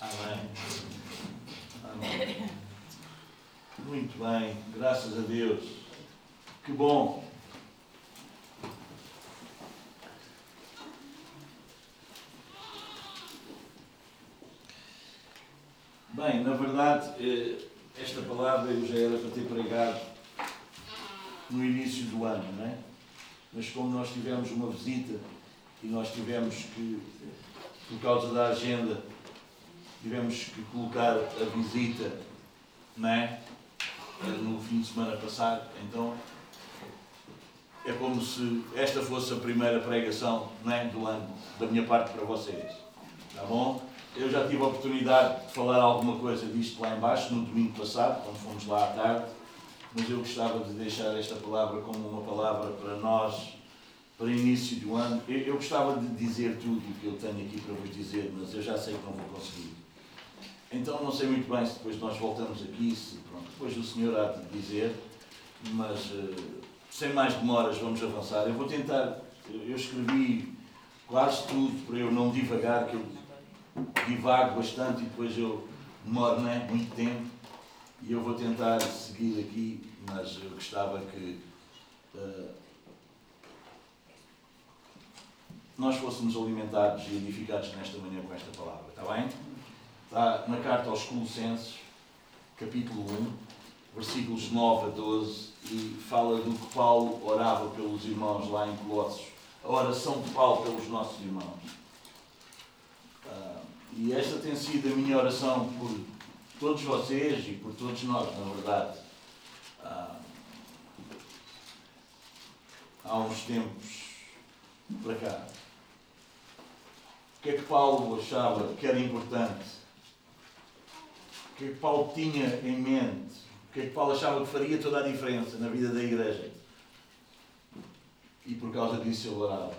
Amém. Amém. Muito bem, graças a Deus. Que bom. Bem, na verdade, eh, esta palavra eu já era para ter pregado no início do ano, não é? Mas como nós tivemos uma visita e nós tivemos que, por causa da agenda, tivemos que colocar a visita, não é? No fim de semana passado, então é como se esta fosse a primeira pregação não é? do ano, da minha parte para vocês. Tá bom? Eu já tive a oportunidade de falar alguma coisa disto lá embaixo, no domingo passado, quando fomos lá à tarde, mas eu gostava de deixar esta palavra como uma palavra para nós, para início do ano. Eu, eu gostava de dizer tudo o que eu tenho aqui para vos dizer, mas eu já sei que não vou conseguir. Então não sei muito bem se depois nós voltamos aqui, se pronto, depois o Senhor há de dizer, mas uh, sem mais demoras vamos avançar. Eu vou tentar, eu escrevi quase tudo para eu não divagar, que eu divago bastante e depois eu demoro né, muito tempo e eu vou tentar seguir aqui, mas eu gostava que uh, nós fôssemos alimentados e edificados nesta manhã com esta palavra, está bem? Está na carta aos Colossenses, capítulo 1, versículos 9 a 12, e fala do que Paulo orava pelos irmãos lá em Colossos, a oração de Paulo pelos nossos irmãos. Uh, e esta tem sido a minha oração por todos vocês e por todos nós, na verdade. Ah, há uns tempos para cá. O que é que Paulo achava que era importante? O que é que Paulo tinha em mente? O que é que Paulo achava que faria toda a diferença na vida da igreja? E por causa disso ele orava.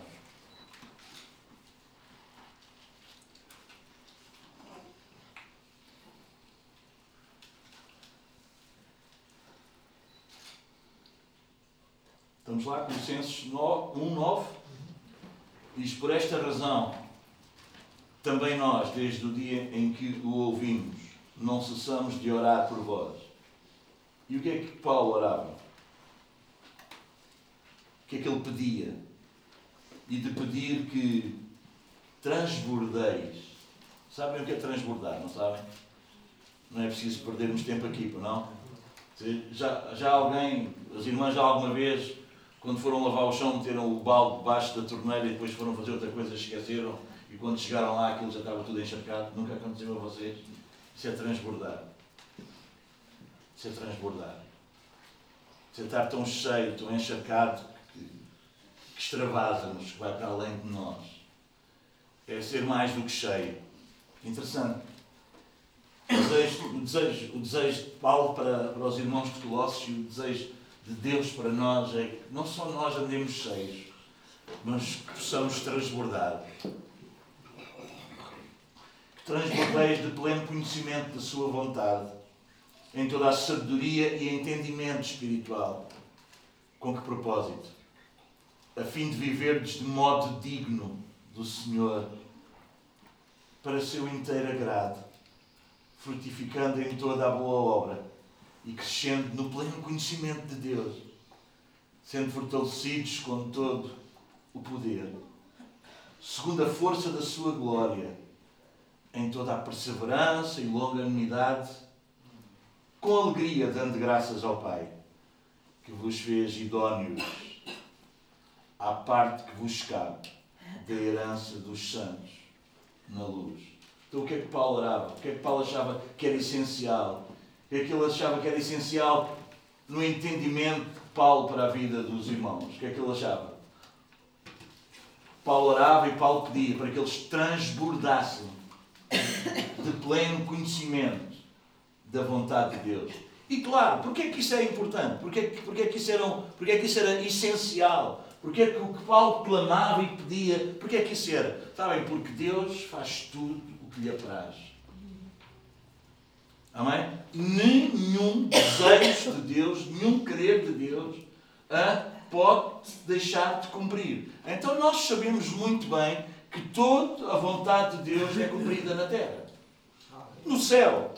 Estamos lá, Colossenses 1,9. Diz: Por esta razão, também nós, desde o dia em que o ouvimos, não cessamos de orar por vós. E o que é que Paulo orava? O que é que ele pedia? E de pedir que transbordeis. Sabem o que é transbordar, não sabem? Não é preciso perdermos tempo aqui, não? Já, já alguém, as irmãs já alguma vez quando foram lavar o chão, meteram o balde debaixo da torneira e depois foram fazer outra coisa, esqueceram. E quando chegaram lá, aquilo já estava tudo encharcado. Nunca aconteceu a vocês. Isso é transbordar. Isso é transbordar. É estar tão cheio, tão encharcado, que, que extravasa-nos, que vai para além de nós. É ser mais do que cheio. Interessante. O desejo, o desejo, o desejo de Paulo para, para os irmãos de Colossos e o desejo de Deus para nós é que não só nós andemos cheios, mas que possamos transbordar. Transbordeis de pleno conhecimento da Sua vontade, em toda a sabedoria e entendimento espiritual. Com que propósito? A fim de viverdes de modo digno do Senhor, para seu inteiro agrado, frutificando em toda a boa obra e crescendo no pleno conhecimento de Deus, sendo fortalecidos com todo o poder, segundo a força da sua glória, em toda a perseverança e longanimidade, com alegria dando graças ao Pai, que vos fez idóneos à parte que vos cabe da herança dos santos na luz. Então o que é que Paulo orava? O que é que Paulo achava que era essencial? e que ele achava que era essencial no entendimento de Paulo para a vida dos irmãos. O que é que ele achava? Paulo orava e Paulo pedia para que eles transbordassem de pleno conhecimento da vontade de Deus. E claro, porquê é que isso é importante? Porquê, porquê, é que isso era, porquê é que isso era essencial? Porquê é que o que Paulo clamava e pedia, porquê é que isso era? Sabem, porque Deus faz tudo o que lhe apraz. Amém? Nenhum desejo de Deus, nenhum querer de Deus a pode deixar de cumprir. Então nós sabemos muito bem que toda a vontade de Deus é cumprida na terra. no céu,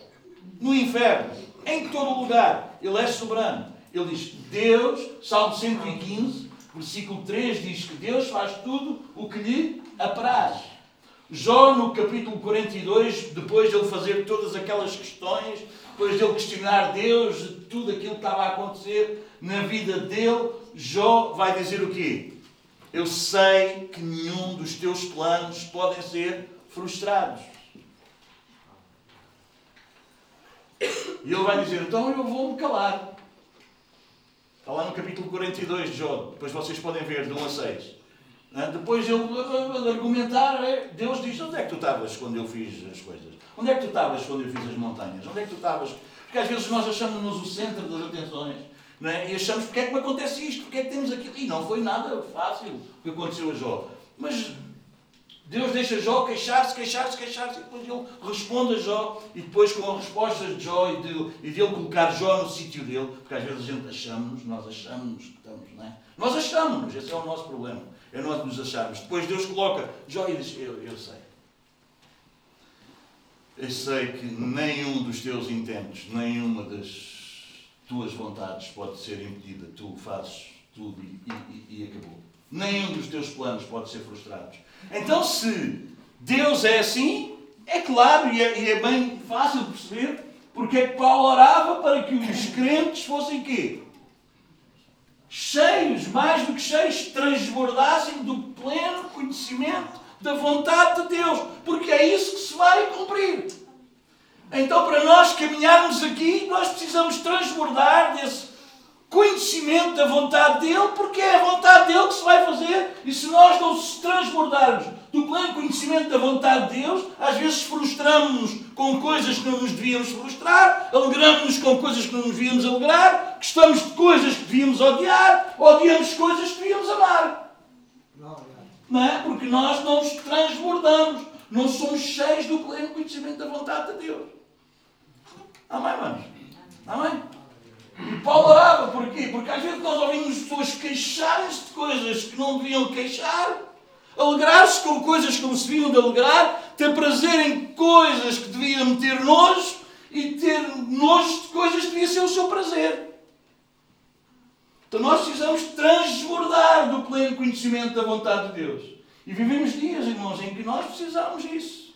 no inferno, em todo lugar. Ele é soberano. Ele diz: Deus, Salmo 115, versículo 3 diz que Deus faz tudo o que lhe apraz. Jó, no capítulo 42, depois de ele fazer todas aquelas questões, depois de ele questionar Deus, de tudo aquilo que estava a acontecer na vida dele, Jó vai dizer o quê? Eu sei que nenhum dos teus planos podem ser frustrados. E ele vai dizer: Então eu vou-me calar. Está lá no capítulo 42 de Jó. Depois vocês podem ver, de 1 a 6. Depois ele de argumentar, é, Deus diz: Onde é que tu estavas quando eu fiz as coisas? Onde é que tu estavas quando eu fiz as montanhas? Onde é que tu estavas? Porque às vezes nós achamos-nos o centro das atenções. Não é? E achamos porque é que me acontece isto, porque é que temos aquilo. E não foi nada fácil o que aconteceu a Jó. Mas Deus deixa Jó queixar-se, queixar-se, queixar-se, e depois ele responde a Jó, e depois com a resposta de Jó e de, e de ele colocar Jó no sítio dele, porque às vezes a gente achamos, nós achamos que estamos, não é? Nós achamos, esse é o nosso problema, é nós nos acharmos. Depois Deus coloca Jó e diz: Eu, eu sei. Eu sei que nenhum dos teus intentos, nenhuma das tuas vontades pode ser impedida. Tu fazes tudo e, e, e acabou. Nenhum dos teus planos pode ser frustrado. Então, se Deus é assim, é claro e é, e é bem fácil de perceber porque é que Paulo orava para que os crentes fossem quê? Cheios, mais do que cheios, transbordassem do pleno conhecimento da vontade de Deus, porque é isso que se vai cumprir. Então, para nós caminharmos aqui, nós precisamos transbordar desse conhecimento da vontade dele, porque é a vontade dele que se vai fazer. E se nós não se transbordarmos do pleno conhecimento da vontade de Deus, às vezes frustramos-nos com coisas que não nos devíamos frustrar, alegramos-nos com coisas que não nos devíamos alegrar, gostamos de coisas que devíamos odiar, odiamos coisas que devíamos amar. Não é? Porque nós não nos transbordamos, não somos cheios do pleno conhecimento da vontade de Deus. Amém, manos? Amém? E Paulo orava, porquê? Porque às vezes nós ouvimos pessoas queixarem-se de coisas que não deviam queixar, alegrar-se com coisas que não se deviam de alegrar, ter prazer em coisas que deviam ter nojo e ter nojo de coisas que deviam ser o seu prazer. Então nós precisamos transbordar do pleno conhecimento da vontade de Deus. E vivemos dias, irmãos, em que nós precisamos disso.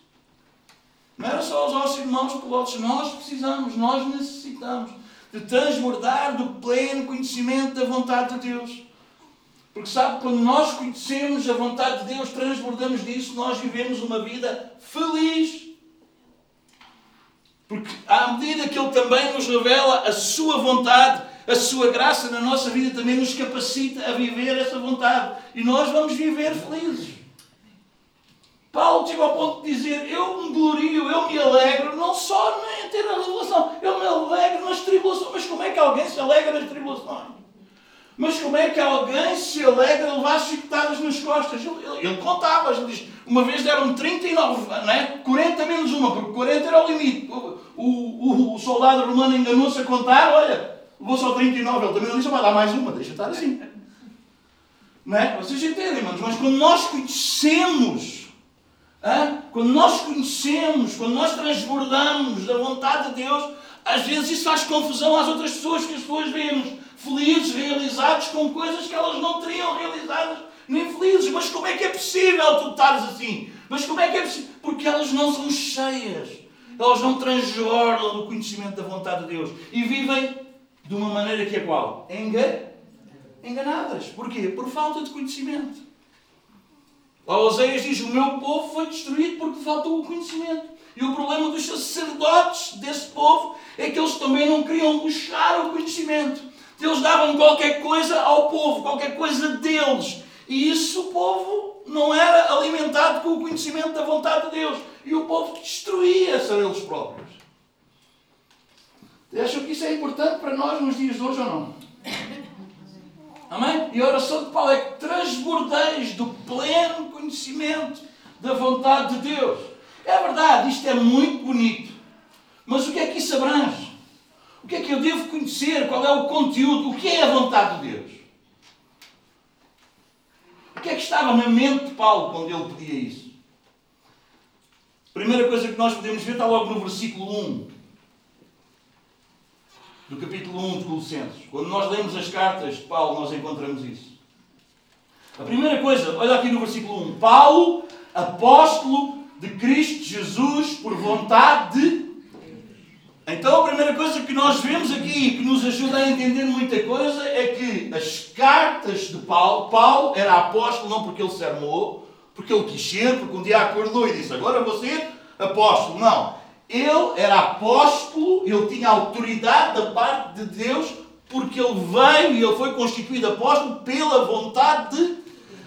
Não era só os nossos irmãos pilotos, nós precisamos, nós necessitamos de transbordar do pleno conhecimento da vontade de Deus. Porque sabe, quando nós conhecemos a vontade de Deus, transbordamos disso, nós vivemos uma vida feliz. Porque à medida que Ele também nos revela a Sua vontade, a Sua graça na nossa vida também nos capacita a viver essa vontade. E nós vamos viver felizes. Paulo chegou ao ponto de dizer: Eu me glorio, eu me alegro, não só em ter a revelação, eu me alegro nas tribulações. Mas como é que alguém se alegra nas tribulações? Mas como é que alguém se alegra levar chicotadas nas costas? Ele, ele, ele contava, ele diz: Uma vez deram 39, não é? 40 menos uma, porque 40 era o limite. O, o, o soldado romano enganou-se a contar, olha, levou só 39, ele também não disse: Vai dar mais uma, deixa estar assim. Não é? Vocês entendem, irmãos? Mas quando nós conhecemos quando nós conhecemos, quando nós transbordamos da vontade de Deus, às vezes isso faz confusão às outras pessoas, que as pessoas vemos felizes, realizados com coisas que elas não teriam realizadas, nem felizes. Mas como é que é possível tu estares assim? Mas como é que é possível? Porque elas não são cheias, elas não transbordam do conhecimento da vontade de Deus e vivem de uma maneira que é qual? Enganadas. Porquê? Por falta de conhecimento. A Oséias diz: O meu povo foi destruído porque faltou o conhecimento. E o problema dos sacerdotes desse povo é que eles também não queriam buscar o conhecimento. Eles davam qualquer coisa ao povo, qualquer coisa deles. E isso o povo não era alimentado com o conhecimento da vontade de Deus. E o povo destruía-se a eles próprios. Acham que isso é importante para nós nos dias de hoje ou não? Amém? E a oração de Paulo é que transbordeis do pleno conhecimento da vontade de Deus. É verdade, isto é muito bonito. Mas o que é que isso abrange? O que é que eu devo conhecer? Qual é o conteúdo? O que é a vontade de Deus? O que é que estava na mente de Paulo quando ele pedia isso? 1 primeira coisa que nós podemos ver está logo no versículo 1 do capítulo 1 de Colossenses. Quando nós lemos as cartas de Paulo, nós encontramos isso. A primeira coisa, olha aqui no versículo 1. Paulo, apóstolo de Cristo Jesus, por vontade de. Então a primeira coisa que nós vemos aqui, que nos ajuda a entender muita coisa, é que as cartas de Paulo, Paulo era apóstolo não porque ele se armou, porque ele quis ser, porque um dia acordou e disse, agora vou ser apóstolo. Não. Ele era apóstolo, ele tinha autoridade da parte de Deus, porque ele veio e ele foi constituído apóstolo pela vontade de.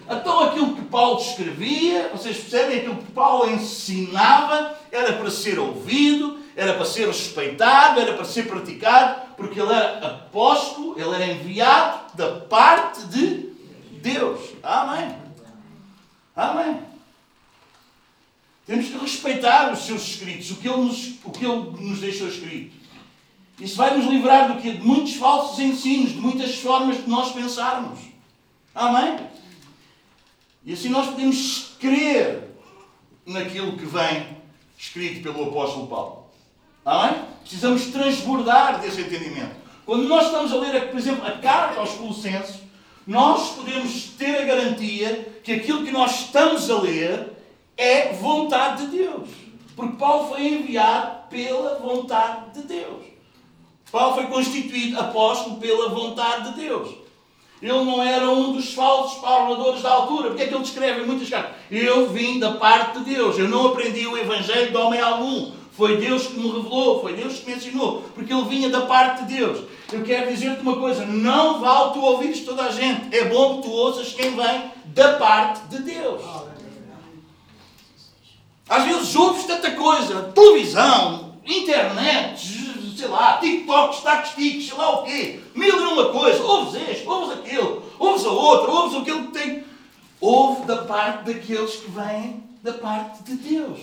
Então aquilo que Paulo escrevia, vocês percebem, aquilo que Paulo ensinava, era para ser ouvido, era para ser respeitado, era para ser praticado, porque ele era apóstolo, ele era enviado da parte de Deus. Amém. Amém. Temos que respeitar os seus escritos, o que ele nos, o que ele nos deixou escrito. Isso vai nos livrar do que? De muitos falsos ensinos, de muitas formas de nós pensarmos. Amém? E assim nós podemos crer naquilo que vem escrito pelo apóstolo Paulo. Amém? Precisamos transbordar desse entendimento. Quando nós estamos a ler, por exemplo, a carta aos Colossenses, nós podemos ter a garantia que aquilo que nós estamos a ler é vontade de Deus. Porque Paulo foi enviado pela vontade de Deus. Paulo foi constituído apóstolo pela vontade de Deus. Ele não era um dos falsos faladores da altura. Porque é que ele descreve em muitas cartas? Eu vim da parte de Deus. Eu não aprendi o Evangelho de homem algum. Foi Deus que me revelou, foi Deus que me ensinou, porque ele vinha da parte de Deus. Eu quero dizer-te uma coisa: não vale tu ouvires toda a gente. É bom que tu ouças quem vem da parte de Deus. Às vezes ouves tanta coisa, televisão, internet, sei lá, TikTok, statistics, sei lá o quê, mil e uma coisa, ouves este, ouves aquilo, ouves a outra, ouves aquilo que tem. Ouve da parte daqueles que vêm da parte de Deus.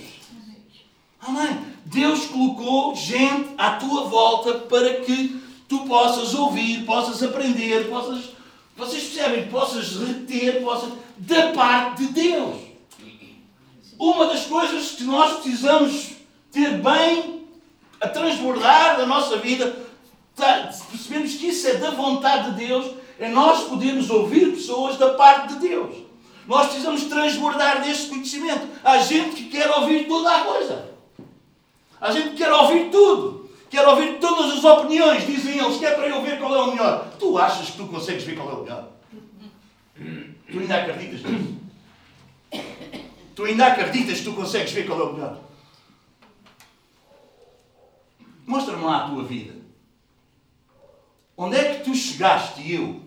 Amém. Deus colocou gente à tua volta para que tu possas ouvir, possas aprender, possas. Vocês percebem? Possas reter, possas. da parte de Deus. Uma das coisas que nós precisamos ter bem a transbordar da nossa vida, tá, percebemos que isso é da vontade de Deus, é nós podermos ouvir pessoas da parte de Deus. Nós precisamos transbordar deste conhecimento. Há gente que quer ouvir toda a coisa. Há gente que quer ouvir tudo. Quer ouvir todas as opiniões. Dizem eles que é para eu ver qual é o melhor. Tu achas que tu consegues ver qual é o melhor? Tu ainda acreditas nisso? Tu ainda acreditas que tu consegues ver qual é o melhor? Mostra-me lá a tua vida. Onde é que tu chegaste e eu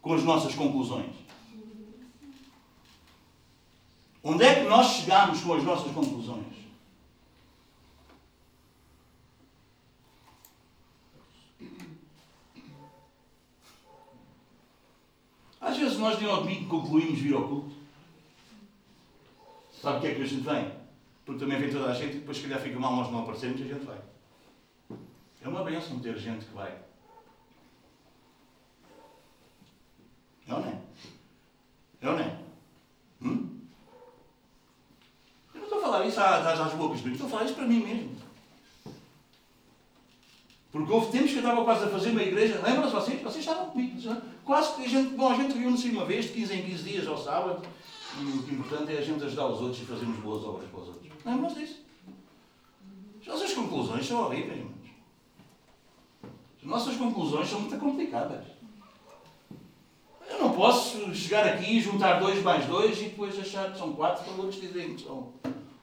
com as nossas conclusões? Onde é que nós chegamos com as nossas conclusões? Às vezes nós de um domingo concluímos vir ao culto. Sabe o que é que a gente vem? Porque também vem toda a gente e depois se calhar fica mal nós não aparecermos e a gente vai. É uma benção ter gente que vai. Não é? Não é? Hum? Eu não estou a falar isso às, às bocas, estou a falar isso para mim mesmo. Porque houve tempos que eu estava quase a fazer uma igreja. Lembram-se vocês? Vocês estavam comigo. Quase que a gente, bom, a gente reúne-se uma vez, de 15 em 15 dias ao sábado. E o que é importante é a gente ajudar os outros e fazermos boas obras para os outros. Lembram-se disso? As nossas conclusões são horríveis, irmãos. As nossas conclusões são muito complicadas. Eu não posso chegar aqui e juntar dois mais dois e depois achar que são quatro, para outros dizem que são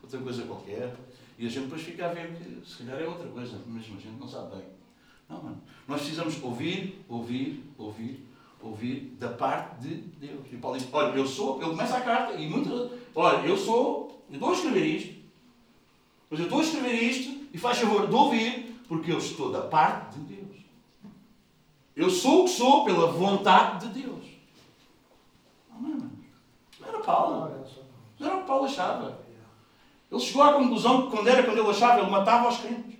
outra coisa qualquer. E a gente depois fica a ver que se calhar é outra coisa, mesmo a gente não sabe bem. Não, mano. Nós precisamos ouvir, ouvir, ouvir, ouvir da parte de Deus. E Paulo diz, olha, eu sou, ele começa a carta e muito, olha, eu sou, eu estou a escrever isto, mas eu estou a escrever isto e faz favor de ouvir, porque eu estou da parte de Deus. Eu sou o que sou pela vontade de Deus. Amém. Não era Paulo. Não era o que Paulo achava. Ele chegou à conclusão que quando era quando ele achava, ele matava os crentes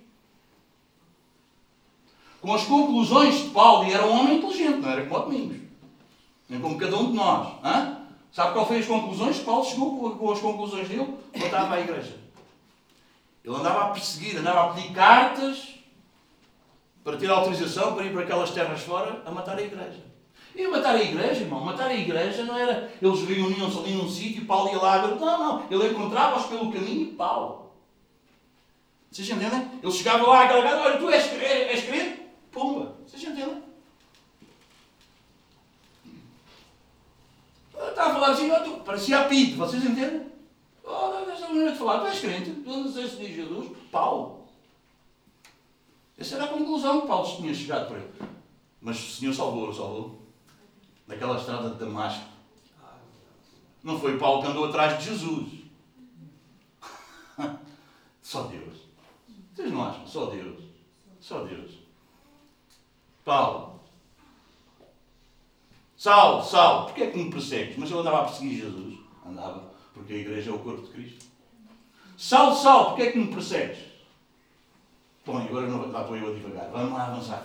com as conclusões de Paulo, e era um homem inteligente, não era como Domingos, nem como cada um de nós. Hein? Sabe qual foi as conclusões? Paulo chegou com as conclusões dele, voltava à igreja. Ele andava a perseguir, andava a pedir cartas para ter autorização para ir para aquelas terras fora a matar a igreja. E matar a igreja, irmão, matar a igreja não era. Eles reuniam-se ali num sítio e Paulo ia lá. Não, não. Ele encontrava-os pelo caminho e pau. Vocês entendem? Ele chegava lá àquela casa, olha, tu és, és, és crente? Pumba. Vocês entendem? Estava a falar assim, oh, parecia apito, vocês entendem? Oh, essa maneira de falar, tu és crente? Tu andas a de Jesus? Pau. Essa era a conclusão que Paulo tinha chegado para ele. Mas o Senhor salvou-o, salvou naquela estrada de Damasco. Não foi Paulo que andou atrás de Jesus. Só Deus. Vocês não acham? Só Deus. Só Deus. Paulo. Saulo, Saulo, porquê é que me persegues? Mas ele andava a perseguir Jesus. Andava, porque a igreja é o corpo de Cristo. Saulo, Saulo, porquê é que me persegues? Bom, agora não, lá estou eu a divagar. Vamos lá avançar.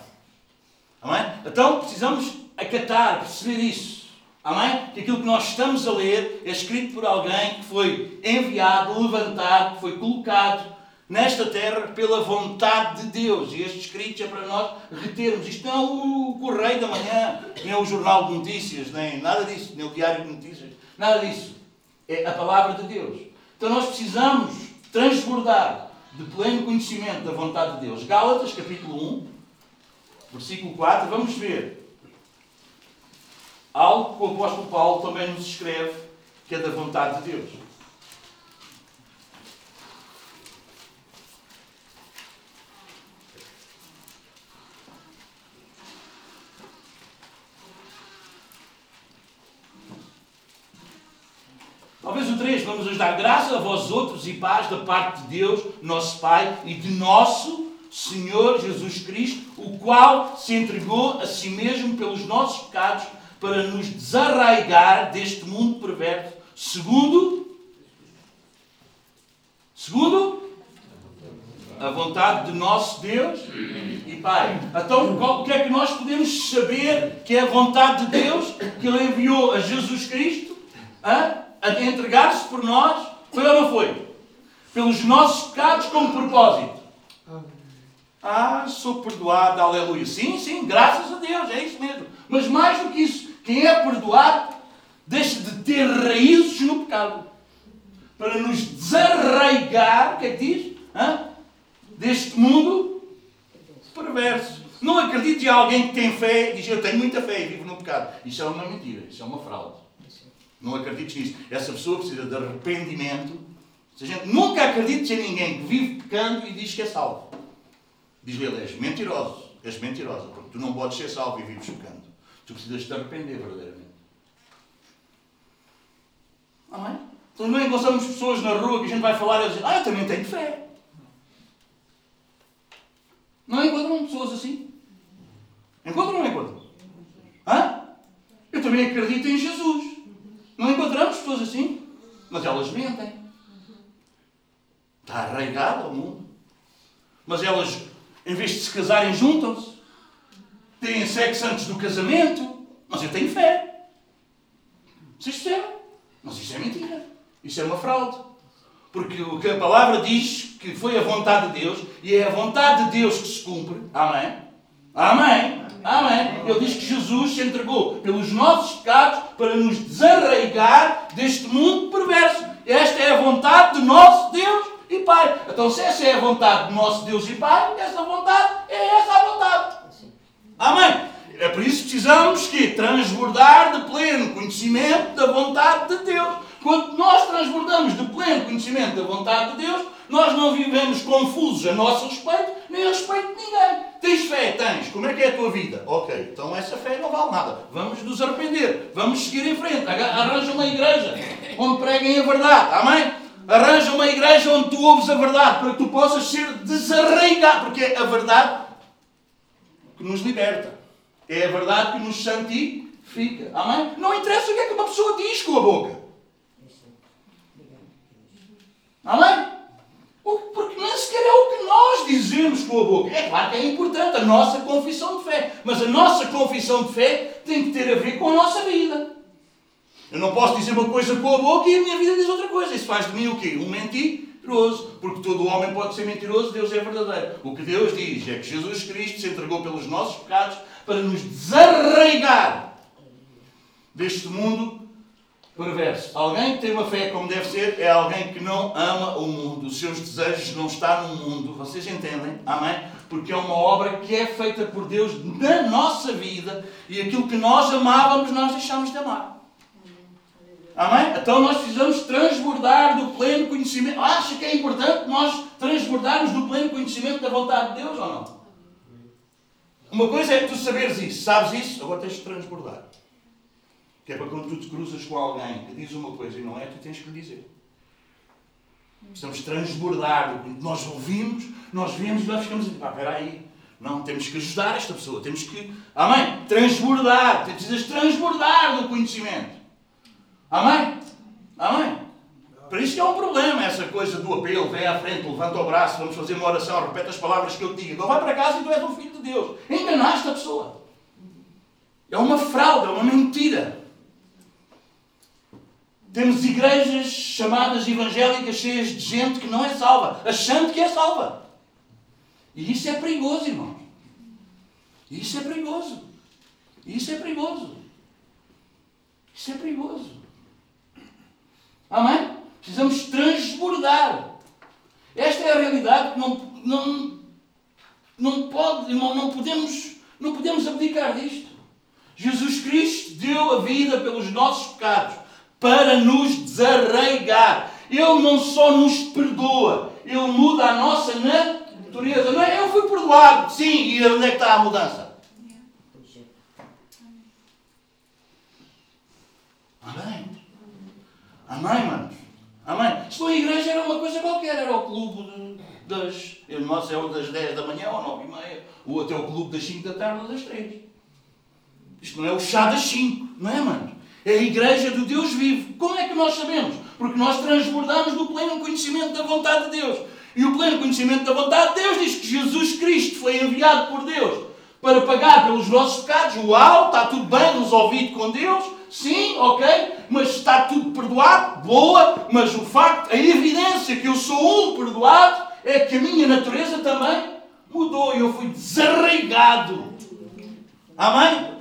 Amém? Então precisamos acatar, perceber isso. Amém? Que aquilo que nós estamos a ler é escrito por alguém que foi enviado, levantado, que foi colocado nesta terra pela vontade de Deus. E este escrito é para nós retermos. Isto não é o Correio da Manhã, nem é o Jornal de Notícias, nem nada disso, nem o Diário de Notícias. Nada disso. É a palavra de Deus. Então nós precisamos transbordar de pleno conhecimento da vontade de Deus. Gálatas, capítulo 1, versículo 4, vamos ver algo que o apóstolo Paulo também nos escreve, que é da vontade de Deus. Talvez o 3, vamos nos dar graça a vós outros e paz da parte de Deus, nosso Pai, e de nosso Senhor Jesus Cristo, o qual se entregou a si mesmo pelos nossos pecados para nos desarraigar deste mundo perverso, segundo? Segundo? A vontade de nosso Deus e Pai. Então, o que é que nós podemos saber que é a vontade de Deus que Ele enviou a Jesus Cristo? A, a entregar-se por nós? Foi ou não foi? Pelos nossos pecados como propósito. Ah, sou perdoado, aleluia. Sim, sim, graças a Deus, é isso mesmo. Mas mais do que isso, quem é perdoado deixa de ter raízes no pecado. Para nos desarraigar, o que é que diz? Hã? Deste mundo perverso. Não acredite em alguém que tem fé e diz eu tenho muita fé e vivo no pecado. Isso é uma mentira, isso é uma fraude. Não acredites nisso. Essa pessoa precisa de arrependimento. Se a gente nunca acredite em ninguém que vive pecando e diz que é salvo. Diz ele, és mentiroso, és mentirosa, porque tu não podes ser salvo e vives pecando. Tu precisas te arrepender verdadeiramente. Amém? Então não encontramos pessoas na rua que a gente vai falar e dizem, ah, eu também tenho fé. Não encontram pessoas assim? Encontram ou não encontram? Hã? Eu também acredito em Jesus. Não encontramos pessoas assim? Mas elas mentem. Está arraigado ao mundo. Mas elas em vez de se casarem, juntam-se. Têm sexo antes do casamento. Mas eu tenho fé. Vocês percebem? Mas isso é mentira. Isso é uma fraude. Porque o que a palavra diz que foi a vontade de Deus e é a vontade de Deus que se cumpre. Amém? Amém? Amém. Ele diz que Jesus se entregou pelos nossos pecados para nos desarraigar deste mundo perverso. Esta é a vontade do nosso Deus e Pai. Então, se essa é a vontade do nosso Deus e Pai, essa vontade é essa a vontade. Amém? É por isso que precisamos que transbordar de pleno conhecimento da vontade de Deus. Quando nós transbordamos de pleno conhecimento da vontade de Deus, nós não vivemos confusos a nosso respeito, nem a respeito de ninguém. Tens fé? Tens. Como é que é a tua vida? Ok, então essa fé não vale nada. Vamos nos arrepender. Vamos seguir em frente. Arranja uma igreja onde preguem a verdade. Amém? Arranja uma igreja onde tu ouves a verdade, para que tu possas ser desarraigado, porque é a verdade que nos liberta. É a verdade que nos santifica. Amém? Não interessa o que é que uma pessoa diz com a boca. Amém? Porque nem sequer é o que nós dizemos com a boca. É claro que é importante a nossa confissão de fé. Mas a nossa confissão de fé tem que ter a ver com a nossa vida. Eu não posso dizer uma coisa com a boca e a minha vida diz outra coisa. Isso faz de mim o quê? Um mentir, mentiroso. Porque todo homem pode ser mentiroso, Deus é verdadeiro. O que Deus diz é que Jesus Cristo se entregou pelos nossos pecados para nos desarraigar deste mundo perverso. Alguém que tem uma fé como deve ser é alguém que não ama o mundo. Os seus desejos não estão no mundo. Vocês entendem? Amém? Porque é uma obra que é feita por Deus na nossa vida e aquilo que nós amávamos, nós deixamos de amar. Amém? Então nós precisamos transbordar do pleno conhecimento. Acha que é importante nós transbordarmos do pleno conhecimento da vontade de Deus ou não? Uma coisa é tu saberes isso, sabes isso, agora tens de transbordar. Que é para quando tu te cruzas com alguém que diz uma coisa e não é, tu tens que lhe dizer. Precisamos transbordar. Nós ouvimos, nós vemos e nós ficamos assim, pá, espera aí. Não, temos que ajudar esta pessoa. Temos que, amém, transbordar. Precisas transbordar do conhecimento. Amém? Amém? Por isso é um problema essa coisa do apelo, vem à frente, levanta o braço, vamos fazer uma oração, repete as palavras que eu te digo. Então vai para casa e tu és um filho de Deus. Enganaste a pessoa. É uma fraude, é uma mentira. Temos igrejas chamadas evangélicas cheias de gente que não é salva, achando que é salva. E isso é perigoso, irmãos. Isso é perigoso. Isso é perigoso. Isso é perigoso. Amém? Precisamos transbordar. Esta é a realidade que não, não, não pode, irmão, não podemos, não podemos abdicar disto. Jesus Cristo deu a vida pelos nossos pecados para nos desarraigar. Ele não só nos perdoa, Ele muda a nossa natureza. Não é? Eu fui perdoado, sim, e onde é que está a mudança? Amém. Amém, manos. Amém. Se a igreja era uma coisa qualquer, era o clube das. O nosso é o das 10 da manhã ou 9 e meia. O outro é o clube das 5 da tarde ou das 3. Isto não é o chá das 5, não é, mano? É a igreja do Deus vivo. Como é que nós sabemos? Porque nós transbordamos do pleno conhecimento da vontade de Deus. E o pleno conhecimento da vontade de Deus diz que Jesus Cristo foi enviado por Deus para pagar pelos nossos pecados. Uau, está tudo bem resolvido com Deus. Sim, ok, mas está tudo perdoado. Boa, mas o facto, a evidência que eu sou um perdoado é que a minha natureza também mudou. Eu fui desarraigado. Amém?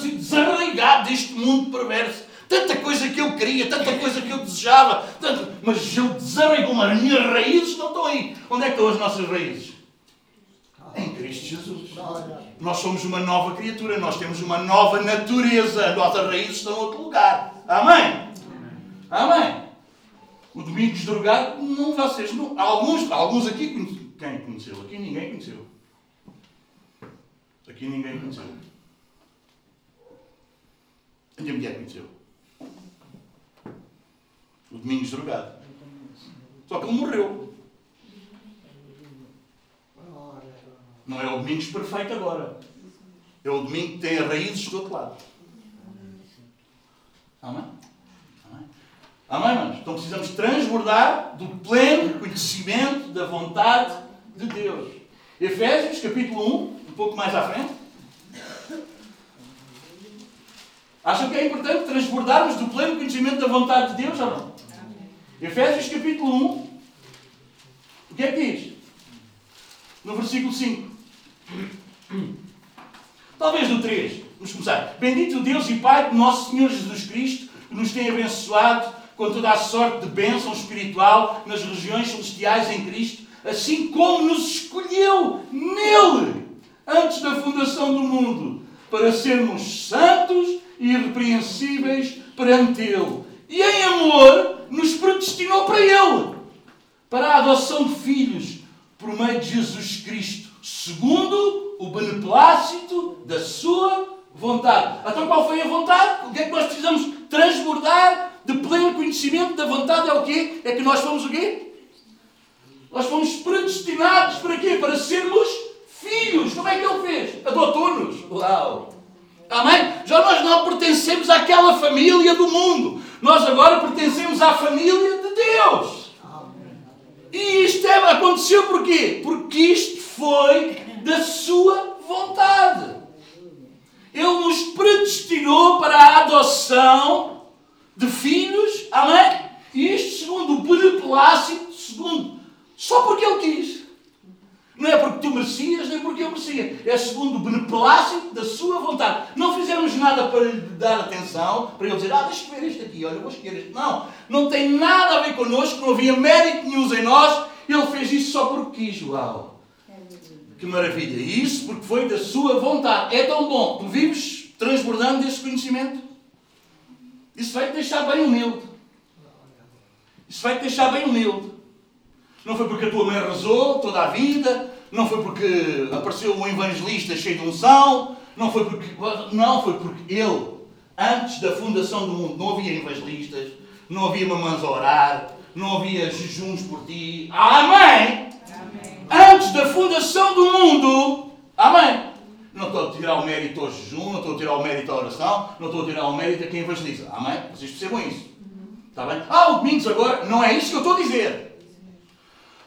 Desarraigado deste mundo perverso. Tanta coisa que eu queria, tanta coisa que eu desejava, tanto... mas eu desarraigou As minhas raízes não estão aí. Onde é que estão as nossas raízes? Em Cristo Jesus. Nós somos uma nova criatura, nós temos uma nova natureza. As nossas raízes estão em outro lugar. Amém? Amém. O Domingos Drogado, não vocês, não, alguns, alguns aqui, quem conheceu? Aqui ninguém conheceu. Aqui ninguém conheceu. Mulher conheceu. O Domingos Drogado. Só que ele morreu. Não é o Domingos perfeito agora. É o domingo que tem raízes do outro lado. Amém? Amém? Amém, manos? Então precisamos transbordar do pleno conhecimento da vontade de Deus. Efésios, capítulo 1, um pouco mais à frente. Acham que é importante transbordarmos do pleno conhecimento da vontade de Deus ou não? Efésios capítulo 1. O que é que diz? No versículo 5. Talvez no 3. Vamos começar. Bendito Deus e Pai de nosso Senhor Jesus Cristo, que nos tem abençoado com toda a sorte de bênção espiritual nas regiões celestiais em Cristo, assim como nos escolheu nele antes da fundação do mundo, para sermos santos e irrepreensíveis perante Ele. E em amor nos predestinou para Ele, para a adoção de filhos, por meio de Jesus Cristo, segundo o beneplácito da Sua vontade. Então qual foi a vontade? O que é que nós precisamos transbordar de pleno conhecimento da vontade? É o quê? É que nós fomos o quê? Nós fomos predestinados para quê? Para sermos filhos. Como é que Ele fez? Adotou-nos. Uau! Amém? Já nós não pertencemos àquela família do mundo. Nós agora pertencemos à família de Deus. E isto é, aconteceu porquê? Porque isto foi da sua vontade. Ele nos predestinou para a adoção de filhos. Amém? E isto segundo o beneplácito, segundo porque eu merecia. É segundo o beneplácito da sua vontade. Não fizemos nada para lhe dar atenção, para ele dizer, ah, deixa-me ver este aqui, olha, vou escolher este. Não, não tem nada a ver connosco, não havia mérito nenhum em nós. Ele fez isso só porque quis, uau. Que maravilha. E isso porque foi da sua vontade. É tão bom. Tu vives transbordando desse conhecimento. Isso vai te deixar bem humilde. Isso vai te deixar bem humilde. Não foi porque a tua mãe rezou toda a vida, não foi porque apareceu um evangelista cheio de unção, não foi porque. Não, foi porque ele, antes da fundação do mundo, não havia evangelistas, não havia mamães a orar, não havia jejuns por ti. Amém! Amém. Antes da fundação do mundo, Amém! Não estou a tirar o mérito ao jejum, não estou a tirar o mérito à oração, não estou a tirar o mérito a quem evangeliza. Amém? Vocês percebam isso. Está bem? Ah, o Domingos agora, não é isso que eu estou a dizer.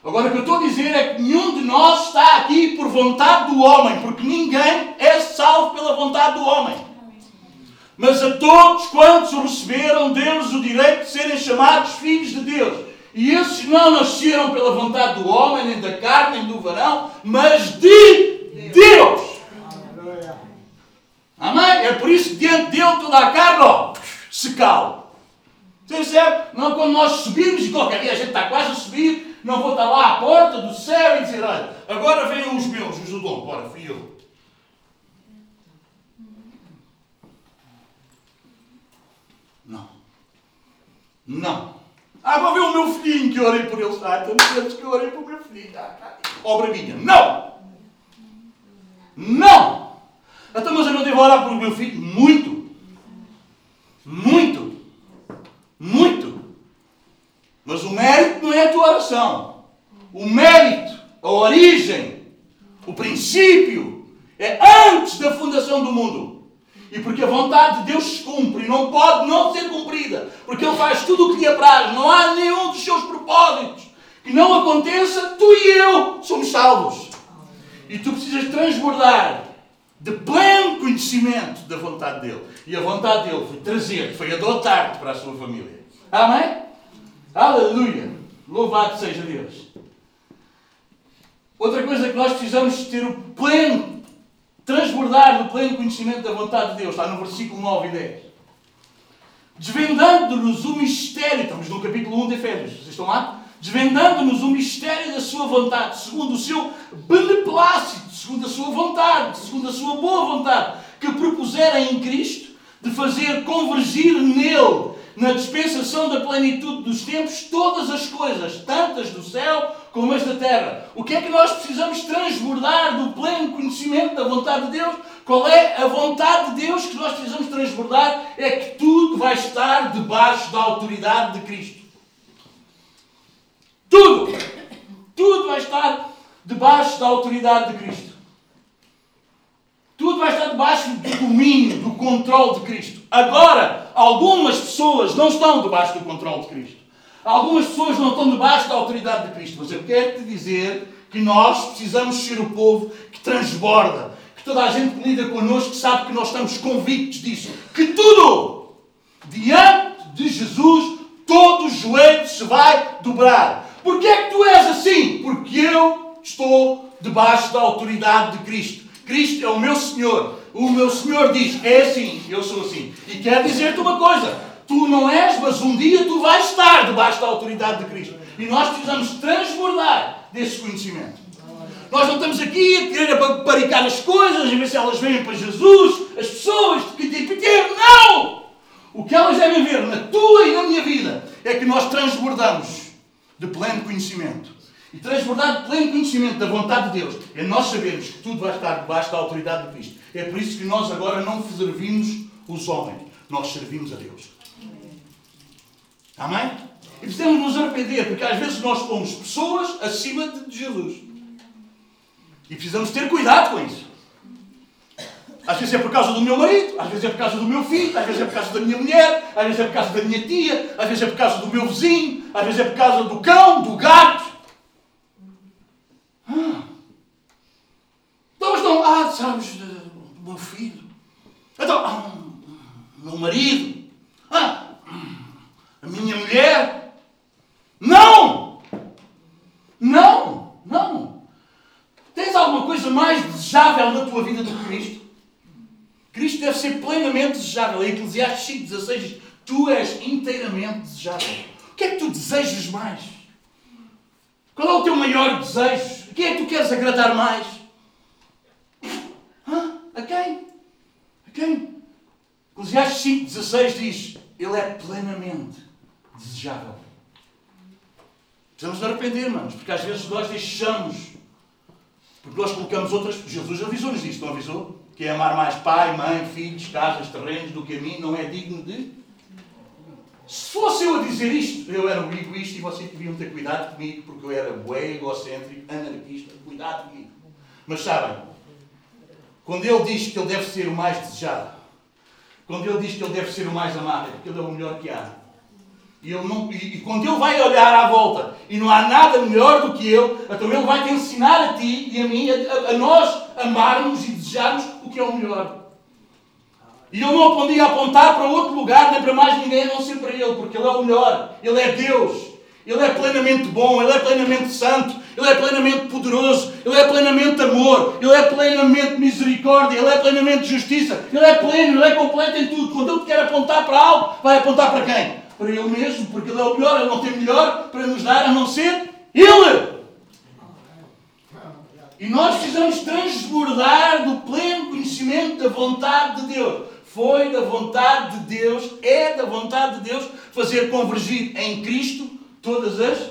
Agora o que eu estou a dizer é que nenhum de nós está aqui por vontade do homem, porque ninguém é salvo pela vontade do homem. Mas a todos quantos receberam, deu-lhes o direito de serem chamados filhos de Deus. E esses não nasceram pela vontade do homem, nem da carne, nem do varão, mas de Deus. Amém? É por isso que diante dele toda a carne ó, se cala. Percebe? Não quando nós subimos e qualquer dia a gente está quase a subir, não vou estar lá à porta do céu e dizer, olha, agora venham os meus, os do dom, bora, fui eu. Não. Não. Ah, vou ver o meu filhinho que eu orei por ele. Ah, então não que eu orei por meu filhinho. Ah, tá. Obra minha. Não! Não! Então, mas eu não devo orar por meu filho? Muito. Muito. Muito. Mas o mérito não é a tua oração. O mérito, a origem, o princípio é antes da fundação do mundo. E porque a vontade de Deus se cumpre, não pode não ser cumprida, porque Ele faz tudo o que lhe apraz, não há nenhum dos seus propósitos que não aconteça, tu e eu somos salvos. E tu precisas transbordar de pleno conhecimento da vontade dele. E a vontade dele foi trazer-te, foi adotar-te para a sua família. Amém? Aleluia! Louvado seja Deus. Outra coisa que nós precisamos ter o pleno, transbordar do pleno conhecimento da vontade de Deus, está no versículo 9 e 10. Desvendando-nos o mistério, estamos no capítulo 1 de Efésios, vocês estão lá? Desvendando-nos o mistério da sua vontade, segundo o seu beneplácito, segundo a sua vontade, segundo a sua boa vontade, que propusera em Cristo, de fazer convergir nele na dispensação da plenitude dos tempos, todas as coisas, tantas do céu como as da terra. O que é que nós precisamos transbordar do pleno conhecimento da vontade de Deus? Qual é a vontade de Deus que nós precisamos transbordar? É que tudo vai estar debaixo da autoridade de Cristo. Tudo! Tudo vai estar debaixo da autoridade de Cristo. Tudo vai estar debaixo do domínio, do controle de Cristo. Agora, algumas pessoas não estão debaixo do controle de Cristo. Algumas pessoas não estão debaixo da autoridade de Cristo. Mas eu quero te dizer que nós precisamos ser o povo que transborda. Que toda a gente que lida connosco sabe que nós estamos convictos disso. Que tudo, diante de Jesus, todo o joelho se vai dobrar. Porquê é que tu és assim? Porque eu estou debaixo da autoridade de Cristo. Cristo é o meu Senhor. O meu Senhor diz: é assim, eu sou assim. E quer dizer-te uma coisa: tu não és, mas um dia tu vais estar debaixo da autoridade de Cristo. E nós precisamos transbordar desse conhecimento. Nós não estamos aqui a querer aparicar as coisas, a ver se elas vêm para Jesus, as pessoas, que pequeno. Não! O que elas devem ver na tua e na minha vida é que nós transbordamos de pleno conhecimento e transbordar pleno conhecimento da vontade de Deus, é nós sabermos que tudo vai estar debaixo da autoridade de Cristo. É por isso que nós agora não servimos os homens, nós servimos a Deus. Amém? E precisamos nos arrepender, porque às vezes nós pomos pessoas acima de Jesus. E precisamos ter cuidado com isso. Às vezes é por causa do meu marido, às vezes é por causa do meu filho, às vezes é por causa da minha mulher, às vezes é por causa da minha tia, às vezes é por causa do meu vizinho, às vezes é por causa do cão, do gato. Então, mas não, ah, sabes, o meu filho. Então, ah, meu marido. Ah, a minha mulher. Não! Não! Não! Tens alguma coisa mais desejável na tua vida do que Cristo? Cristo deve ser plenamente desejável. Em Eclesiastes 5,16 diz: Tu és inteiramente desejável. O que é que tu desejas mais? Qual é o teu maior desejo? Quem é que tu queres agradar mais? Hã? A quem? A quem? Eclesiastes 5,16 diz: Ele é plenamente desejável. Precisamos de arrepender, manos, porque às vezes nós deixamos, porque nós colocamos outras. Jesus avisou-nos disto, não avisou? Que é amar mais pai, mãe, filhos, casas, terrenos do que a mim não é digno de. Se fosse eu a dizer isto, eu era um egoísta e vocês deviam ter cuidado comigo, porque eu era bué, egocêntrico, anarquista, cuidado comigo. Mas sabem, quando ele diz que ele deve ser o mais desejado, quando ele diz que ele deve ser o mais amado, é porque ele é o melhor que há. E, ele não, e, e, quando ele vai olhar à volta e não há nada melhor do que ele, então ele vai te ensinar a ti e a mim, a, a nós, amarmos e desejarmos o que é o melhor. E ele não podia apontar para outro lugar, nem para mais ninguém, a não ser para ele, porque ele é o melhor. Ele é Deus. Ele é plenamente bom, Ele é plenamente santo, Ele é plenamente poderoso, Ele é plenamente amor, Ele é plenamente misericórdia, Ele é plenamente justiça, Ele é pleno, Ele é completo em tudo. Quando Ele quer apontar para algo, vai apontar para quem? Para Ele mesmo, porque Ele é o melhor, Ele não tem melhor para nos dar a não ser Ele. E nós precisamos transbordar do pleno conhecimento da vontade de Deus. Foi da vontade de Deus, é da vontade de Deus fazer convergir em Cristo todas as.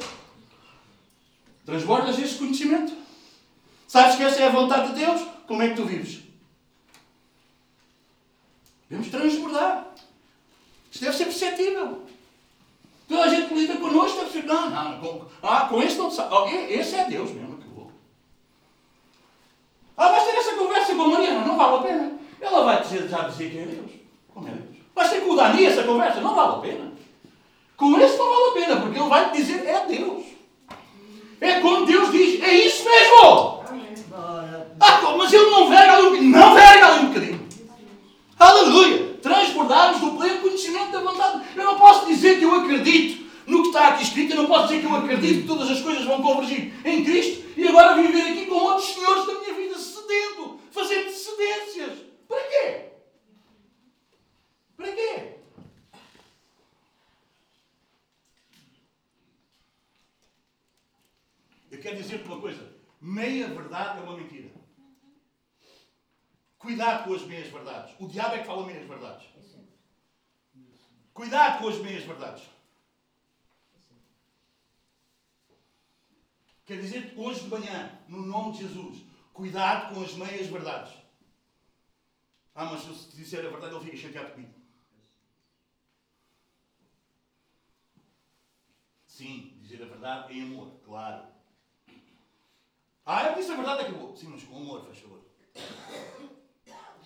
Transbordas esse conhecimento. Sabes que essa é a vontade de Deus? Como é que tu vives? Devemos transbordar. Isto deve ser perceptível. Toda a gente que lida connosco deve ser. Não, não, com, ah, com esse não sabe. Oh, esse é Deus mesmo. Acabou. Ah, vais ter essa conversa com a Mariana, não vale a pena. Ela vai dizer, já dizer quem é Deus. Como é Deus? Vais ter com o Dani essa conversa, não vale a pena. Com esse não vale a pena, porque ele vai te dizer é Deus. É quando Deus diz, é isso mesmo! Ah, mas ele não verga ali um bocadinho. Não verga ali um bocadinho. Aleluia! Transbordarmos do pleno conhecimento da vontade. Eu não posso dizer que eu acredito no que está aqui escrito, eu não posso dizer que eu acredito que todas as coisas vão convergir em Cristo e agora viver aqui com outros senhores da minha vida cedendo, fazendo cedências. Para quê? Para quê? Eu quero dizer-te uma coisa: meia verdade é uma mentira. Cuidado com as meias verdades. O diabo é que fala meias verdades. Cuidado com as meias verdades. Quer dizer hoje de manhã, no nome de Jesus, cuidado com as meias verdades. Ah, mas se disser a verdade, ele fica chateado comigo. Sim, dizer a verdade em amor, claro. Ah, eu disse a verdade, acabou. Sim, mas com amor, faz favor.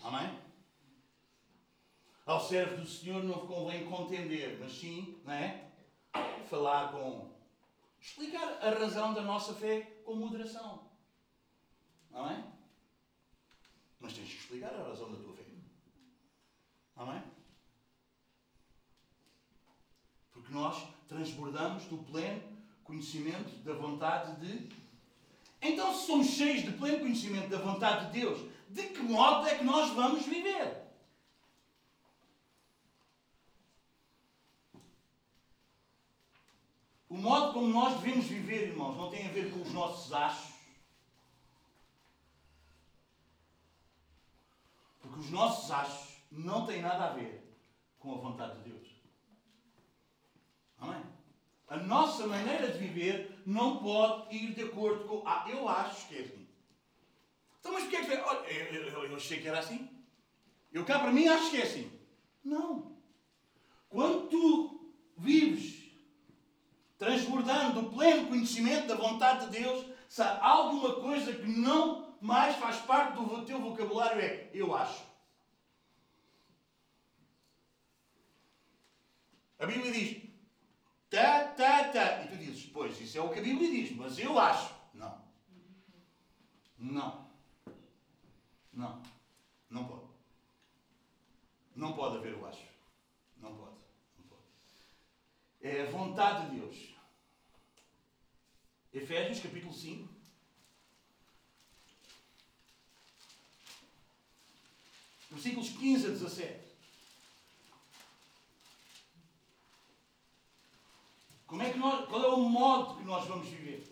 Amém? Ao servo do Senhor não convém contender, mas sim, não é? Falar com. Explicar a razão da nossa fé com moderação. Amém? Mas tens que explicar a razão da tua fé. Amém? Porque nós transbordamos do pleno conhecimento da vontade de. Então, se somos cheios de pleno conhecimento da vontade de Deus, de que modo é que nós vamos viver? O modo como nós devemos viver, irmãos, não tem a ver com os nossos achos. Porque os nossos achos não têm nada a ver com a vontade de Deus. Amém? A nossa maneira de viver não pode ir de acordo com. Ah, eu acho que é assim. Então, mas porquê é que. Olha, eu, eu, eu achei que era assim. Eu cá para mim acho que é assim. Não. Quando tu vives transbordando o pleno conhecimento da vontade de Deus, se há alguma coisa que não mais faz parte do teu vocabulário é eu acho. A Bíblia diz tá, tá, tá. E tu dizes, pois, isso é o que a Bíblia diz, mas eu acho. Não. Não. Não. Não pode. Não pode haver o acho. Não pode. Não pode. É a vontade de Deus. Efésios capítulo 5. Versículos 15 a 17. Modo que nós vamos viver?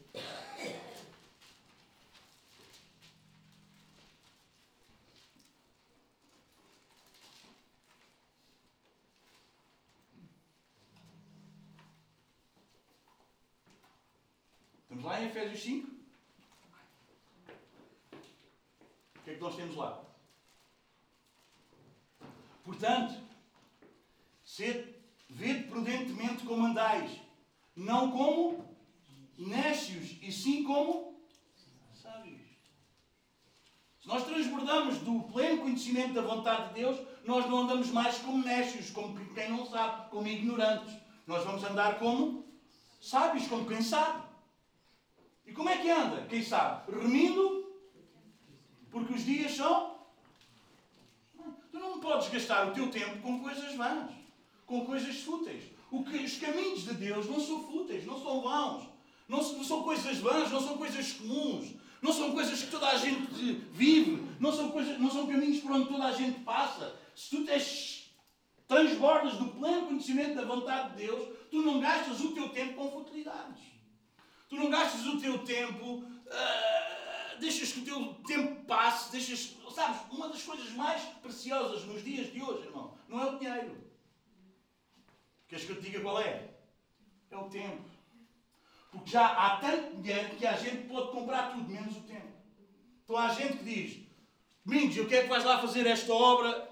Estamos lá em Efésios 5? O que é que nós temos lá? Portanto, sede, vede prudentemente como andais, não como nécios, e sim como sábios. Se nós transbordamos do pleno conhecimento da vontade de Deus, nós não andamos mais como nécios, como quem não sabe, como ignorantes. Nós vamos andar como sábios, como quem sabe. E como é que anda? Quem sabe? Remindo, porque os dias são. Tu não podes gastar o teu tempo com coisas vãs, com coisas fúteis. Que, os caminhos de Deus não são fúteis, não são vãos, não, não são coisas vãs, não são coisas comuns, não são coisas que toda a gente vive, não são, coisas, não são caminhos por onde toda a gente passa. Se tu tens, transbordas do pleno conhecimento da vontade de Deus, tu não gastas o teu tempo com futilidades. Tu não gastas o teu tempo, uh, deixas que o teu tempo passe, deixas. Sabes, uma das coisas mais preciosas nos dias de hoje, irmão, não é o dinheiro. Queres que eu te diga qual é? É o tempo. Porque já há tanto dinheiro que a gente pode comprar tudo, menos o tempo. Então há gente que diz: Domingos, eu quero que vais lá fazer esta obra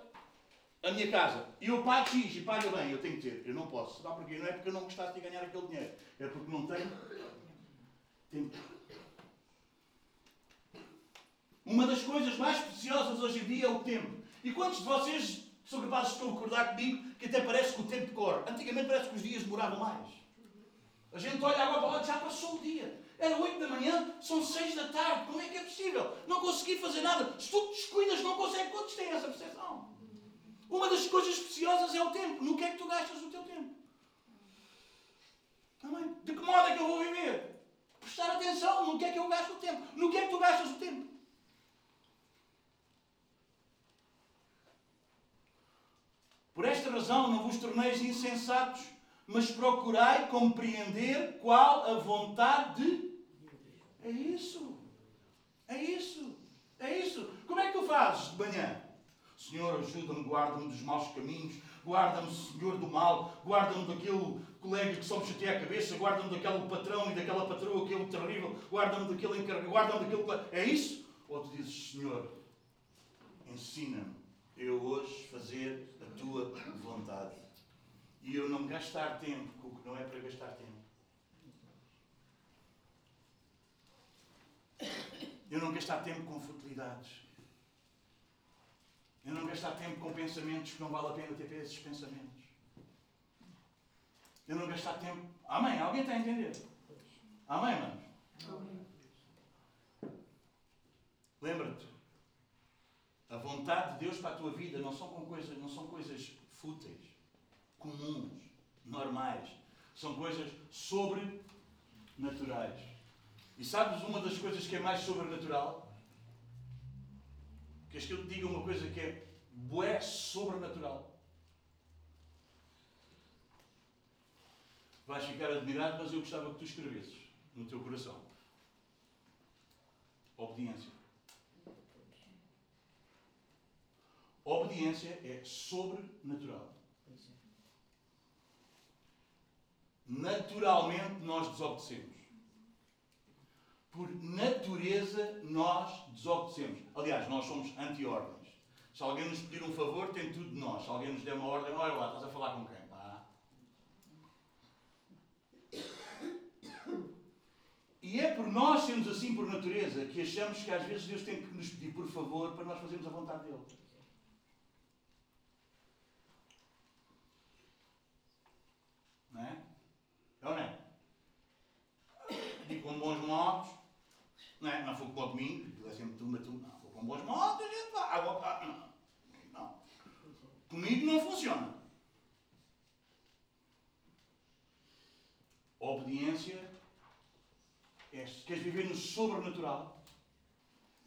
a minha casa. E eu pago X e paga bem, eu tenho que ter. Eu não posso. Sabe porquê? Não é porque eu não gostasse de ganhar aquele dinheiro. É porque não tenho tempo. Uma das coisas mais preciosas hoje em dia é o tempo. E quantos de vocês são capazes de concordar comigo que até parece que o tempo corre? Antigamente parece que os dias demoravam mais. A gente olha agora para lá já passou o dia. Era 8 da manhã, são 6 da tarde. Como é que é possível? Não consegui fazer nada. Se tu descuidas, não consegue. Quantos têm essa percepção? Uma das coisas preciosas é o tempo. No que é que tu gastas o teu tempo? De que modo é que eu vou viver? Prestar atenção no que é que eu gasto o tempo. No que é que tu gastas o tempo? Por esta razão não vos torneis insensatos, mas procurai compreender qual a vontade de. É isso. É isso. É isso. Como é que tu fazes de manhã? Senhor, ajuda-me, guarda-me dos maus caminhos, guarda-me, Senhor, do mal, guarda-me daquele colega que só me chateia a cabeça, guarda-me daquele patrão e daquela patroa que é o terrível, guarda-me daquele encarregado, guarda-me daquele. É isso? Ou tu dizes, Senhor, ensina-me eu hoje fazer tua vontade. E eu não gastar tempo com o que não é para gastar tempo. Eu não gastar tempo com futilidades. Eu não gastar tempo com pensamentos que não vale a pena ter esses pensamentos. Eu não gastar tempo. Amém? Alguém está a entender? Amém, mano? Lembra-te. A vontade de Deus para a tua vida não são, com coisas, não são coisas fúteis, comuns, normais. São coisas sobrenaturais. E sabes uma das coisas que é mais sobrenatural? Queres que eu te diga uma coisa que é bué sobrenatural? Vais ficar admirado, mas eu gostava que tu escrevesses no teu coração. Obediência. Obediência é sobrenatural. Naturalmente nós desobedecemos. Por natureza nós desobedecemos. Aliás, nós somos anti-ordens. Se alguém nos pedir um favor, tem tudo de nós. Se alguém nos der uma ordem, olha lá, estás a falar com quem? Pá. E é por nós sermos assim por natureza que achamos que às vezes Deus tem que nos pedir por favor para nós fazermos a vontade dele. Não é? É ou não é? E com bons modos, não é? Não foi com o domingo, que é sempre tumba, tumba. Não, foi com bons modos, a gente vai. Água, ah, não. não. Comigo não funciona. Obediência é, queres viver no sobrenatural?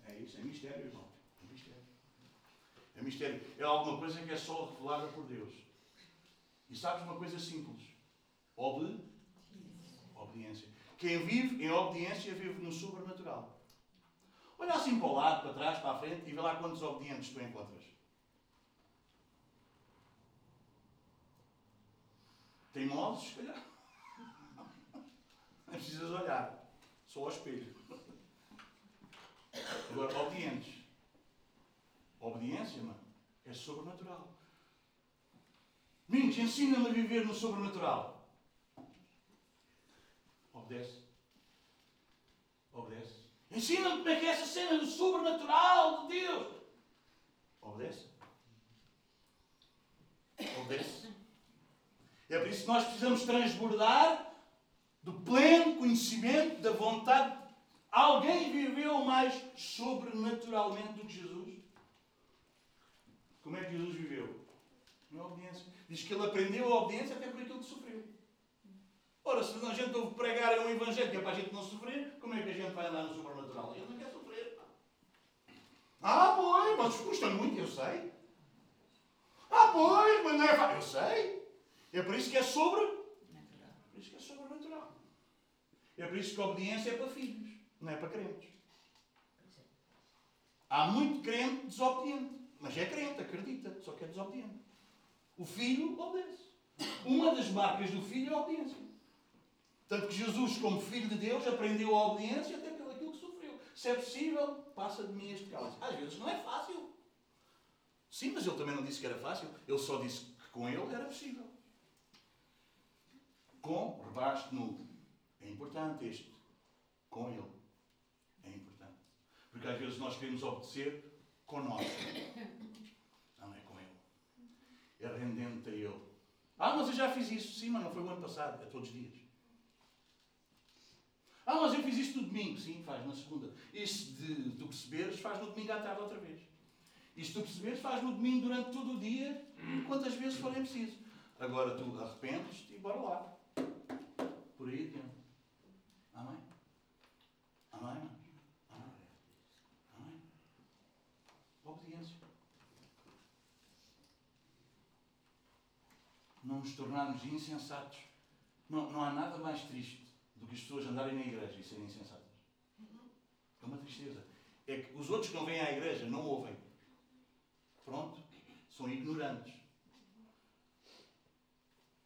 É isso, é mistério, irmão. É mistério. É mistério. É alguma coisa que é só revelada por Deus. E sabes uma coisa simples? Ob... Obediência. Quem vive em obediência vive no sobrenatural. Olha assim para o lado, para trás, para a frente e vê lá quantos obedientes tu encontras. Teimosos, se calhar. Não precisas olhar. Só ao espelho. Agora, obedientes. Obediência, mano, é sobrenatural. Mins, ensina-me a viver no sobrenatural. Obedece. Obedece. Ensina-me como é que é essa cena do sobrenatural de Deus. Obedece. Obedece. É por isso que nós precisamos transbordar do pleno conhecimento da vontade. Alguém viveu mais sobrenaturalmente do que Jesus? Como é que Jesus viveu? Na obediência. Diz que ele aprendeu a obediência até por aquilo que sofreu. Ora, se a gente ouve pregar um evangelho que é para a gente não sofrer, como é que a gente vai andar no sobrenatural? Ele não quer sofrer. Ah, pois, mas custa muito, eu sei. Ah, pois, mas não é fácil. Eu sei. É por isso que é sobre. Por isso que é sobrenatural. É por isso que a obediência é para filhos, não é para crentes. Há muito crente desobediente. Mas é crente, acredita, só que é desobediente. O filho obedece. Uma das marcas do filho é a obediência. Tanto que Jesus, como filho de Deus, aprendeu a obediência até pelo aquilo que sofreu. Se é possível, passa de mim este cálice. Às vezes não é fácil. Sim, mas ele também não disse que era fácil. Ele só disse que com ele era possível. Com, rebaixo nu. É importante este. Com ele. É importante. Porque às vezes nós queremos obedecer conosco. Não é com Ele. É rendente a Ele. Ah, mas eu já fiz isso. Sim, mas não foi o ano passado. É todos os dias. Ah, mas eu fiz isto no domingo. Sim, faz na segunda. Isto de tu perceberes, faz no domingo à tarde outra vez. Isto tu perceberes, faz no domingo durante todo o dia, quantas vezes forem preciso. Agora tu arrependes-te e bora lá. Por aí adiante. Amém? Amém? Amém? Amém? Obediência. Não nos tornarmos insensatos. Não, não há nada mais triste do que as pessoas andarem na igreja e serem insensatas. É uma tristeza. É que os outros que não vêm à igreja não ouvem. Pronto. São ignorantes.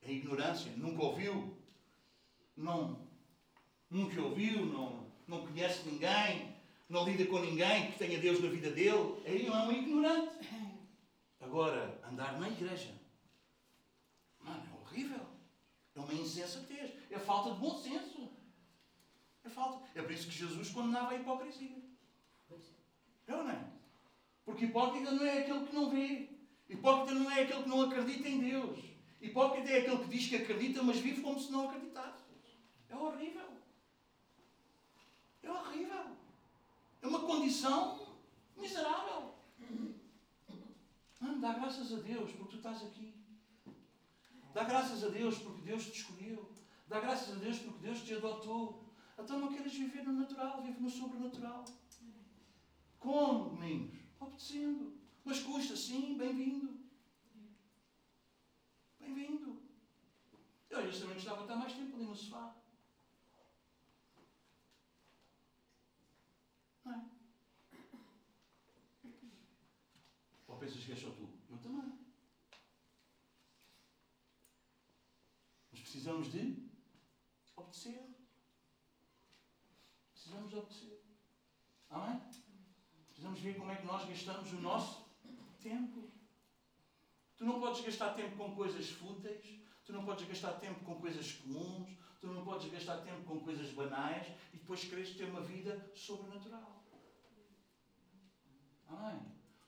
É ignorância. Nunca ouviu. Não. Nunca ouviu. Não, não conhece ninguém não lida com ninguém que tenha Deus na vida dele, aí não é um ignorante. Agora, andar na igreja, mano, é horrível. É uma insensatez. É falta de bom senso. É falta. É por isso que Jesus condenava a hipocrisia. É ou não é? Porque hipócrita não é aquele que não vê. Hipócrita não é aquele que não acredita em Deus. Hipócrita é aquele que diz que acredita, mas vive como se não acreditasse. É horrível. É horrível. É uma condição miserável. Mano, dá graças a Deus porque tu estás aqui. Dá graças a Deus porque Deus te escolheu. Dá graças a Deus porque Deus te adotou. Então não queres viver no natural, vive no sobrenatural. Como, meninos? Obedecendo. Mas custa, sim, bem-vindo. Bem-vindo. Eu, também gostava de estar mais tempo ali no sofá. Não é? Ou pensas que és só tu? Eu também. Mas precisamos de obedecer. Precisamos de obedecer. Amém? Precisamos ver como é que nós gastamos o nosso tempo. Tu não podes gastar tempo com coisas fúteis, tu não podes gastar tempo com coisas comuns, tu não podes gastar tempo com coisas banais e depois queres ter uma vida sobrenatural. Amém?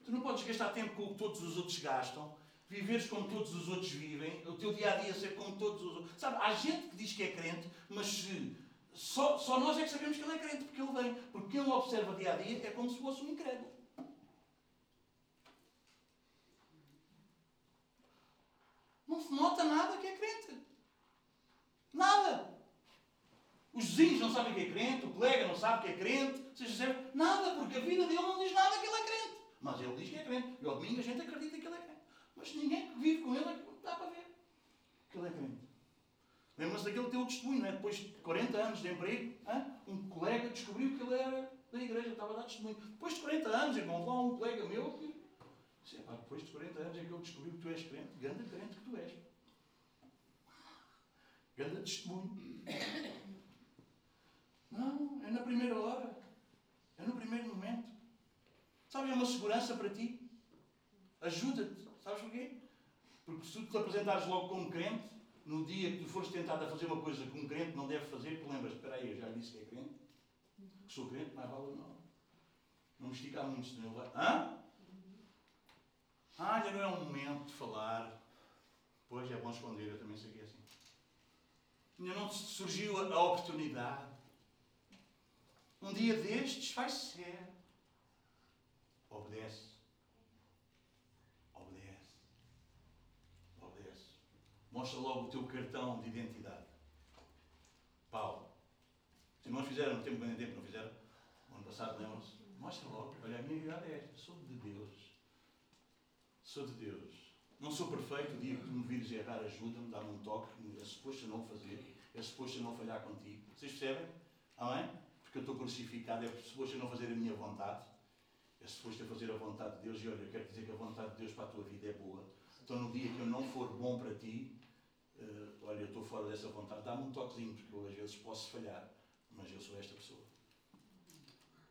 Tu não podes gastar tempo com o que todos os outros gastam, viveres como todos os outros vivem, o teu dia a dia ser como todos os outros. Sabe, há gente que diz que é crente, mas se, só, só nós é que sabemos que ele é crente, porque ele vem. Porque quem o observa dia a dia é como se fosse um incrédulo. Não se nota nada que é crente. Nada. Os vizinhos não sabem que é crente, o colega não sabe que é crente, seja certo, nada, porque a vida dele não diz nada que ele é crente. Mas ele diz que é crente. E ao domingo a gente acredita que ele é crente. Mas ninguém que vive com ele é dá para ver que ele é crente. Lembra-se daquele teu testemunho, não é? depois de 40 anos de emprego, hein? um colega descobriu que ele era da igreja, estava a dar testemunho. Depois de 40 anos, irmão, lá um colega meu que. Disse, depois de 40 anos é que eu descobri que tu és crente. Grande crente que tu és. Grande testemunho. Não, é na primeira hora. É no primeiro momento. Sabe, é uma segurança para ti. Ajuda-te. Sabes porquê? Porque se tu te apresentares logo como crente, no dia que tu fores tentado a fazer uma coisa que um crente não deve fazer, tu lembras, espera aí, eu já disse que é crente, que sou crente, mais vale não. Não me esticar muito, senão vai. Hã? Ah, ainda não é o momento de falar. Pois é bom esconder, eu também que é assim. Ainda não surgiu a oportunidade. Um dia destes vai ser. Obedece. Obedece. Mostra logo o teu cartão de identidade. Paulo. Se não fizeram tempo é tempo, não fizeram? No ano passado, lembram-se? Mostra logo. Olha, a minha idade é esta. Sou de Deus. Sou de Deus. Não sou perfeito. O dia que tu me vires errar, ajuda-me, dá-me um toque. É suposto a não fazer. É suposto a não falhar contigo. Vocês percebem? Amém? Porque eu estou crucificado. É suposto a não fazer a minha vontade. É suposto a fazer a vontade de Deus. E olha, eu quero dizer que a vontade de Deus para a tua vida é boa. Então, no dia que eu não for bom para ti, uh, olha, eu estou fora dessa vontade, dá-me um toquezinho, porque eu às vezes posso falhar, mas eu sou esta pessoa.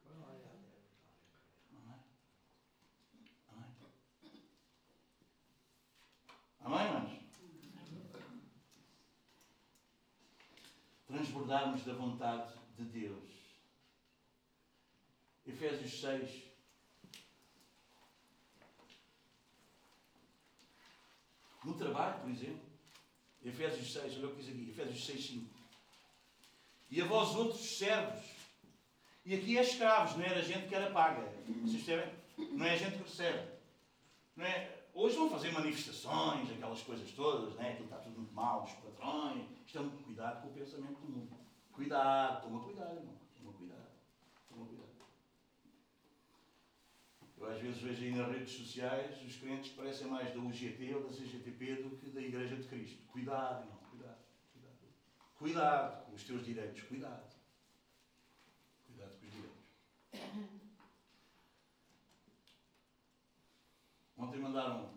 Amém? Amém? Amém, irmãos? Transbordarmos da vontade de Deus. Efésios 6, No trabalho, por exemplo, Efésios 6, olha o que diz aqui, Efésios 6, 5. E a vós outros servos. E aqui é escravos, não era gente que era paga. Vocês percebem? Não é gente que recebe. Não é? Hoje vão fazer manifestações, aquelas coisas todas, né? aquilo está tudo muito mal, os patrões. Estão cuidado com o pensamento do mundo. Cuidado, toma cuidado, irmão. Toma cuidado. Toma cuidado. Às vezes vejo aí nas redes sociais os crentes parecem mais da UGT ou da CGTP do que da Igreja de Cristo. Cuidado, irmão, cuidado, cuidado. Cuidado com os teus direitos, cuidado. Cuidado com os direitos. Ontem mandaram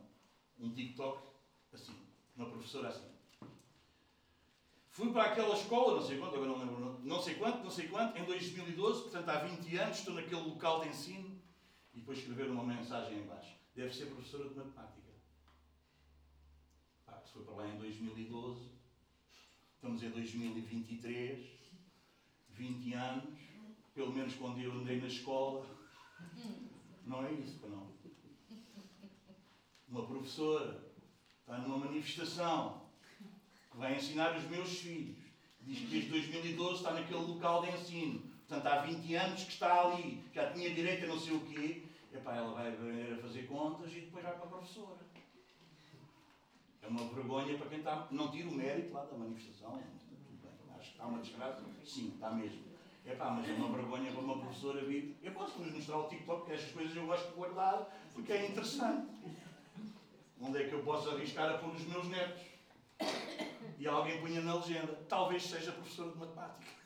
um TikTok assim, uma professora assim. Fui para aquela escola, não sei quanto, agora não lembro, não sei quanto, não sei quanto, em 2012, portanto há 20 anos, estou naquele local de ensino e depois escrever uma mensagem em baixo. Deve ser professora de matemática. Pá, se foi para lá em 2012, estamos em 2023, 20 anos, pelo menos quando eu andei na escola, não é isso, não. Uma professora está numa manifestação que vai ensinar os meus filhos. Diz que desde 2012 está naquele local de ensino. Portanto, há 20 anos que está ali, já tinha direito a não sei o quê. Epá, ela vai aprender a fazer contas e depois vai para a professora. É uma vergonha para quem está. Não tira o mérito lá da manifestação. Tudo bem. Acho que está uma desgraça. Sim, está mesmo. Epá, mas é uma vergonha para uma professora vir. Eu posso vos mostrar o TikTok, porque estas coisas eu gosto de guardar, porque é interessante. Onde é que eu posso arriscar a pôr os meus netos? E alguém punha na legenda. Talvez seja professora de matemática.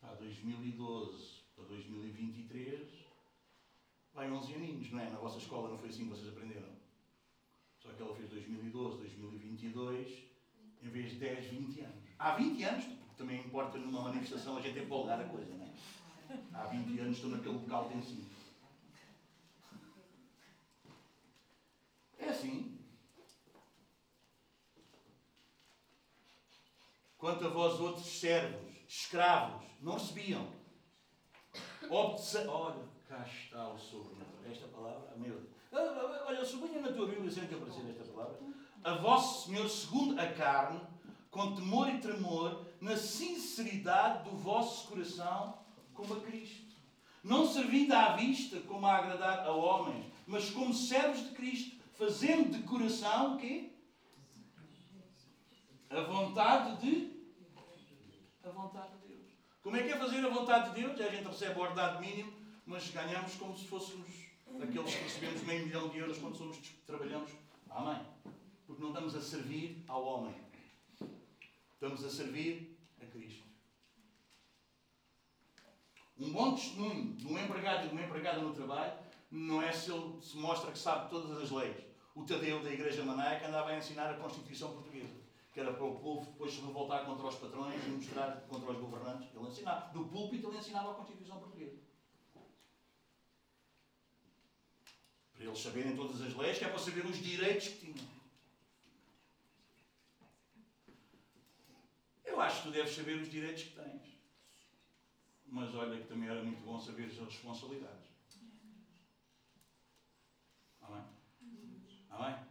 Para 2012 para 2023, vai 11 aninhos, não é? Na vossa escola não foi assim que vocês aprenderam. Só que ela fez 2012, 2022, em vez de 10, 20 anos. Há 20 anos, porque também importa numa manifestação a gente empolgar a coisa, não é? Há 20 anos estou naquele local de ensino. É assim. Quanto a vós outros servos, escravos, não recebiam. Obedece... Olha, cá está o sobrenatural. Esta palavra, meu Deus. Ah, ah, Olha, sublinha na tua Bíblia sempre que aparecer esta palavra. A vosso Senhor, segundo a carne, com temor e tremor, na sinceridade do vosso coração, como a Cristo. Não servindo à vista como a agradar a homens, mas como servos de Cristo, fazendo de coração o quê? A vontade de. A vontade de Deus. Como é que é fazer a vontade de Deus? A gente recebe o ordenado mínimo, mas ganhamos como se fôssemos aqueles que recebemos meio milhão de euros quando somos, trabalhamos. Amém. Porque não estamos a servir ao homem. Estamos a servir a Cristo. Um bom testemunho de um empregado e de uma empregada no trabalho não é se ele se mostra que sabe todas as leis. O Tadeu da Igreja Manaica andava a ensinar a Constituição Portuguesa, que era para o povo depois se revoltar contra os patrões e mostrar contra os governantes. Ele ensinava. Do púlpito ele ensinava a Constituição Portuguesa. Para eles saberem todas as leis, que é para saber os direitos que tinham. Eu acho que tu deves saber os direitos que tens. Mas olha que também era muito bom saber as responsabilidades. Amém? Amém?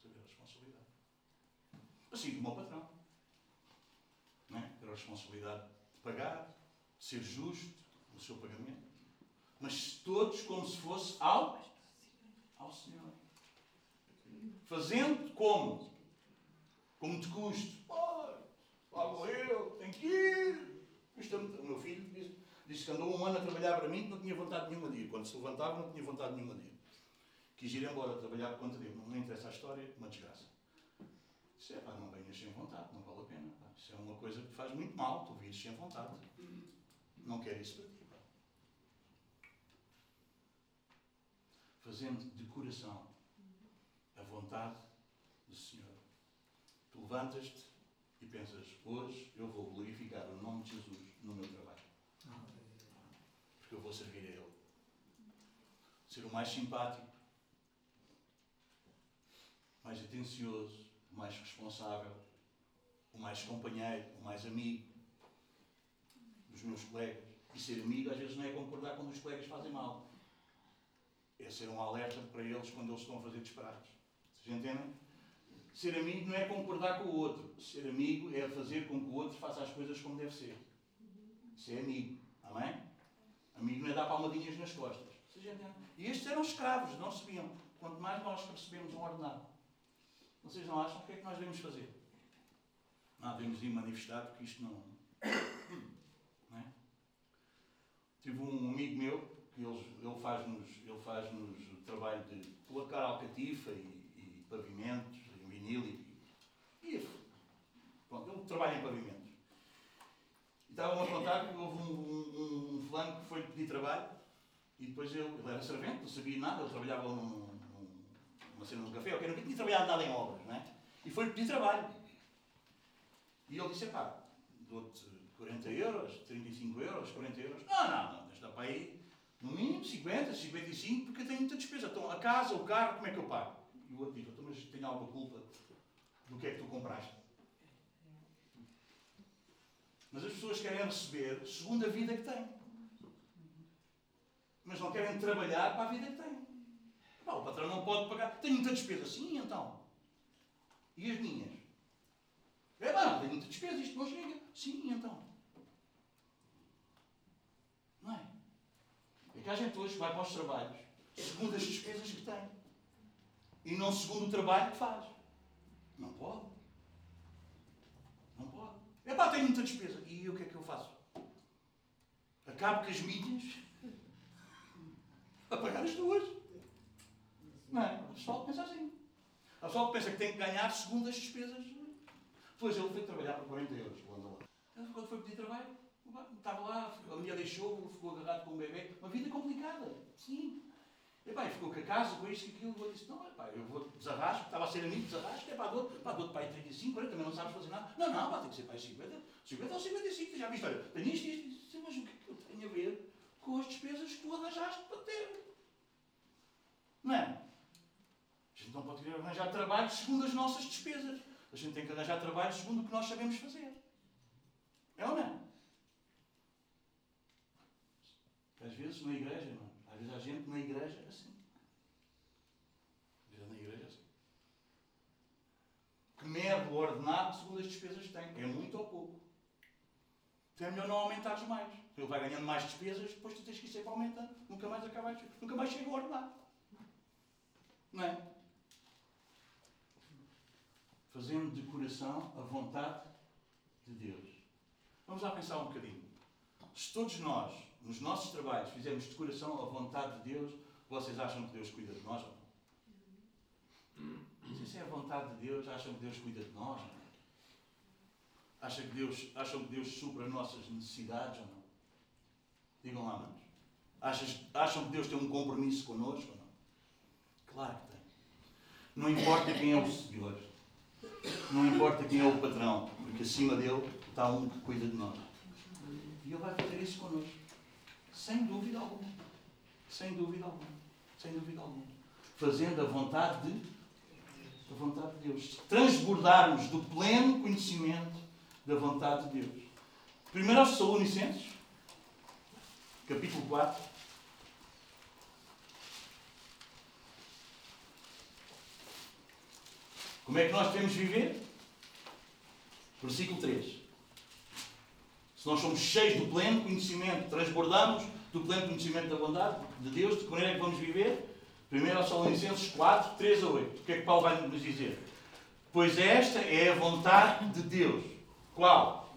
Saber a responsabilidade. Assim como o patrão. Não é? Ter a responsabilidade de pagar, de ser justo no seu pagamento. Mas todos como se fosse ao, ao Senhor. Fazendo como? Como te custo. Pai, lá vou eu, tenho que ir. O meu filho disse, disse que andou um ano a trabalhar para mim que não tinha vontade nenhuma de ir. Quando se levantava, não tinha vontade nenhuma de ir. Quis ir embora trabalhar por conta dele. Não me interessa a história, uma desgraça. Disse, é pá, não venhas sem vontade, não vale a pena. Pá. Isso é uma coisa que faz muito mal, tu vires sem vontade. Não quero isso para ti. Pá. Fazendo de coração a vontade do Senhor. Tu levantas-te e pensas, hoje eu vou glorificar o nome de Jesus no meu trabalho. Porque eu vou servir a Ele. Ser o mais simpático, mais atencioso, o mais responsável, o mais companheiro, o mais amigo dos meus colegas. E ser amigo às vezes não é concordar quando os colegas fazem mal. É ser um alerta para eles quando eles estão a fazer disparates. Vocês entendem? Ser amigo não é concordar com o outro. Ser amigo é fazer com que o outro faça as coisas como deve ser. Ser amigo. Amém? Amigo não é dar palmadinhas nas costas. Vocês entendem? E estes eram escravos, não sabiam. Quanto mais nós recebemos um ordenado. Vocês não acham? O que é que nós devemos fazer? Não, devemos ir manifestar porque isto não. não é? Tive um amigo meu que ele, ele faz-nos ele faz -nos o trabalho de colocar alcatifa e, e pavimentos, em vinil e, e. Pronto, ele trabalha em pavimentos. E estavam a contar que houve um, um, um fulano que foi pedir trabalho e depois ele, ele era servente, não sabia nada, ele trabalhava num, num café, ok, nunca tinha trabalhado nada em obras, não é? E foi pedir trabalho. E ele disse, pá, dou-te 40 euros, 35 euros, 40 euros. Não, não, não, deixa para aí no mínimo 50, 55, porque eu tenho muita despesa. Então, a casa, o carro, como é que eu pago? E o outro diz, então, mas tenho alguma culpa do que é que tu compraste? Mas as pessoas querem receber segundo a vida que têm. Mas não querem trabalhar para a vida que têm. Pá, o patrão não pode pagar. Tenho muita despesa. Sim, então. E as minhas? É bom, tenho muita despesa, isto não chega. Sim, então. Não é? É que a gente hoje vai para os trabalhos segundo as despesas que tem. E não segundo o trabalho que faz. Não pode. Não pode. É pá, tenho muita despesa. E o que é que eu faço? Acabo com as minhas a pagar as duas. Não é? O pessoal pensa assim. O pessoal pensa que tem que ganhar segundo as despesas. Pois ele foi trabalhar por 40 euros quando foi pedir trabalho, estava lá, a mulher deixou, ficou agarrado com um bebê. Uma vida complicada. Sim. E pá, ficou com a casa, com isto e aquilo. Eu disse: Não, epá, eu vou desarrasco, estava a ser amigo, desarrasco, é pá, dou, pá, dou-te pai 35, 40, também não sabes fazer nada. Não, não, pá, tem que ser pai 50, 50 ou 55, já viste, olha, tenho isto, isto, isto, mas o que é que eu tenho a ver com as despesas que tu arranjaste para ter? Não é? Não pode arranjar trabalho segundo as nossas despesas. A gente tem que arranjar trabalho segundo o que nós sabemos fazer. É ou não? Às vezes na igreja, não. Às vezes a gente na igreja é assim. Às vezes na igreja é assim. Que mede o ordenado segundo as despesas que tem. É muito ou pouco. Então é melhor não aumentares mais. Ele vai ganhando mais despesas, depois tu tens que ir sempre aumentando. Nunca mais acabas, nunca mais chega o ordenado. Não é? Fazendo de coração a vontade de Deus. Vamos lá pensar um bocadinho. Se todos nós, nos nossos trabalhos, fizermos de coração a vontade de Deus, vocês acham que Deus cuida de nós ou não? Se isso é a vontade de Deus, acham que Deus cuida de nós ou não? Acham que Deus, acham que Deus supra as nossas necessidades ou não? Digam lá, manos. Acham que Deus tem um compromisso connosco ou não? Claro que tem. Não importa quem é o Senhor. Não importa quem é o patrão. Porque acima dele está um que cuida de nós. E Ele vai fazer isso connosco. Sem dúvida alguma. Sem dúvida alguma. Sem dúvida alguma. Fazendo a vontade de, a vontade de Deus. Transbordarmos do pleno conhecimento da vontade de Deus. Primeiro aos Salonicenses, capítulo 4. Como é que nós devemos viver? Versículo 3. Se nós somos cheios do pleno conhecimento, transbordamos do pleno conhecimento da bondade de Deus, de que maneira é que vamos viver? Primeiro aos Salonicenses 4, 3 a 8. O que é que Paulo vai nos dizer? Pois esta é a vontade de Deus. Qual?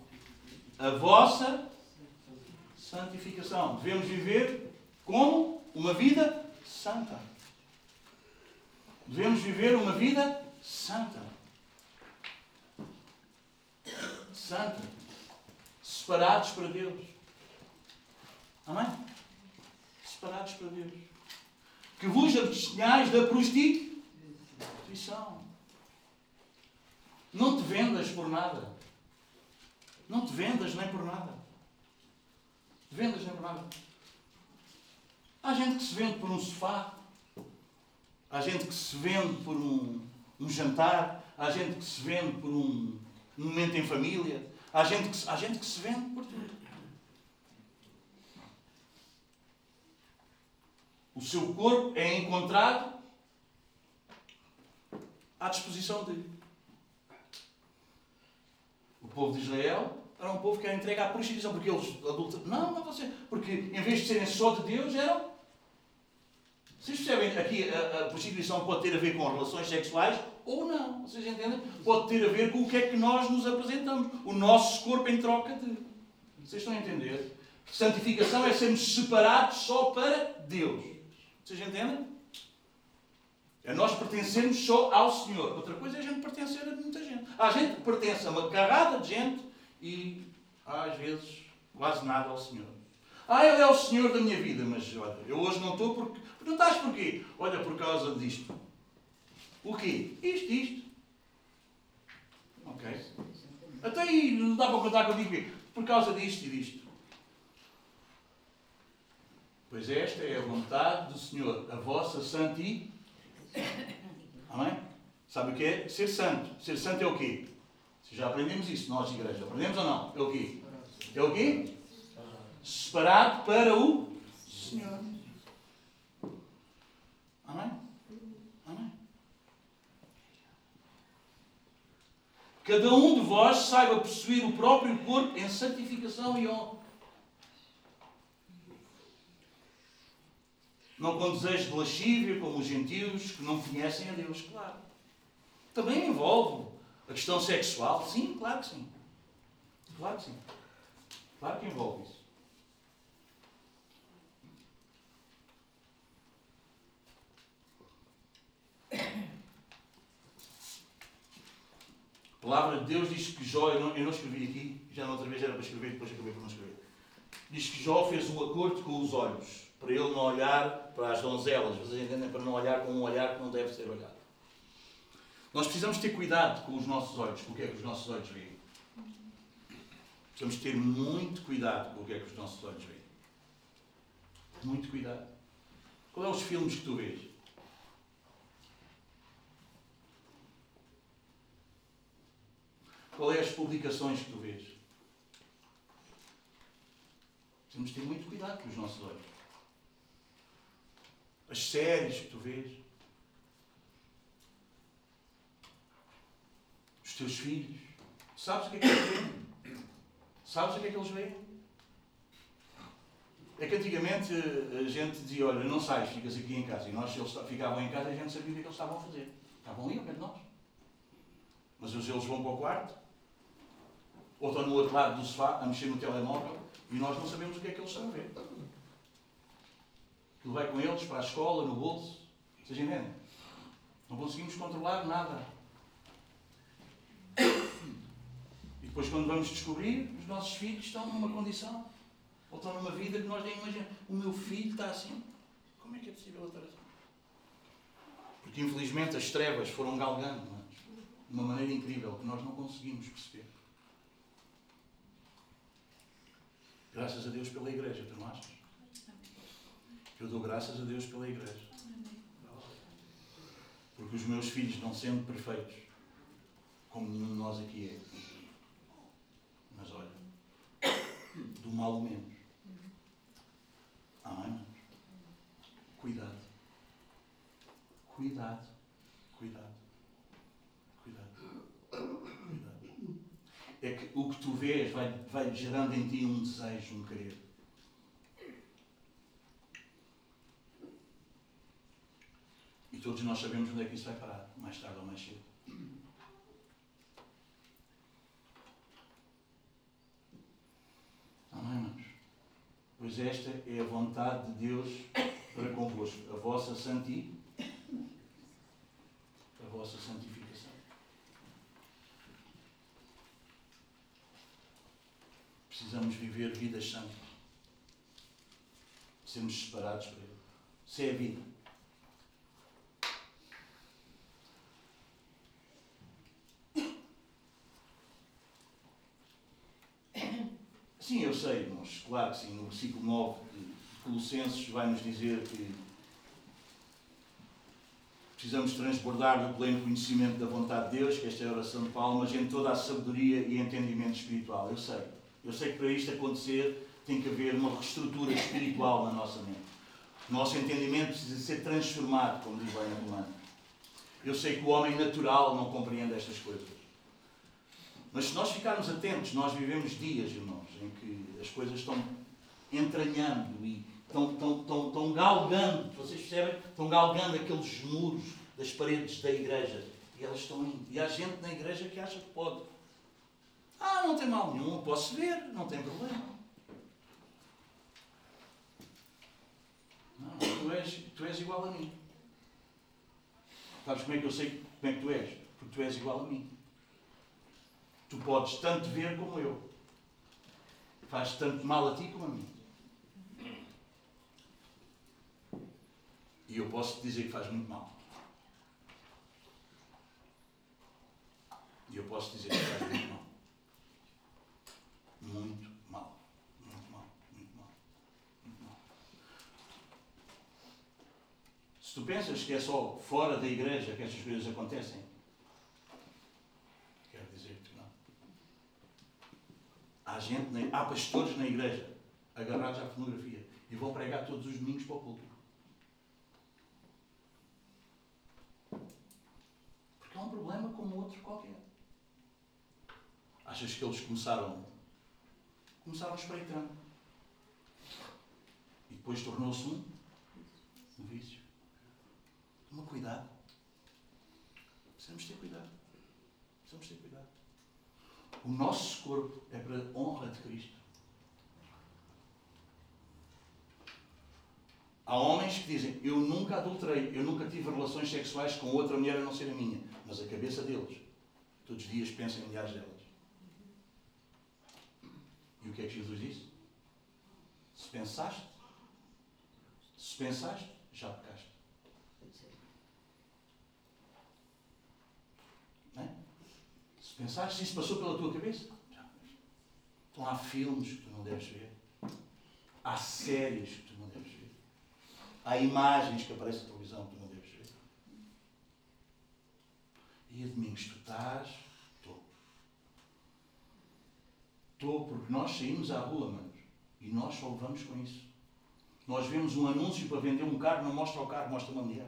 A vossa santificação. Devemos viver como uma vida santa. Devemos viver uma vida santa. Santa. Separados para Deus. Amém? Separados para Deus. Que vos abstenhais da prostituição. Não te vendas por nada. Não te vendas nem por nada. Te vendas nem por nada. Há gente que se vende por um sofá. Há gente que se vende por um, um jantar. Há gente que se vende por um, momento em família. Há gente, que, há gente que se vende por tudo. O seu corpo é encontrado à disposição dele. O povo de Israel era um povo que era entregue à prostituição, porque eles adultos. Não, não você. Porque em vez de serem só de Deus, eram. Vocês percebem? Aqui a, a prostituição pode ter a ver com relações sexuais ou não. Vocês entendem? Pode ter a ver com o que é que nós nos apresentamos. O nosso corpo em troca de. Vocês estão a entender? Santificação é sermos separados só para Deus. Vocês entendem? É nós pertencermos só ao Senhor. Outra coisa é a gente pertencer a muita gente. Há gente pertence a uma carrada de gente e, às vezes, quase nada ao Senhor. Ah, Ele é o Senhor da minha vida, mas olha, eu hoje não estou porque. Não estás porquê? Olha, por causa disto. O quê? Isto, isto. Ok? Até aí não dá para contar quando digo por causa disto e disto. Pois esta é a vontade do Senhor, a vossa santi. Amém? Sabe o que é? Ser santo. Ser santo é o quê? Já aprendemos isso, nós, igreja. Aprendemos ou não? É o quê? É o quê? Separado para o Senhor. Amém? Amém? Cada um de vós saiba possuir o próprio corpo em santificação e honra. Não com desejo de lascívia, como os gentios que não conhecem a Deus, claro. Também envolve a questão sexual, sim, claro que sim. Claro que sim. Claro que envolve isso. A palavra de Deus diz que Jó, eu não, eu não escrevi aqui, já na outra vez era para escrever, depois acabei por não escrever. Diz que Jó fez um acordo com os olhos, para ele não olhar para as donzelas, vocês entendem? Para não olhar com um olhar que não deve ser olhado. Nós precisamos ter cuidado com os nossos olhos, com o que é que os nossos olhos veem. Precisamos ter muito cuidado com o que é que os nossos olhos veem. Muito cuidado. Qual é os filmes que tu vês? Qual é as publicações que tu vês? Temos de ter muito cuidado com os nossos olhos. As séries que tu vês. Os teus filhos. Sabes o que é que eles veem? Sabes o que é que eles veem? É que antigamente a gente dizia, olha, não sais, ficas aqui em casa. E nós, eles ficavam em casa, a gente sabia o que, é que eles estavam a fazer. Estavam ali ao pé de nós. Mas eles vão para o quarto ou estão no outro lado do sofá a mexer no telemóvel e nós não sabemos o que é que eles estão a ver. Aquilo vai com eles para a escola, no bolso. Vocês entendem? Não conseguimos controlar nada. E depois, quando vamos descobrir, os nossos filhos estão numa condição, ou estão numa vida que nós nem imaginamos. O meu filho está assim. Como é que é possível outra assim? Porque, infelizmente, as trevas foram galgando mas, de uma maneira incrível que nós não conseguimos perceber. Graças a Deus pela igreja, tu não achas? Eu dou graças a Deus pela igreja. Porque os meus filhos, não sendo perfeitos, como nenhum de nós aqui é, mas olha, do mal o menos. Amém? Cuidado. Cuidado. Cuidado. Cuidado. É que o que tu vês vai, vai gerando em ti um desejo, um querer. E todos nós sabemos onde é que isso vai parar, mais tarde ou mais cedo. Amém, irmãos? Pois esta é a vontade de Deus para convosco, a vossa santi, a vossa santificação. Precisamos viver vidas santas. Sermos separados para Ele. Isso é a vida. Sim, eu sei, irmãos, claro que sim, no versículo 9 de Colossenses vai-nos dizer que precisamos transbordar do pleno conhecimento da vontade de Deus, que esta é a oração de Paulo, mas em toda a sabedoria e entendimento espiritual. Eu sei, eu sei que para isto acontecer tem que haver uma reestrutura espiritual na nossa mente. O nosso entendimento precisa ser transformado, como diz bem na Romana. Eu sei que o homem natural não compreende estas coisas. Mas se nós ficarmos atentos, nós vivemos dias, irmãos, em que as coisas estão entranhando e estão, estão, estão, estão galgando, vocês percebem? Estão galgando aqueles muros das paredes da igreja. E elas estão indo. E há gente na igreja que acha que pode. Ah, não tem mal nenhum, posso ver, não tem problema. Não, tu és, tu és igual a mim. Sabes como é que eu sei como é que tu és? Porque tu és igual a mim. Tu podes tanto ver como eu. Faz tanto mal a ti como a mim. E eu posso te dizer que faz muito mal. E eu posso dizer que faz muito mal. Muito mal. Muito mal. Muito mal. Muito mal. Se tu pensas que é só fora da igreja que estas coisas acontecem, quero dizer que não. Há gente, há pastores na igreja agarrados à pornografia e vão pregar todos os domingos para o púlpito. Porque é um problema como outro qualquer. Achas que eles começaram começaram espreitando e depois tornou-se um, um vício. Toma cuidado. Precisamos ter cuidado. Precisamos ter cuidado. O nosso corpo é para a honra de Cristo. Há homens que dizem: Eu nunca adulterei, eu nunca tive relações sexuais com outra mulher a não ser a minha. Mas a cabeça deles, todos os dias pensa em milhares delas. E o que é que Jesus disse? Se pensaste, se pensaste, já pecaste. É? Se pensaste, se isso passou pela tua cabeça, já pecaste. Então há filmes que tu não deves ver. Há séries que tu não deves ver. Há imagens que aparecem na televisão que tu não deves ver. E a domingos tu estás, estou. Estou porque nós saímos à rua, manos, e nós só levamos com isso. Nós vemos um anúncio para vender um carro, não mostra o carro, mostra uma mulher.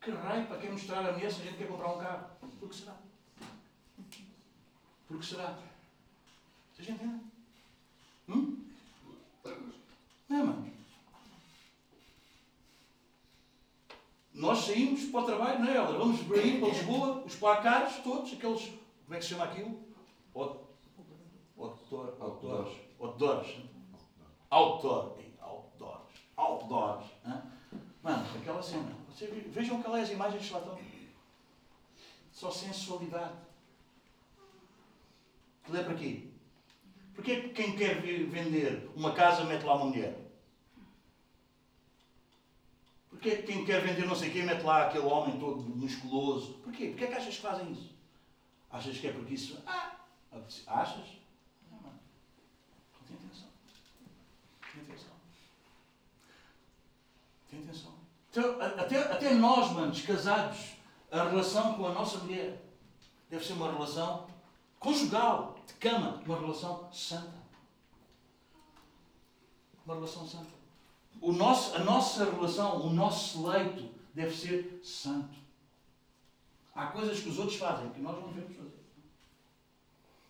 Que raio para quem mostrar a mulher se a gente quer comprar um carro? Por que será? Por que será? Vocês entendem? Hum? Não é, mano? Nós saímos para o trabalho, não é, Helder? Vamos por aí para Lisboa, os placares, todos, aqueles Como é que se chama aquilo? Outdoor. Outdoors. Outdoors. Outdoor. Outdoors. Outdoors. Mano, aquela cena. Você, vejam qual é as imagens que lá estão. Só sensualidade. Aquilo é para quê? Porque quem quer vender uma casa mete lá uma mulher? Porque quem quer vender não sei quem mete lá aquele homem todo musculoso? Porquê? Porquê é que achas que fazem isso? Achas que é porque isso. Ah! Achas? Não, mano. Tem atenção. Tem atenção. Tem atenção. Então, até, até nós, manos, casados, a relação com a nossa mulher deve ser uma relação conjugal, de cama, uma relação santa. Uma relação santa. O nosso, a nossa relação, o nosso leito deve ser santo. Há coisas que os outros fazem que nós não devemos fazer.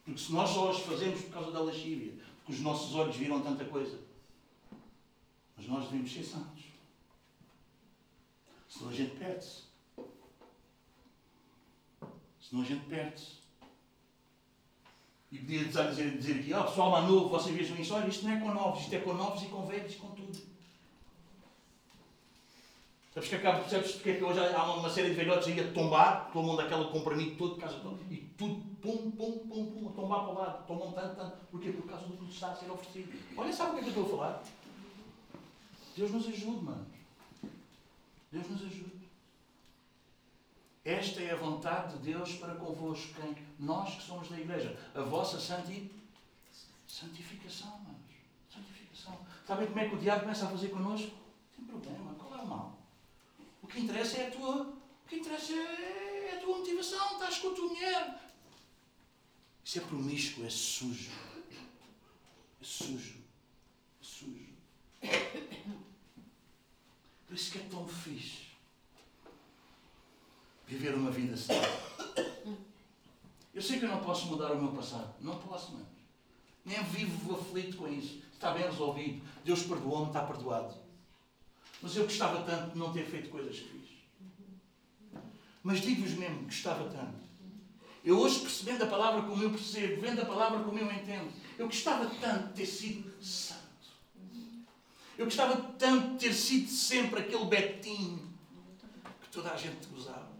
Porque se nós só as fazemos por causa da lascívia, porque os nossos olhos viram tanta coisa. Mas nós devemos ser santos. Senão a gente perde-se. Senão a gente perde-se. E podia dizer, dizer aqui, ó oh, pessoal novo, vocês vejam isso, olha, isto não é com novos, isto é com novos e com velhos e com tudo. Sabes que acaba, percebes porque é que hoje há uma, série de velhotes aí a tombar, tomam daquele comprimido todo, casa toda, e tudo, pum, pum, pum, pum, a tombar para o lado, tomam tanto, tanto. Porquê? Por causa do que está a ser oferecido. Olha, sabe o que é que eu estou a falar? Deus nos ajude, mano. Deus nos ajude. Esta é a vontade de Deus para convosco, quem? Nós que somos da igreja. A vossa santi... santificação, manos. Santificação. Sabem como é que o diabo começa a fazer connosco? Tem problema. Qual é o mal? O que interessa é a tua. O que interessa é a tua motivação. Estás com a tua mulher. Isso é promíscuo, é sujo. É sujo. É sujo. Por isso que é tão fixe viver uma vida assim. Eu sei que eu não posso mudar o meu passado. Não posso, mano. Nem vivo aflito com isso. Está bem resolvido. Deus perdoou-me, está perdoado. Mas eu gostava tanto de não ter feito coisas que fiz. Mas digo-vos mesmo, gostava tanto. Eu hoje, percebendo a palavra como eu percebo, vendo a palavra como eu entendo, eu gostava tanto de ter sido santo. Eu gostava tanto de ter sido sempre aquele Betinho que toda a gente gozava.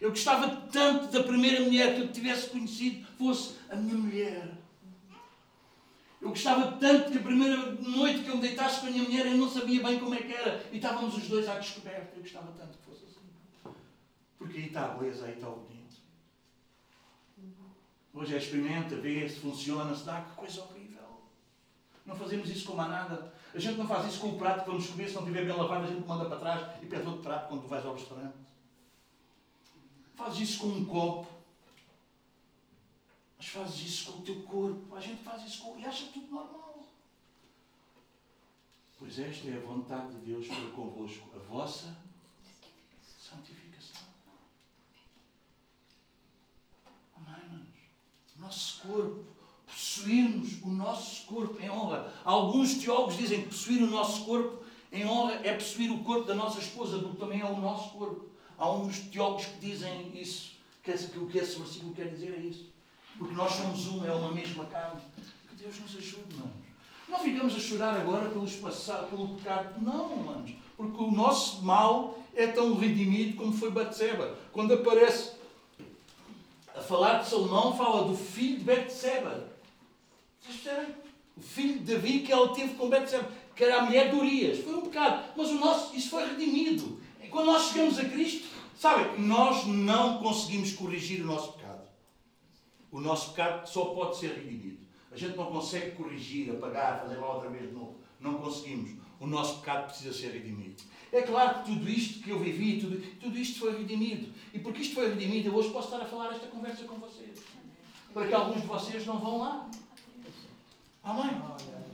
Eu gostava tanto da primeira mulher que eu tivesse conhecido fosse a minha mulher. Eu gostava tanto que a primeira noite que eu me deitasse com a minha mulher eu não sabia bem como é que era. E estávamos os dois à descoberta. Eu gostava tanto que fosse assim. Porque aí está a beleza, aí está o bonito. Hoje é experimenta, vê se funciona, se dá. Que coisa horrível. Não fazemos isso com nada. A gente não faz isso com o prato que vamos comer. Se não estiver bem lavado, a gente manda para trás e pede outro prato quando tu vais ao restaurante. Fazes isso com um copo. Mas fazes isso com o teu corpo. A gente faz isso com. e acha tudo normal. Pois esta é a vontade de Deus para convosco, a vossa santificação. Amém, manos? Nosso corpo, possuirmos o nosso corpo em honra. Alguns teólogos dizem que possuir o nosso corpo em honra é possuir o corpo da nossa esposa, porque também é o nosso corpo. Há uns teólogos que dizem isso, que o que esse versículo quer dizer é isso. Porque nós somos um, é uma mesma carne. Que Deus nos ajude, manos. Não ficamos a chorar agora pelos passados, pelo pecado. Não, manos. Porque o nosso mal é tão redimido como foi Batseba. Quando aparece a falar de Salomão, fala do filho de Batseba. Vocês percebem? O filho de Davi que ela teve com Batseba, que era a mulher de Urias. Foi um pecado. Mas o nosso, isso foi redimido. E quando nós chegamos a Cristo, sabem, nós não conseguimos corrigir o nosso pecado. O nosso pecado só pode ser redimido. A gente não consegue corrigir, apagar, fazer lá outra vez de novo. Não conseguimos. O nosso pecado precisa ser redimido. É claro que tudo isto que eu vivi, tudo, tudo isto foi redimido. E porque isto foi redimido, eu hoje posso estar a falar esta conversa com vocês. Para que alguns de vocês não vão lá. Amém?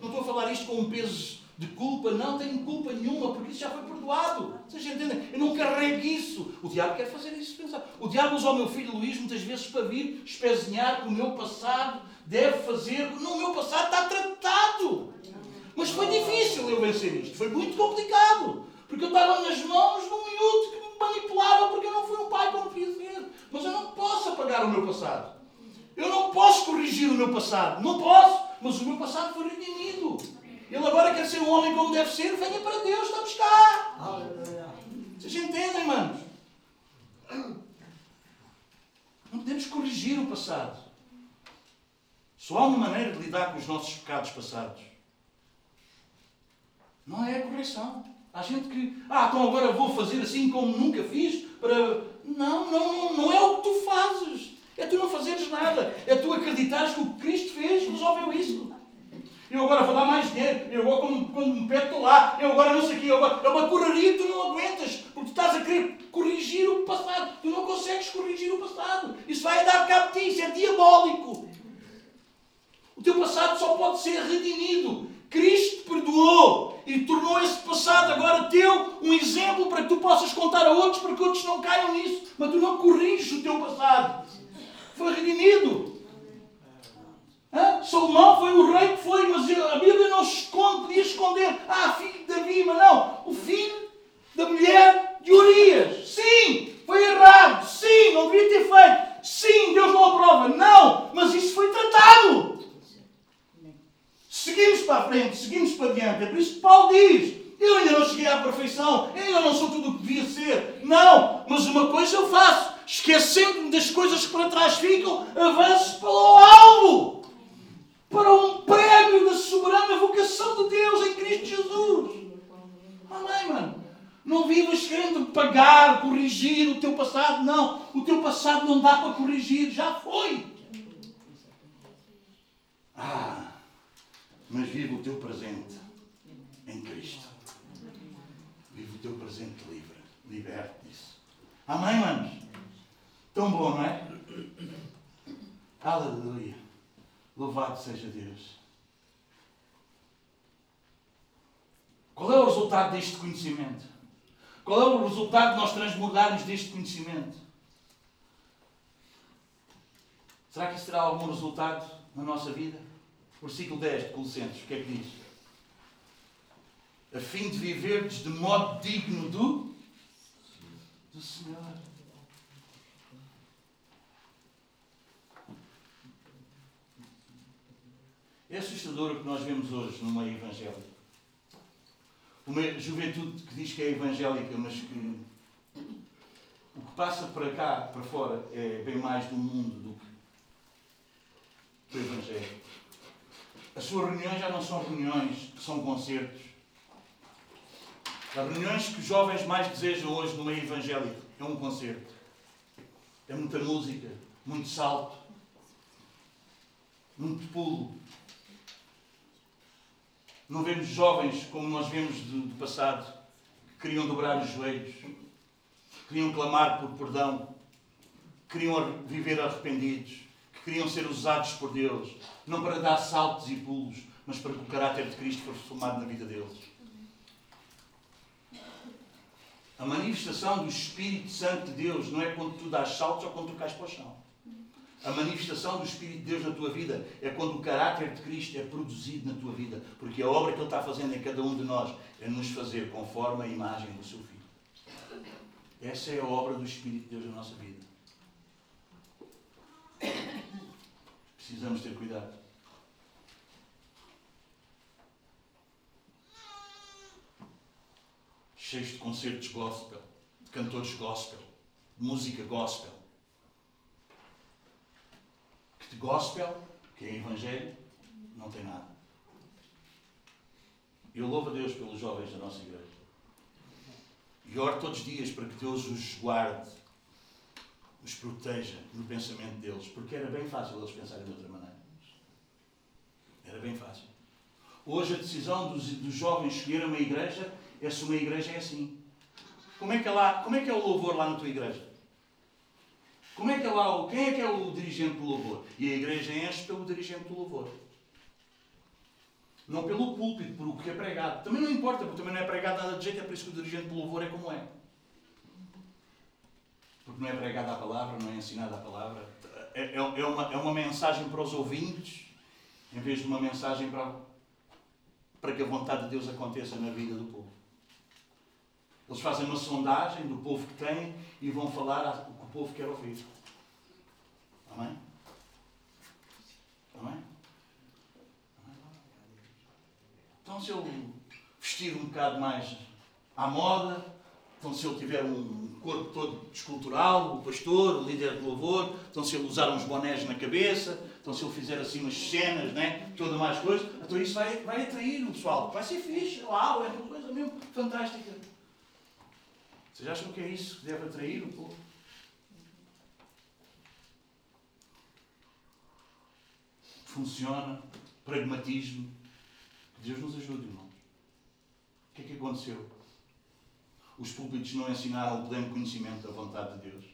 Não estou a falar isto com um peso de culpa, não tenho culpa nenhuma, porque isso já foi perdoado. Vocês entendem? Eu não carrego isso. O diabo quer fazer isso pensar. O diabo usa o meu filho Luís muitas vezes para vir espezinhar que o meu passado deve fazer. No meu passado está tratado. Mas foi difícil eu vencer isto. Foi muito complicado. Porque eu estava nas mãos de um miúdo que manipulável porque eu não fui um pai como devia ser. Mas eu não posso apagar o meu passado. Eu não posso corrigir o meu passado. Não posso. Mas o meu passado foi redimido. Ele agora quer ser um homem como deve ser. Venha para Deus, estamos cá. Vocês entendem, manos? Não podemos corrigir o passado. Só há uma maneira de lidar com os nossos pecados passados. Não é a correção. Há gente que, ah, então agora vou fazer assim como nunca fiz para. Não, não, não é o que tu fazes. É tu não fazeres nada. É tu acreditares que o que Cristo fez resolveu isso. Eu agora vou dar mais dinheiro. Eu agora, quando, quando me estou lá. Eu agora não sei o quê. Eu agora, é uma correria que tu não aguentas. Porque tu estás a querer corrigir o passado. Tu não consegues corrigir o passado. Isso vai dar cabo de ti. Isso é diabólico. O teu passado só pode ser redimido. Cristo perdoou e tornou esse passado agora teu um exemplo para que tu possas contar a outros, para que outros não caiam nisso. Mas tu não corriges o teu passado. Foi redimido. Hã? Salomão foi o rei que foi, mas a Bíblia não esconde, podia esconder. Ah, filho de Davi, mas não. O filho da mulher de Urias. Sim, foi errado. Sim, não devia ter feito. Sim, Deus não aprova. Não, mas isso foi tratado. Seguimos para a frente, seguimos para diante. É por isso que Paulo diz: Eu ainda não cheguei à perfeição, eu ainda não sou tudo o que devia ser. Não, mas uma coisa eu faço: esquecendo-me das coisas que para trás ficam, avanço para o alvo para um prémio da soberana vocação de Deus em Cristo Jesus. Amém, mano? Não vivas querendo pagar, corrigir o teu passado. Não, o teu passado não dá para corrigir, já foi. Ah, mas vive o teu presente em Cristo. Vive o teu presente livre. Liberte disso. Amém, manos? Tão bom, não é? Aleluia. Louvado seja Deus. Qual é o resultado deste conhecimento? Qual é o resultado de nós transbordarmos deste conhecimento? Será que isso terá algum resultado na nossa vida? Versículo 10 de Colossenses, o que é que diz? A fim de viverdes de modo digno do, do Senhor. É assustador o que nós vemos hoje no meio evangélico. Uma juventude que diz que é evangélica, mas que o que passa para cá, para fora, é bem mais do mundo do que do Evangelho. As suas reuniões já não são reuniões, são concertos. As reuniões que os jovens mais desejam hoje no meio evangélico é um concerto. É muita música, muito salto, muito pulo, não vemos jovens como nós vemos do, do passado, que queriam dobrar os joelhos, queriam clamar por perdão, queriam viver arrependidos, que queriam ser usados por Deus, não para dar saltos e pulos, mas para que o caráter de Cristo fosse formado na vida deles. A manifestação do Espírito Santo de Deus não é quando tu dás saltos ou quando tu cais para o chão. A manifestação do Espírito de Deus na tua vida é quando o caráter de Cristo é produzido na tua vida. Porque a obra que Ele está fazendo em cada um de nós é nos fazer conforme a imagem do seu Filho. Essa é a obra do Espírito de Deus na nossa vida. Precisamos ter cuidado. Cheios de concertos gospel, de cantores gospel, de música gospel de gospel, que é evangelho, não tem nada. Eu louvo a Deus pelos jovens da nossa igreja. E oro todos os dias para que Deus os guarde, os proteja no pensamento deles, porque era bem fácil eles pensarem de outra maneira. Era bem fácil. Hoje a decisão dos, dos jovens escolher uma igreja é se uma igreja é assim. Como é que é, lá, como é, que é o louvor lá na tua igreja? Como é que é lá, quem é que é o dirigente do louvor? E a igreja enche pelo dirigente do louvor. Não pelo púlpito, por o que é pregado. Também não importa, porque também não é pregado nada de jeito, é por isso que o dirigente do louvor é como é. Porque não é pregada a palavra, não é ensinada a palavra. É, é, é, uma, é uma mensagem para os ouvintes, em vez de uma mensagem para, para que a vontade de Deus aconteça na vida do povo. Eles fazem uma sondagem do povo que têm e vão falar o o povo quer ouvir. Amém? Amém? Então, se ele vestir um bocado mais à moda, então se ele tiver um corpo todo escultural, o pastor, o líder de louvor, então se ele usar uns bonés na cabeça, então se ele fizer assim umas cenas, né? toda mais coisa, então isso vai, vai atrair o pessoal. Vai ser fixe, uau, é uma coisa mesmo fantástica. Vocês acham que é isso que deve atrair o povo? Funciona, pragmatismo. Deus nos ajude, irmãos. O que é que aconteceu? Os púlpitos não ensinaram o pleno conhecimento da vontade de Deus.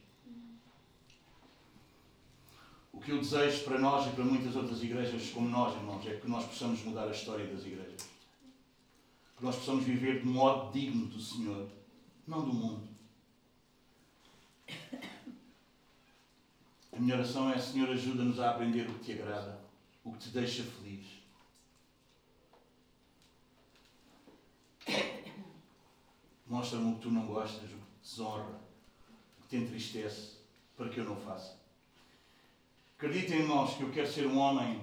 O que eu desejo para nós e para muitas outras igrejas como nós, irmãos, é que nós possamos mudar a história das igrejas. Que nós possamos viver de modo digno do Senhor, não do mundo. A minha oração é, Senhor, ajuda-nos a aprender o que te agrada, o que te deixa feliz. Mostra-me o que tu não gostas, o que te desonra, o que te entristece, para que eu não faça. Acreditem, irmãos, que eu quero ser um homem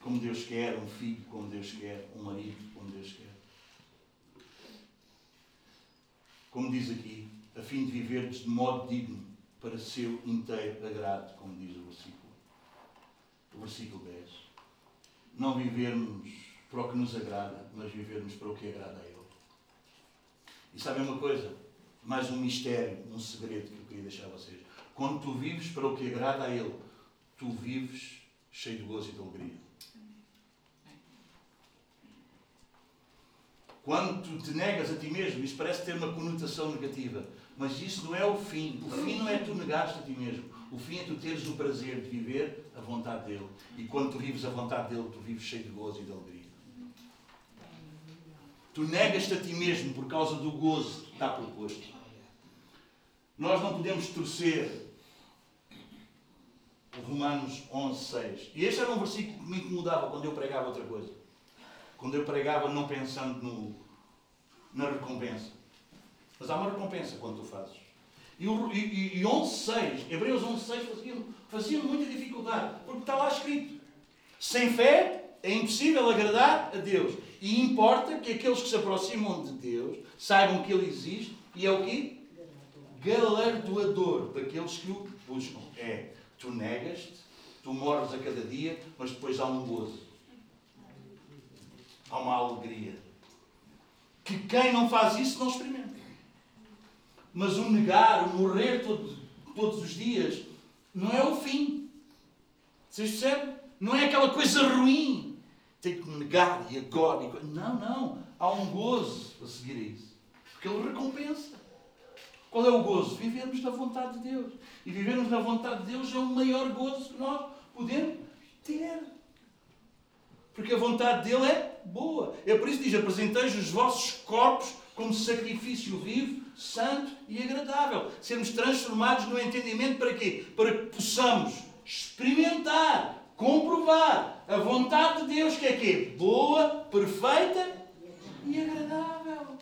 como Deus quer, um filho como Deus quer, um marido como Deus quer. Como diz aqui, a fim de viverdes de modo digno para seu inteiro agrado, como diz o versículo. O versículo 10. Não vivermos para o que nos agrada, mas vivermos para o que agrada a Ele. E sabem uma coisa? Mais um mistério, um segredo que eu queria deixar a vocês. Quando tu vives para o que agrada a Ele, tu vives cheio de gozo e de alegria. Quando tu te negas a ti mesmo, isso parece ter uma conotação negativa, mas isso não é o fim. O fim não é tu negaste a ti mesmo. O fim é tu teres o prazer de viver a vontade dele. E quando tu vives a vontade dele, tu vives cheio de gozo e de alegria. Tu negas-te a ti mesmo por causa do gozo que está proposto. Nós não podemos torcer Romanos 11, 6. E este era um versículo que me incomodava quando eu pregava outra coisa. Quando eu pregava não pensando no, na recompensa. Mas há uma recompensa quando tu fazes. E, e, e 11, 6, Hebreus 11, 6 fazia, fazia muita dificuldade. Porque está lá escrito. Sem fé é impossível agradar a Deus. E importa que aqueles que se aproximam de Deus saibam que Ele existe e é o quê? Galardoador daqueles que o buscam. É, tu negas-te, tu morres a cada dia, mas depois há um gozo. Há uma alegria. Que quem não faz isso não experimenta. Mas o negar, o morrer todo, todos os dias, não é o fim. Vocês percebem? Não é aquela coisa ruim. Tem que negar e agora. E... Não, não. Há um gozo a seguir a isso. Porque ele recompensa. Qual é o gozo? Vivermos na vontade de Deus. E vivermos na vontade de Deus é o maior gozo que nós podemos ter. Porque a vontade dele é boa. É por isso que diz: apresenteis os vossos corpos como sacrifício vivo, santo e agradável. Sermos transformados no entendimento para quê? Para que possamos experimentar, comprovar a vontade de Deus, que é quê? Boa, perfeita e agradável.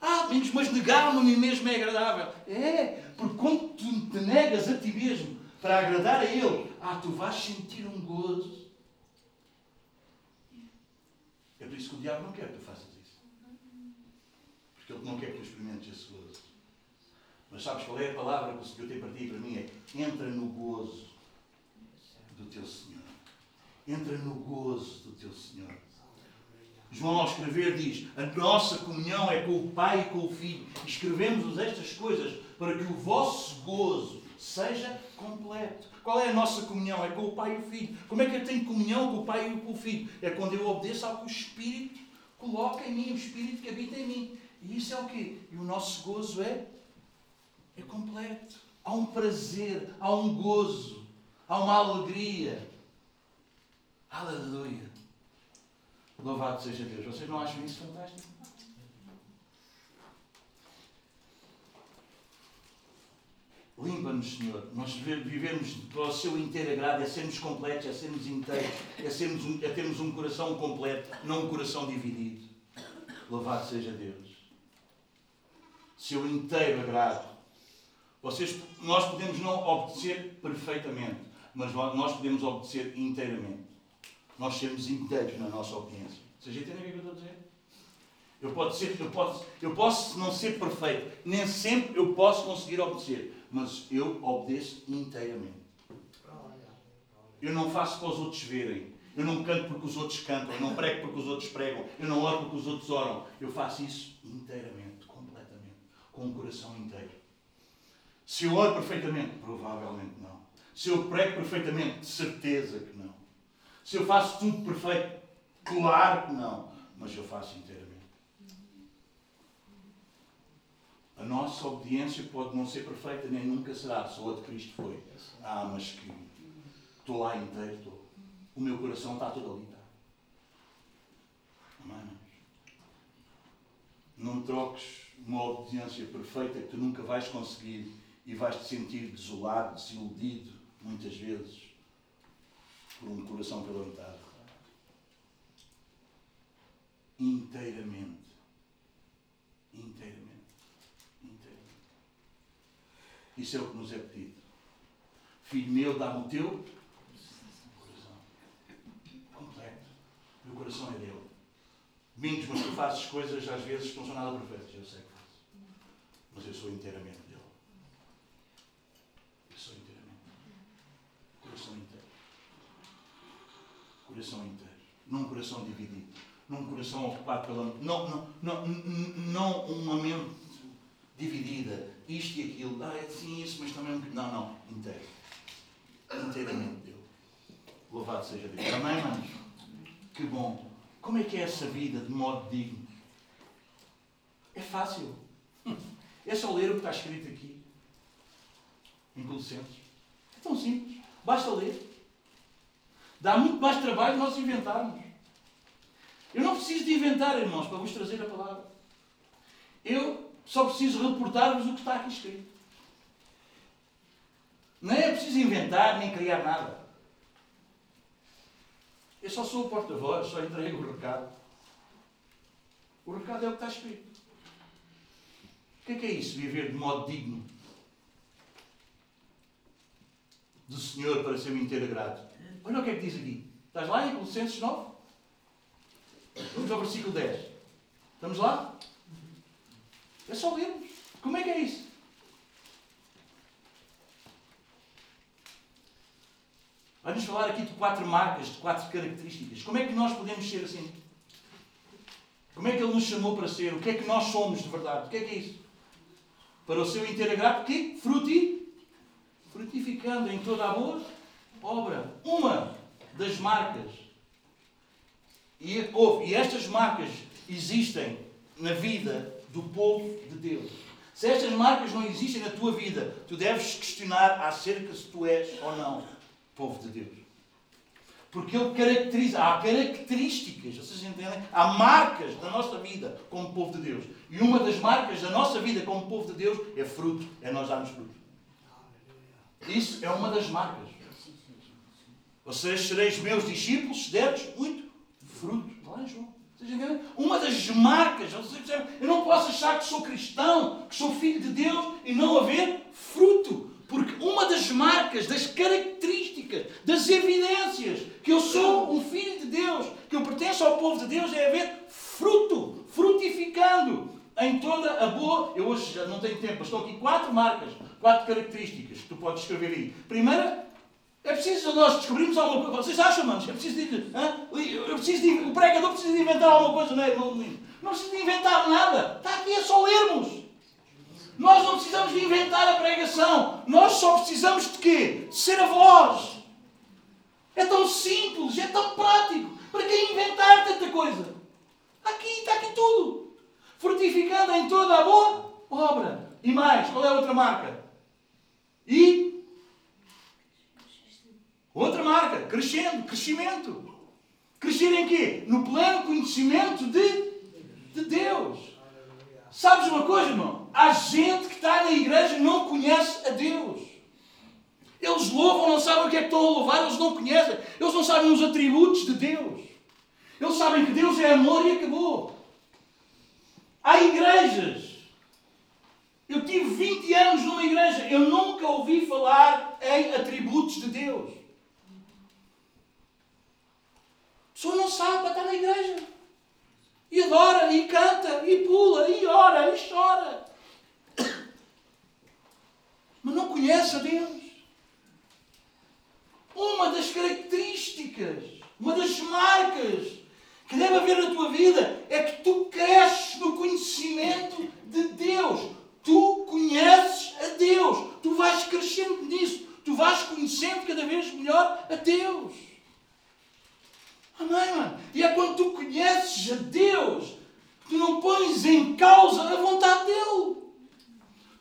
Ah, Domingos, mas negar-me a mim mesmo é agradável. É, porque quando tu te negas a ti mesmo para agradar a Ele, ah, tu vais sentir um gozo. É por isso que o diabo não quer que tu faças. Porque ele não quer que tu experimentes esse gozo. Mas sabes qual é a palavra que o Senhor tem para ti e para mim? É entra no gozo do teu Senhor. Entra no gozo do teu Senhor. João, ao escrever, diz: A nossa comunhão é com o Pai e com o Filho. Escrevemos-vos estas coisas para que o vosso gozo seja completo. Qual é a nossa comunhão? É com o Pai e o Filho. Como é que eu tenho comunhão com o Pai e com o Filho? É quando eu obedeço ao que o Espírito coloca em mim, o Espírito que habita em mim. E isso é o quê? E o nosso gozo é, é completo. Há um prazer, há um gozo, há uma alegria. Aleluia. Louvado seja Deus. Vocês não acham isso fantástico? Limpa-nos, Senhor. Nós vivemos para o seu inteiro agrado, é sermos completos, é sermos inteiros, é, sermos um, é termos um coração completo, não um coração dividido. Louvado seja Deus. Seu inteiro agrado. Vocês, nós podemos não obedecer perfeitamente, mas nós podemos obedecer inteiramente. Nós sermos inteiros na nossa obediência. Vocês entendem o que eu estou a dizer? Eu, posso ser, eu, posso, eu posso não ser perfeito, nem sempre eu posso conseguir obedecer, mas eu obedeço inteiramente. Eu não faço para os outros verem. Eu não canto porque os outros cantam. Eu não prego porque os outros pregam. Eu não oro porque os outros oram. Eu faço isso inteiramente, com o coração inteiro. Se eu oro perfeitamente, provavelmente não. Se eu prego perfeitamente, certeza que não. Se eu faço tudo perfeito, claro que não. Mas eu faço inteiramente. A nossa obediência pode não ser perfeita, nem nunca será. Só a de Cristo foi. Ah, mas que estou lá inteiro, estou. O meu coração está todo ali. Está. Amém? Não troques uma obediência perfeita que tu nunca vais conseguir e vais te sentir desolado, desiludido, muitas vezes, por um coração pela metade. Inteiramente. Inteiramente. Inteiramente. Isso é o que nos é pedido. Filho meu, dá-me o teu coração. Completo. Meu coração é dele. Domingos, mas tu fazes coisas às vezes que não são nada perfeitas. Eu sei que faço. Mas eu sou inteiramente coração inteiro, num coração dividido, num coração ocupado pela. Não, não, não, não uma mente dividida, isto e aquilo, ah, é sim, isso, mas também. Não, não, inteiro. Inteiramente Deus. Louvado seja Deus. Amém, manos? Que bom. Como é que é essa vida de modo digno? É fácil. É só ler o que está escrito aqui. Em Colossenses. É tão simples. Basta ler. Dá muito mais trabalho nós inventarmos. Eu não preciso de inventar, irmãos, para vos trazer a palavra. Eu só preciso reportar-vos o que está aqui escrito. Nem é preciso inventar, nem criar nada. Eu só sou o porta-voz, só entrego o recado. O recado é o que está escrito. O que é que é isso? Viver de modo digno do Senhor para ser me inteiro grato. Olha o que é que diz aqui. Estás lá em Colossenses 9? Vamos ao versículo 10. Estamos lá? É só lermos. Como é que é isso? Vai-nos falar aqui de quatro marcas, de quatro características. Como é que nós podemos ser assim? Como é que Ele nos chamou para ser? O que é que nós somos de verdade? O que é que é isso? Para o seu inteiro agrado, que fruti, frutificando em toda a boa obra. Uma das marcas. E, e estas marcas existem na vida do povo de Deus. Se estas marcas não existem na tua vida, tu deves questionar acerca se tu és ou não povo de Deus. Porque ele caracteriza, há características, vocês entendem? Há marcas da nossa vida como povo de Deus. E uma das marcas da nossa vida como povo de Deus é fruto, é nós darmos fruto. Isso é uma das marcas. Vocês sereis meus discípulos se deres muito fruto. Lá em João. Uma das marcas, eu não posso achar que sou cristão, que sou filho de Deus e não haver fruto. Porque uma das marcas, das características, das evidências que eu sou um filho de Deus, que eu pertenço ao povo de Deus, é haver fruto, frutificando em toda a boa. Eu hoje já não tenho tempo, mas estão aqui quatro marcas, quatro características que tu podes escrever aí. Primeira, é preciso nós descobrirmos alguma coisa. Vocês acham, manos? É preciso de, eu preciso de, o pregador precisa de inventar alguma coisa, não é, irmão Não precisa de inventar nada. Está aqui, é só lermos. Nós não precisamos de inventar a pregação. Nós só precisamos de quê? De ser a voz. É tão simples, é tão prático. Para que inventar tanta coisa? Aqui, está aqui tudo. Fortificando em toda a boa obra. E mais, qual é a outra marca? E Outra marca, crescendo, crescimento. Crescer em quê? No pleno conhecimento de, de Deus. Sabes uma coisa, irmão? Há gente que está na igreja e não conhece a Deus. Eles louvam, não sabem o que é que estão a louvar, eles não conhecem. Eles não sabem os atributos de Deus. Eles sabem que Deus é amor e acabou. Há igrejas Eu tive 20 anos numa igreja, eu nunca ouvi falar em atributos de Deus. A pessoa não sabe para estar na igreja. E adora, e canta, e pula, e ora, e chora. Mas não conhece a Deus. Uma das características, uma das marcas que deve haver na tua vida é que tu cresces no conhecimento de Deus. Tu conheces a Deus. Tu vais crescendo nisso. Tu vais conhecendo cada vez melhor a Deus. Amém, mano? E é quando tu conheces a Deus que tu não pões em causa a vontade dEle.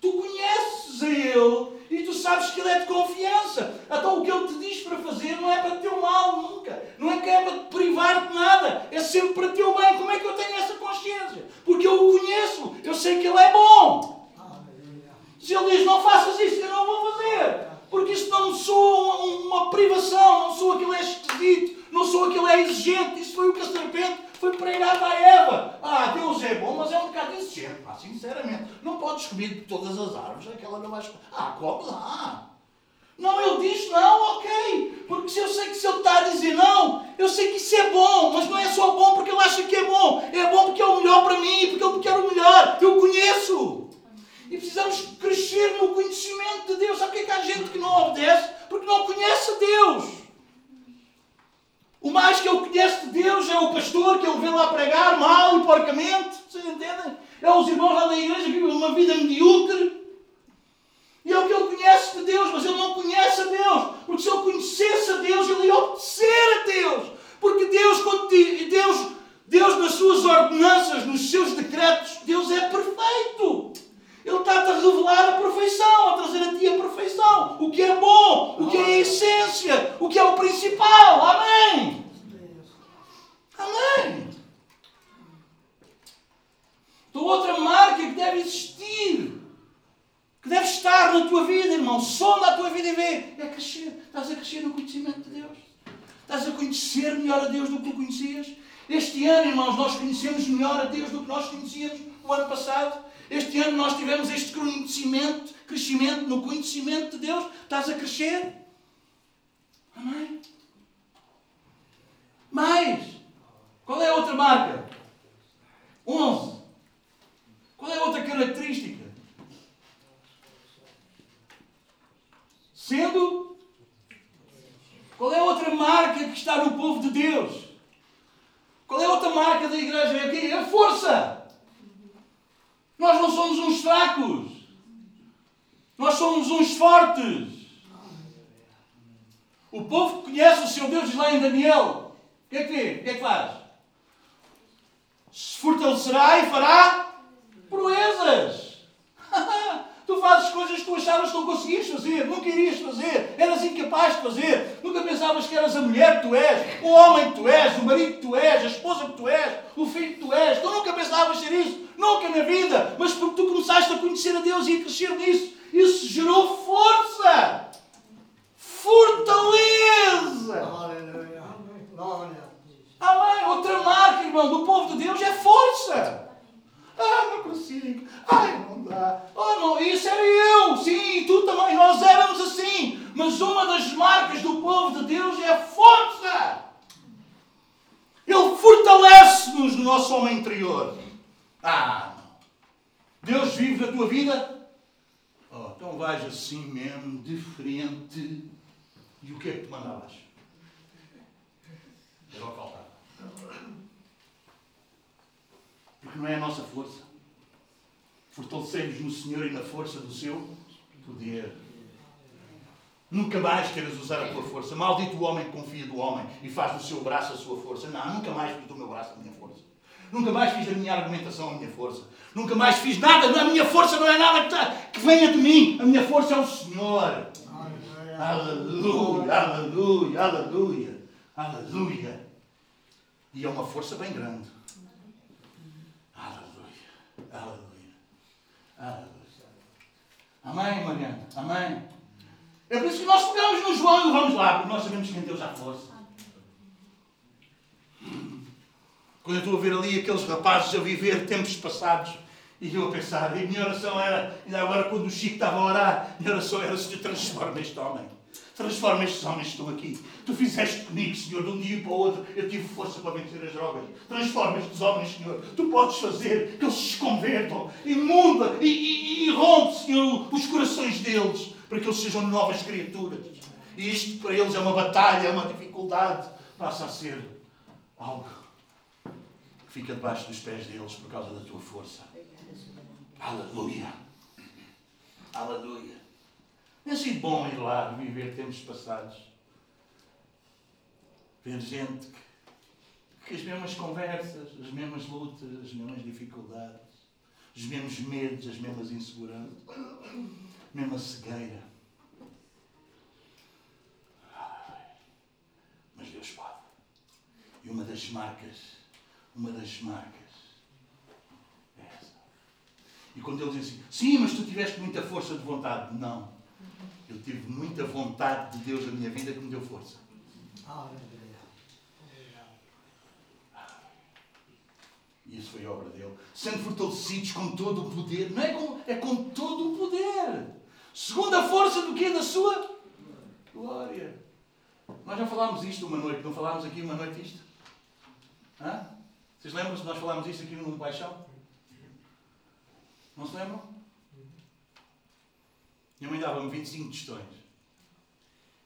Tu conheces a Ele e tu sabes que Ele é de confiança. Então o que Ele te diz para fazer não é para teu mal nunca. Não é que é para te privar de nada. É sempre para teu bem. Como é que eu tenho essa consciência? Porque eu o conheço. Eu sei que Ele é bom. Se Ele diz não faças isso, eu não vou fazer. Porque isso não soa uma, privação, não soa aquilo é esquisito, não soa aquilo é exigente. Isso foi o que a serpente foi pregada a Eva. Ah, Deus é bom, mas é um bocado exigente. Ah, sinceramente, não podes comer de todas as árvores, aquela não vais comer. Ah, come lá. Não, ele diz não, ok. Porque se eu sei que se ele está a dizer não, eu sei que isso é bom, mas não é só bom porque ele acha que é bom. É bom porque é o melhor para mim, porque ele quer o melhor. Eu conheço. E precisamos crescer no conhecimento de Deus. Sabe o que é que há gente que não obedece? Porque não conhece Deus. O mais que ele conhece de Deus é o pastor que ele vê lá pregar mal e porcamente. Vocês entendem? É os irmãos lá da igreja que vivem uma vida medíocre. E é o que ele conhece de Deus, mas ele não conhece a Deus. Porque se ele conhecesse a Deus, ele ia obedecer a Deus. Porque Deus, Deus, Deus nas suas ordenanças, nos seus decretos, Deus é perfeito. Ele está-te a revelar a perfeição, a trazer a ti a perfeição. O que é bom, o que é a essência, o que é o principal. Amém. Amém. Então, outra marca que deve existir, que deve estar na tua vida, irmão, sonda a tua vida e vê, é crescer. Estás a crescer no conhecimento de Deus. Estás a conhecer melhor a Deus do que tu conhecias. Este ano, irmãos, nós conhecemos melhor a Deus do que nós conhecíamos no ano passado. Este ano nós tivemos este conhecimento, crescimento no conhecimento de Deus. Estás a crescer? Amém? Mais. Qual é a outra marca? 11. Qual é a outra característica? Sendo. Qual é a outra marca que está no povo de Deus? Qual é a outra marca da igreja? É? É a força. Nós não somos uns fracos. Nós somos uns fortes. O povo que conhece o seu Deus diz lá em Daniel. O que é que vê? O que é que faz? Se fortalecerá e fará proezas. tu fazes coisas que tu achavas que não conseguias fazer, nunca irias fazer, eras incapaz de fazer, nunca pensavas que eras a mulher que tu és, o homem que tu és, o marido que tu és, a esposa que tu és, o filho que tu és. Tu nunca pensavas ser isso. Nunca na vida. Mas porque tu começaste a conhecer a Deus e a crescer nisso, isso gerou força, fortaleza. Amém. Outra marca, irmão, do povo de Deus é força. Ah, não consigo. Ai, não dá. Oh, não, isso era eu. Sim, tu também. Nós éramos assim. Mas uma das marcas do povo de Deus é força. Ele fortalece-nos no nosso homem interior. Ah, Deus vive na tua vida? Oh, então vais assim mesmo, diferente. E o que é que te mandavas? Era o que faltava. Porque não é a nossa força. Fortalecemos no Senhor e na força do seu poder. Nunca mais queiras usar a tua força. Maldito o homem que confia do homem e faz do seu braço a sua força. Não, nunca mais do meu braço a minha força. Nunca mais fiz da minha argumentação a minha força. Nunca mais fiz nada. A minha força não é nada que, tá, que venha de mim. A minha força é o Senhor. Aleluia, aleluia, aleluia, aleluia. E é uma força bem grande. Aleluia, aleluia, aleluia. Amém, Mariana? Amém? É por isso que nós pegamos no João e vamos lá, porque nós sabemos que em Deus há força. Quando eu estou a ver ali aqueles rapazes a viver tempos passados E eu a pensar, e a minha oração era, ainda agora quando o Chico estava a orar, a minha oração era, Senhor, transforma este homem. Transforma estes homens que estão aqui. Tu fizeste comigo, Senhor, de um dia para o outro. Eu tive força para vencer as drogas. Transforma estes homens, Senhor. Tu podes fazer que eles se convertam. E muda e, e, e rompe, Senhor, os corações deles. Para que eles sejam novas criaturas. E isto para eles é uma batalha, é uma dificuldade. Passa a ser algo fica debaixo dos pés deles por causa da tua força. Aleluia. Aleluia. Tem sido bom ir lá viver tempos passados. Ver gente que, que as mesmas conversas, as mesmas lutas, as mesmas dificuldades, os mesmos medos, as mesmas inseguranças, a mesma cegueira. Mas Deus pode. E uma das marcas, uma das marcas essa. E quando ele diz assim, sim, mas tu tiveste muita força de vontade. Não. Eu tive muita vontade de Deus na minha vida que me deu força. Isso foi obra dele. Sendo fortalecidos com todo o poder. Não é com, é com todo o poder. Segundo a força do que? Da sua glória. Nós já falámos isto uma noite. Não falámos aqui uma noite isto? Hã? Vocês lembram-se nós falámos isto aqui no Paixão? Não se lembram? Minha mãe dava-me 25 tostões.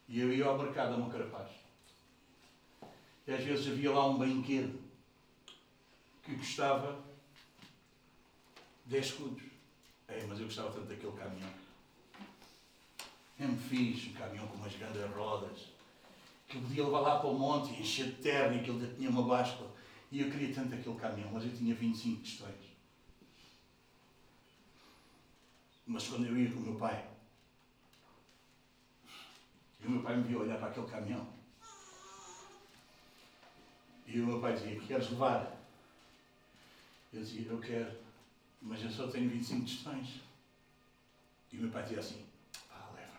E eu ia ao mercado a Moncarapaz. E às vezes havia lá um brinquedo que custava 10 escudos. É, mas eu gostava tanto daquele caminhão. Mesmo fiz um caminhão com umas grandes rodas. Que eu podia levar lá para o monte e encher de terra e aquilo tinha uma báscula. E eu queria tanto aquele caminhão, mas eu tinha 25 tostões. Mas quando eu ia com o meu pai, e o meu pai me via olhar para aquele caminhão, e o meu pai dizia: Queres levar? Eu dizia: Eu quero, mas eu só tenho 25 tostões. E o meu pai dizia assim: Pá, leva.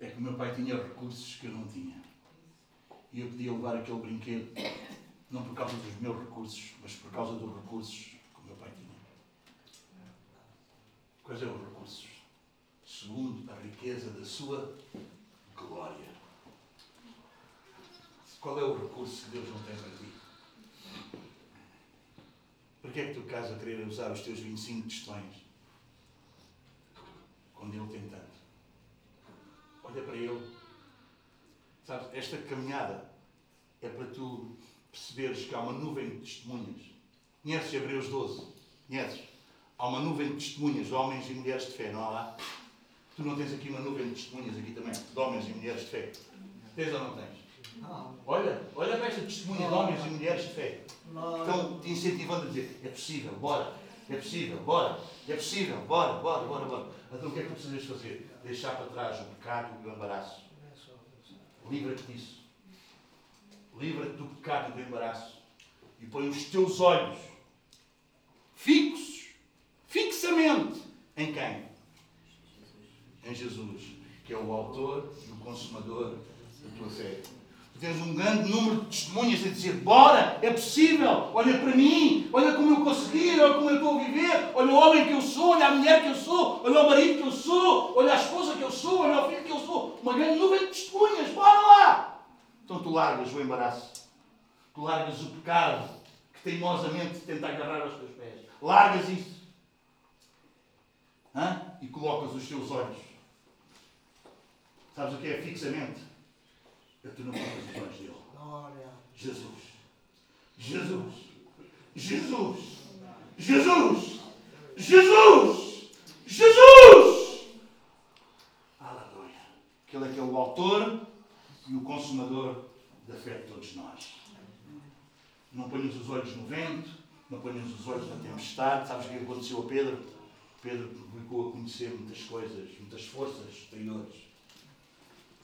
É que o meu pai tinha recursos que eu não tinha. E eu podia levar aquele brinquedo, não por causa dos meus recursos, mas por causa dos recursos que o meu pai tinha. Quais são os recursos? Segundo a riqueza da sua glória. Qual é o recurso que Deus não tem para ti? Porquê é que tu estás a querer usar os teus 25 tostões? Quando Ele tem tanto. Olha para Ele. Sabes, esta caminhada é para tu perceberes que há uma nuvem de testemunhas. Conheces Hebreus 12? Conheces? Há uma nuvem de testemunhas de homens e mulheres de fé, não há lá? Tu não tens aqui uma nuvem de testemunhas aqui também, de homens e mulheres de fé? Tens ou não tens? Olha, olha para esta testemunha de homens e mulheres de fé. Estão te incentivando a dizer, é possível, bora, é possível, bora, é possível, bora, bora, bora, bora. Então o que é que tu precisas fazer? Deixar para trás o pecado e o embaraço. Livra-te disso. Livra-te do pecado e do embaraço. E põe os teus olhos fixos, fixamente, em quem? Em Jesus, que é o autor e o consumador da tua fé. Tens um grande número de testemunhas a dizer: Bora, é possível, olha para mim, olha como eu consegui, olha como eu estou a viver, olha o homem que eu sou, olha a mulher que eu sou, olha o marido que eu sou, olha a esposa que eu sou, olha o filho que eu sou. Uma grande nuvem de testemunhas, bora lá! Então tu largas o embaraço, tu largas o pecado que teimosamente tenta agarrar aos teus pés, largas isso Hã? e colocas os teus olhos. Sabes o que é fixamente? Tu não os olhos dele. Jesus. Jesus. Jesus. Jesus. Jesus. Jesus. Aleluia. Que Ele é que é o autor e o consumador da fé de todos nós. Não ponhas os olhos no vento, não ponhas os olhos na tempestade. Sabes o que aconteceu a Pedro? Pedro ficou a conhecer muitas coisas, muitas forças exteriores.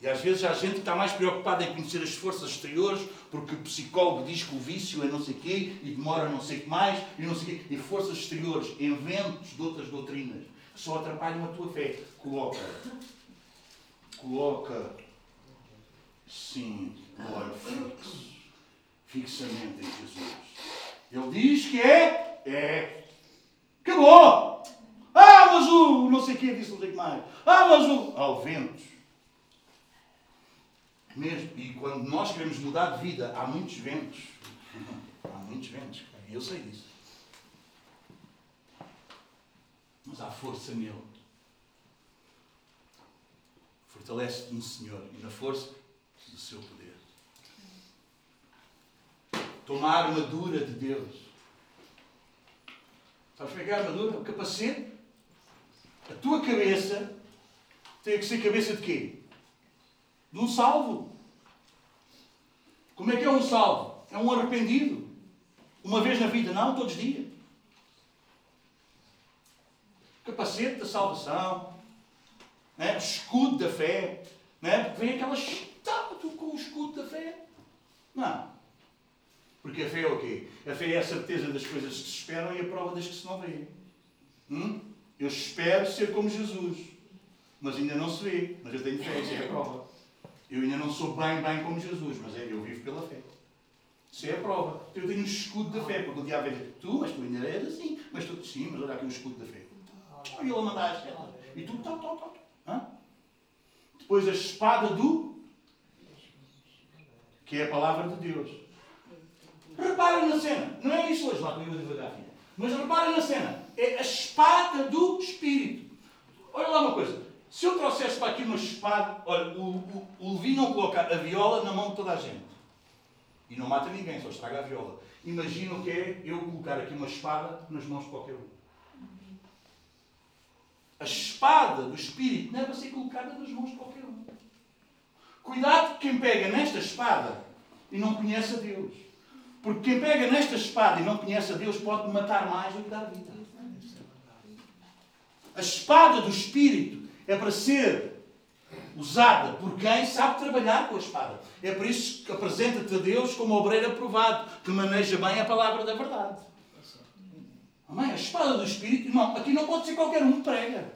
E às vezes há gente que está mais preocupada em conhecer as forças exteriores, porque o psicólogo diz que o vício é não sei quê, e demora não sei o que mais, e não sei quê. E forças exteriores, inventos de outras doutrinas, que só atrapalham a tua fé. Coloca. Coloca. Sim, olho fixo. Fixamente em Jesus. Ele diz que é, é. Acabou! Ah, mas o não sei o que disse não sei o que mais. Ah, mas o. Ao ventos. Mesmo. E quando nós queremos mudar de vida, há muitos ventos. Há muitos ventos. Eu sei disso. Mas há força nele. Fortalece-te no Senhor e na força do seu poder. Toma a armadura de Deus. Sabes o que é a armadura? O capacete. A tua cabeça tem que ser cabeça de quê? De um salvo. Como é que é um salvo? É um arrependido. Uma vez na vida, não, todos os dias. Capacete da salvação, né? escudo da fé. Né? Porque vem aquela estátua com o escudo da fé. Não. Porque a fé é o quê? A fé é a certeza das coisas que se esperam e a prova das que se não vêem. Hum? Eu espero ser como Jesus, mas ainda não se vê. Mas eu tenho fé, isso é a prova. Eu ainda não sou bem, bem como Jesus, mas é, eu vivo pela fé. Isso é a prova. Eu tenho um escudo da fé, porque o diabo dizer, tu, mas tu ainda és assim, mas tu, sim, mas olha aqui o escudo da fé. E ele a mandar as E tu, tal, tal, tal. Depois a espada do. que é a palavra de Deus. Reparem na cena. Não é isso hoje, lá comigo devagar, filha. Mas reparem na cena. É a espada do Espírito. Olha lá uma coisa. Se eu trouxesse para aqui uma espada, olha, o, o, o Levi não coloca a viola na mão de toda a gente. E não mata ninguém, só estraga a viola. Imagina o que é eu colocar aqui uma espada nas mãos de qualquer um. A espada do Espírito não é para ser colocada nas mãos de qualquer um. Cuidado quem pega nesta espada e não conhece a Deus. Porque quem pega nesta espada e não conhece a Deus pode matar mais do que dar vida. A espada do Espírito é para ser usada por quem sabe trabalhar com a espada. É por isso que apresenta-te a Deus como obreiro aprovado, que maneja bem a palavra da verdade. Amém? A espada do Espírito, irmão, aqui não pode ser qualquer um que prega.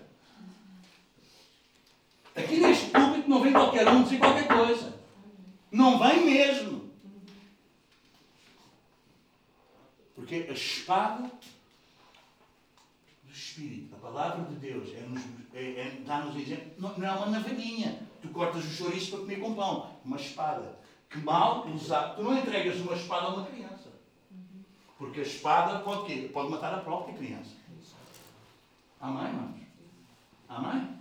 Aqui neste público não vem qualquer um dizer qualquer coisa. Não vem mesmo. Porque a espada do Espírito, palavra de Deus, é, é, é dá-nos exemplo. Não, não é uma navalhinha. Tu cortas o chouriço para comer com pão. Uma espada. Que mal usar. Tu não entregas uma espada a uma criança. Porque a espada pode quê? Pode matar a própria criança. Amém, irmãos? Amém?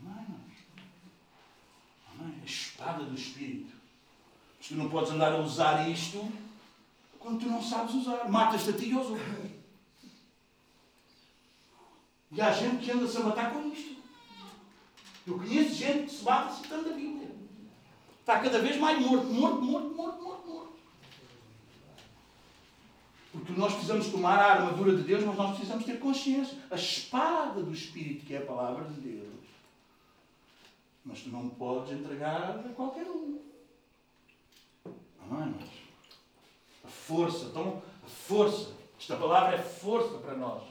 Amém, irmãos? Amém? A espada do Espírito. Tu não podes andar a usar isto quando tu não sabes usar. Matas-te a ti e aos outros. E há gente que anda-se a matar com isto. Eu conheço gente que se bate citando a Bíblia. Está cada vez mais morto, morto, morto, morto, morto, morto. Porque nós precisamos tomar a armadura de Deus, mas nós precisamos ter consciência. A espada do Espírito, que é a palavra de Deus. Mas tu não podes entregar a qualquer um. Amém, irmãos? A força, então, a força. Esta palavra é força para nós.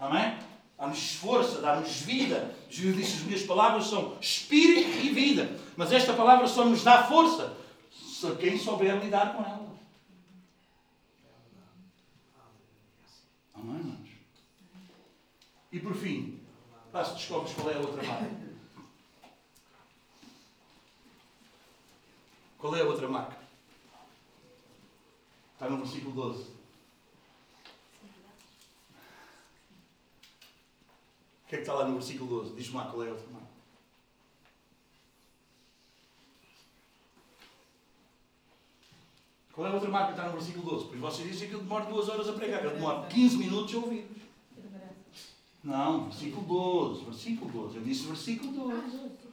Amém? Dá-nos força, dá-nos vida. Jesus disse: as minhas palavras são espírito e vida. Mas esta palavra só nos dá força se quem souber lidar com ela. Amém, irmãos? E por fim, lá se descobres qual é a outra marca. Qual é a outra marca? Está no versículo 12. O que é que está lá no versículo 12? Diz-me lá qual é outra marca. Qual é a outra marca que está no versículo 12? Pois vocês dizem que eu demoro duas horas a pregar. Eu demoro 15 minutos a ouvir. Não, versículo 12. Versículo 12. Eu disse versículo 12.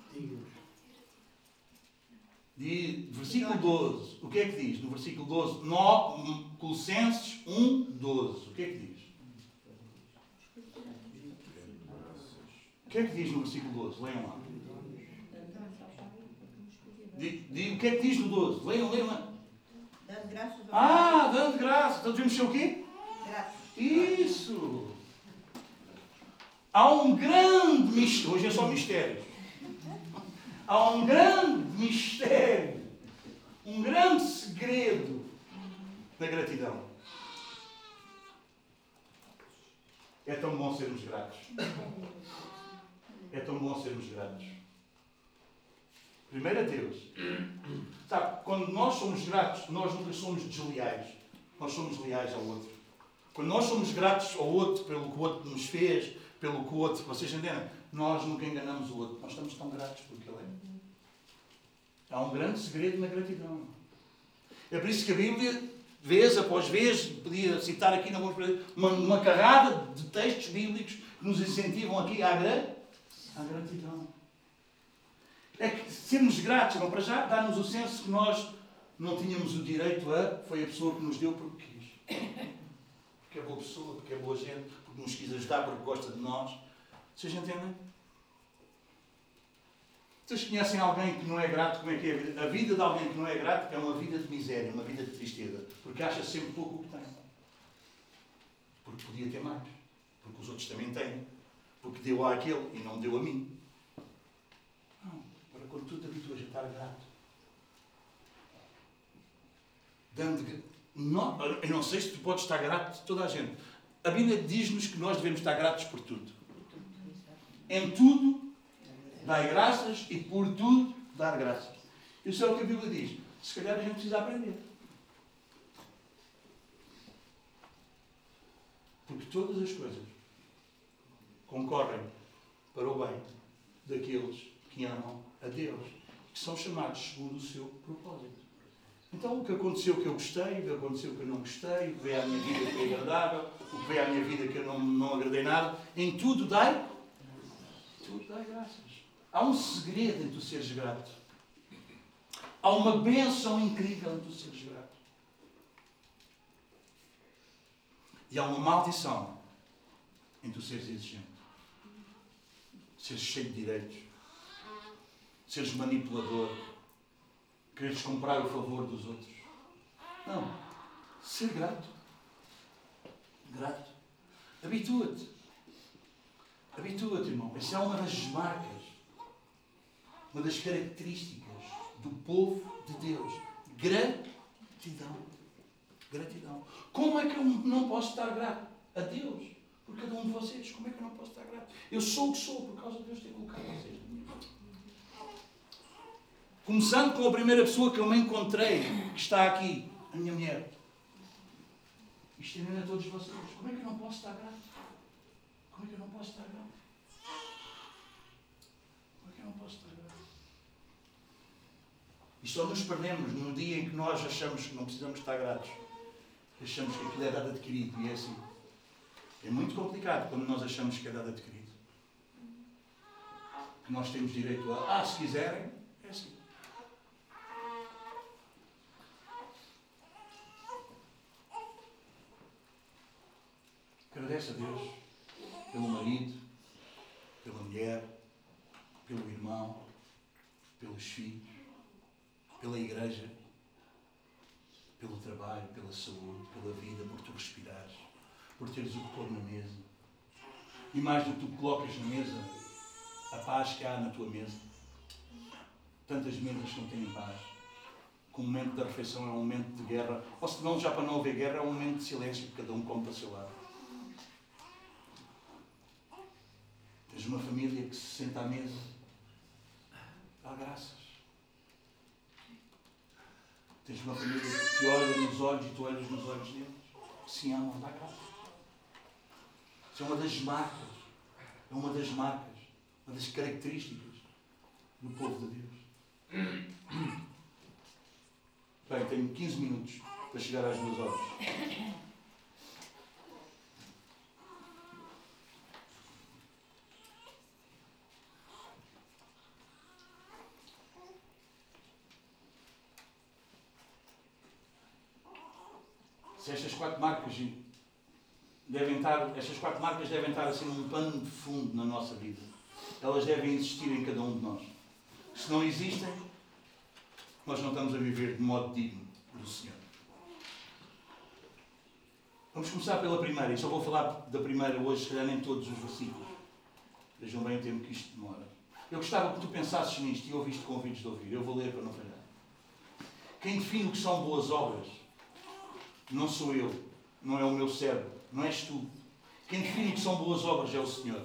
Diz, versículo 12. O que é que diz no versículo 12? No, Colossenses 1, 12. O que é que diz? O que é que diz no versículo 12? Leiam lá. Diz, o que é que diz no 12? Leiam, leiam lá. Dando graças ao Ah, dando graças. Então devemos ser o quê? Graças. Isso. Há um grande mistério. Hoje é só mistério. Há um grande mistério. Um grande segredo da gratidão. É tão bom sermos gratos. É tão bom sermos gratos. Primeiro a Deus. Sabe, quando nós somos gratos, nós nunca somos desleais. Nós somos leais ao outro. Quando nós somos gratos ao outro pelo que o outro nos fez, pelo que o outro, vocês entendem? Nós nunca enganamos o outro. Nós estamos tão gratos por que ele é. Há um grande segredo na gratidão. É por isso que a Bíblia, vez após vez, podia citar aqui uma, uma carrada de textos bíblicos que nos incentivam aqui à, à gratidão. É que sermos gratos, não, para já, dá-nos o senso que nós não tínhamos o direito a, foi a pessoa que nos deu porque quis. Porque é boa pessoa, porque é boa gente, porque nos quis ajudar, porque gosta de nós. Vocês entendem? Vocês conhecem alguém que não é grato? Como é que é a vida? A vida de alguém que não é grato é uma vida de miséria, uma vida de tristeza. Porque acha sempre pouco o que tem. Porque podia ter mais. Porque os outros também têm. Porque deu àquele e não deu a mim. Não. Agora, quando tu te habituas a estar grato, dando. Não, eu não sei se tu podes estar grato de toda a gente. A Bíblia diz-nos que nós devemos estar gratos por tudo. Em tudo, dai graças e por tudo, dar graças. Isso é o que a Bíblia diz. Se calhar a gente precisa aprender. Porque todas as coisas concorrem para o bem daqueles que amam a Deus, que são chamados segundo o seu propósito. Então, o que aconteceu que eu gostei, o que aconteceu que eu não gostei, o que veio à minha vida que foi agradável, o que veio à minha vida que eu não, não agradei nada, em tudo dai, tudo dai graças. Há um segredo em tu seres grato. Há uma bênção incrível em tu seres grato. E há uma maldição em tu seres exigente. Seres cheio de direitos. Seres manipulador quereres comprar o favor dos outros. Não. Ser grato. Grato. Habitua-te. Habitua-te, irmão. Essa é uma das marcas, uma das características do povo de Deus. Gratidão. Gratidão. Como é que eu não posso estar grato a Deus? Por cada um de vocês. Como é que eu não posso estar grato? Eu sou o que sou por causa de Deus ter colocado vocês na minha vida. Começando com a primeira pessoa que eu me encontrei, que está aqui, a minha mulher. E estendendo a todos vocês. Como é que eu não posso estar grato? Como é que eu não posso estar grato? Como é que eu não posso estar grato? E só nos perdemos no dia em que nós achamos que não precisamos estar gratos. Achamos que aquilo é dado adquirido. E é assim. É muito complicado quando nós achamos que é dado adquirido. Que nós temos direito a. Ah, se quiserem, é assim. Agradece a Deus pelo marido, pela mulher, pelo irmão, pelos filhos, pela igreja, pelo trabalho, pela saúde, pela vida, por tu respirares, por teres o que pôr na mesa. E mais do que tu colocas na mesa, a paz que há na tua mesa. Tantas mesas que não têm paz. Que o momento da refeição é um momento de guerra. Ou se não, já para não haver guerra, é um momento de silêncio, porque cada um come para o seu lado. Tens uma família que se senta à mesa, dá graças. Tens uma família que te olha nos olhos e tu olhas nos olhos deles, que se amam, dá graças. Isso é uma das marcas, é uma das marcas, uma das características do povo de Deus. Bem, tenho 15 minutos para chegar às duas horas. se estas quatro marcas devem estar, estas quatro marcas devem estar assim num pano de fundo na nossa vida. Elas devem existir em cada um de nós. Se não existem, nós não estamos a viver de modo digno do Senhor. Vamos começar pela primeira, e só vou falar da primeira hoje, se calhar nem todos os versículos. Vejam bem o tempo que isto demora. Eu gostava que tu pensasses nisto e ouviste convites de ouvir. Eu vou ler para não falhar. Quem define o que são boas obras não sou eu, não é o meu cérebro, não és tu. Quem define que são boas obras é o Senhor.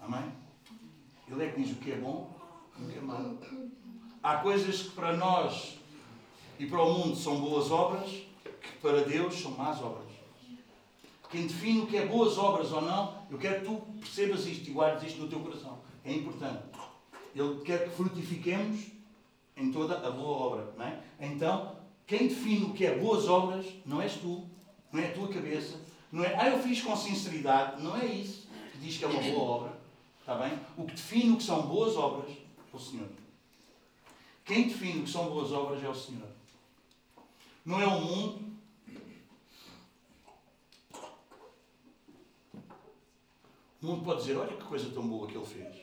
Amém? Ele é que diz o que é bom e o que é mau. Há coisas que para nós e para o mundo são boas obras, que para Deus são más obras. Quem define o que é boas obras ou não, eu quero que tu percebas isto e guardes isto no teu coração. É importante. Ele quer que frutifiquemos em toda a boa obra. Não é? Então, quem define o que é boas obras não és tu, não é a tua cabeça, não é, ah, eu fiz com sinceridade, não é isso que diz que é uma boa obra. Está bem? O que define o que são boas obras é o Senhor. Quem define o que são boas obras é o Senhor. Não é o mundo. O mundo pode dizer, olha que coisa tão boa que ele fez.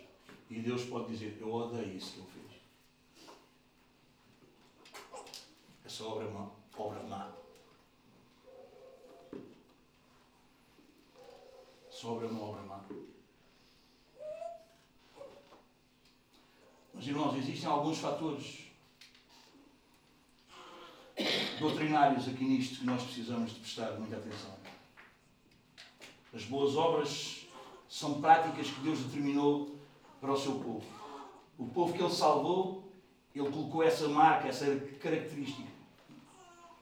E Deus pode dizer, eu odeio isso que ele fez. Essa obra é uma obra má. Essa obra é uma obra má. Mas, irmãos, existem alguns fatores doutrinários aqui nisto que nós precisamos de prestar muita atenção. As boas obras são práticas que Deus determinou para o seu povo. O povo que Ele salvou, Ele colocou essa marca, essa característica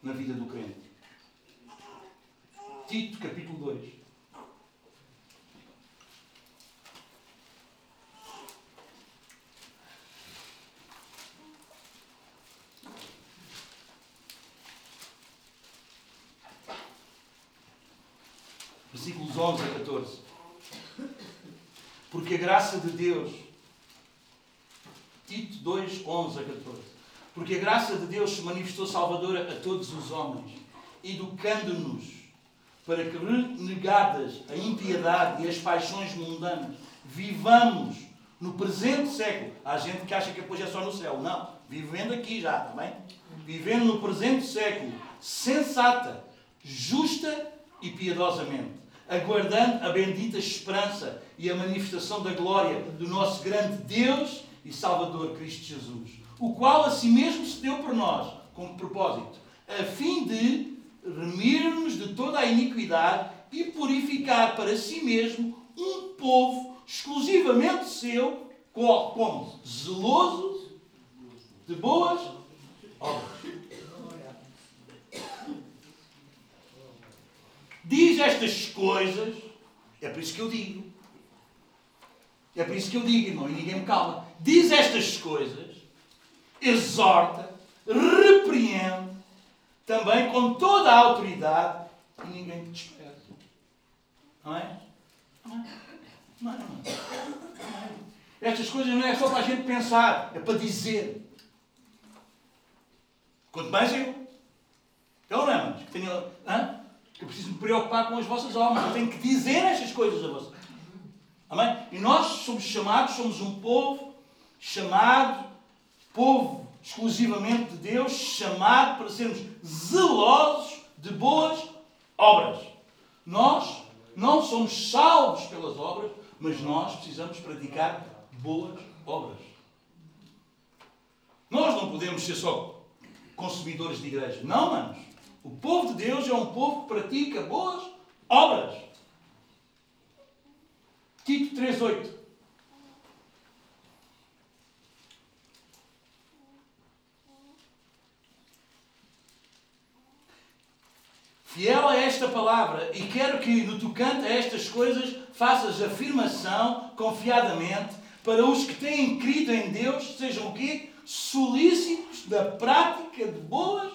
na vida do crente. Tito, capítulo 2. Versículos 11 a 14. Porque a graça de Deus, Tito 2, 11 a 14 porque a graça de Deus se manifestou salvadora a todos os homens, educando-nos para que, renegadas a impiedade e as paixões mundanas, vivamos no presente século. Há gente que acha que depois é só no céu. Não. Vivendo aqui já, também. Tá Vivendo no presente século, sensata, justa e piedosamente, aguardando a bendita esperança e a manifestação da glória do nosso grande Deus e Salvador Cristo Jesus o qual a si mesmo se deu por nós, com propósito, a fim de remir-nos de toda a iniquidade e purificar para si mesmo um povo exclusivamente seu, como zeloso de boas obras. Diz estas coisas, é por isso que eu digo. É por isso que eu digo, irmão, e ninguém me calma. Diz estas coisas exorta, repreende, também com toda a autoridade, e ninguém te despreza. Não é? Não é? Não é, é? Estas coisas não é só para a gente pensar, é para dizer. Quanto mais eu. Eu não é, mas que tenho. Hã? Que eu preciso me preocupar com as vossas almas. Eu tenho que dizer estas coisas a vocês. Amém? E nós somos chamados, somos um povo chamado povo exclusivamente de Deus, chamado para sermos zelosos de boas obras. Nós não somos salvos pelas obras, mas nós precisamos praticar boas obras. Nós não podemos ser só consumidores de igreja. Não, manos. O povo de Deus é um povo que pratica boas obras. Tito 3,8 fiel a esta palavra e quero que, no tocante a estas coisas, faças afirmação confiadamente para os que têm crido em Deus sejam o quê? Solícitos da prática de boas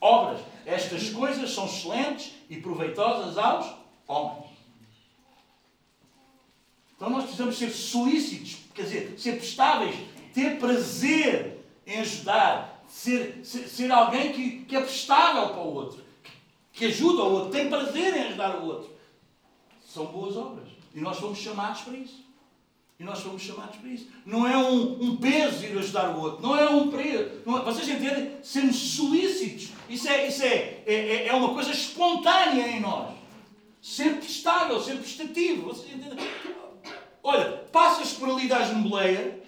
obras. Estas coisas são excelentes e proveitosas aos homens. Então nós precisamos ser solícitos, quer dizer, ser prestáveis, ter prazer em ajudar, ser, ser, ser alguém que, que é prestável para o outro que ajuda o outro, tem prazer em ajudar o outro. São boas obras. E nós fomos chamados para isso. E nós fomos chamados para isso. Não é um, um peso ir ajudar o outro. Não é um preço. É, vocês entendem? Sermos solícitos. Isso, é, isso é, é, é, é uma coisa espontânea em nós. Ser prestável, ser prestativo. Vocês entendem? Olha, passas por ali das boleia,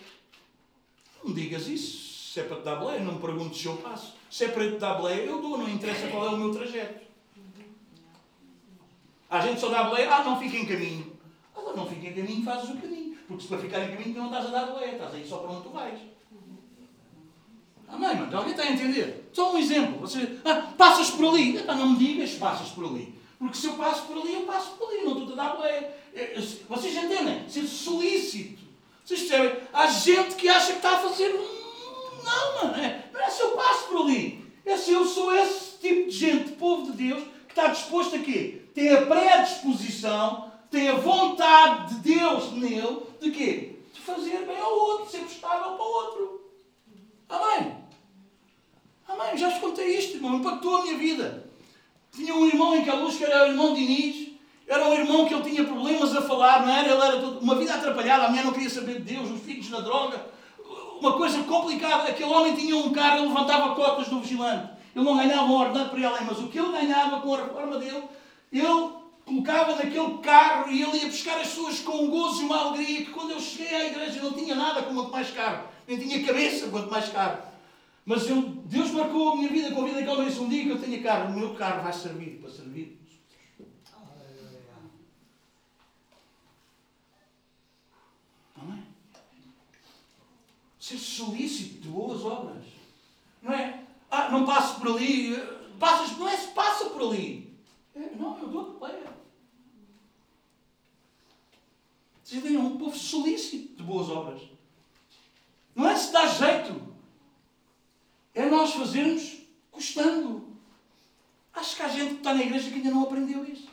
não digas isso. Se é para te dar boleia, não me perguntes se eu passo. Se é para te dar boleia, eu dou, não interessa qual é o meu trajeto. Há gente que só dá boleia, ah, não fica em caminho. Ah, não fica em caminho, fazes o caminho. Porque se para ficar em caminho, não estás a dar boleia, estás aí só para onde tu vais. Amém, mano. Alguém está a entender? Só um exemplo. Você, ah, passas por ali. Então não me digas passas por ali. Porque se eu passo por ali, eu passo por ali. Não estou a dar boleia. É, vocês entendem? Ser solícito. Vocês percebem? Há gente que acha que está a fazer. Não, mano. É, não é se eu passo por ali. É se eu sou esse tipo de gente, povo de Deus, que está disposto a quê? Tem a predisposição, tem a vontade de Deus nele, de quê? De fazer bem ao outro, de ser prestável para o outro. Amém? Amém? Já vos contei isto, irmão. Impactou a minha vida. Tinha um irmão em Caluz que era o irmão Diniz. Era um irmão que ele tinha problemas a falar, não era? Ele era todo, uma vida atrapalhada. A mulher não queria saber de Deus, os filhos na droga. Uma coisa complicada. Aquele homem tinha um carro, ele levantava cotas do vigilante. Ele não ganhava um ordenado para ele, mas o que ele ganhava com a reforma dele, ele colocava naquele carro e ele ia buscar as pessoas com um gozo e uma alegria que quando eu cheguei à igreja não tinha nada quanto mais carro, nem tinha cabeça quanto mais carro. Mas eu, Deus marcou a minha vida com a vida que ele disse um dia que eu tenha carro, o meu carro vai servir para servir. Amém? Ser solícito de boas obras. Não é? Ah, não passo por ali. Passas, não é se passa por ali. Não, eu dou a pleia. Vocês veem, é um povo solícito de boas obras. Não é se dá jeito. É nós fazermos custando. Acho que há gente que está na igreja que ainda não aprendeu isso.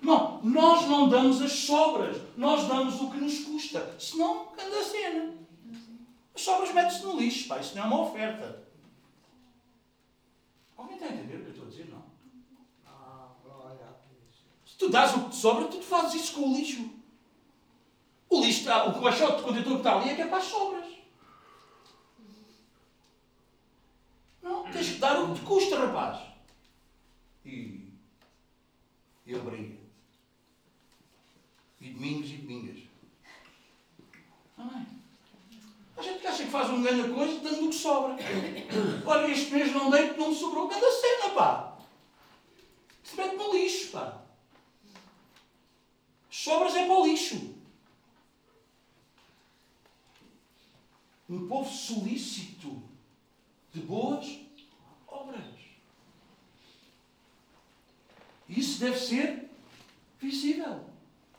Não, nós não damos as sobras, nós damos o que nos custa. Senão, anda a cena. As sobras metem-se no lixo, pá, isso não é uma oferta. Alguém está a entender o que eu estou a dizer? Não. Tu dás o que te sobra, tu fazes isso com o lixo. O lixo está, o caixote de contentor que está ali é que é para as sobras. Não, tens que dar o que te custa, rapaz. E ele briga. E domingos e domingas. Amém. A gente que acha que faz um grande coisa dando o que sobra. Olha, este mês não dei porque não me sobrou grande cena, pá. Se mete no lixo, pá. Sobras é para o lixo. Um povo solícito de boas obras. Isso deve ser visível.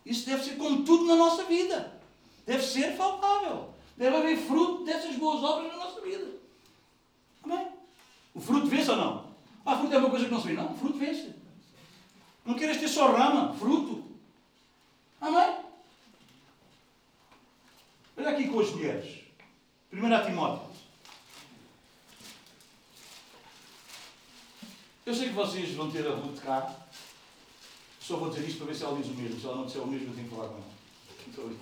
Isso deve ser como tudo na nossa vida. Deve ser faltável. Deve haver fruto dessas boas obras na nossa vida. Amém? O fruto vence ou não? Ah, fruto é uma coisa que não se vê. Não, fruto vence. Não queres ter só rama, fruto. Amém? Olha aqui com as mulheres. 1 Timóteo. Eu sei que vocês vão ter a Ruth cá. Só vou dizer isto para ver se ela diz o mesmo. Se ela não disser o mesmo, eu tenho que falar com ela. Estou a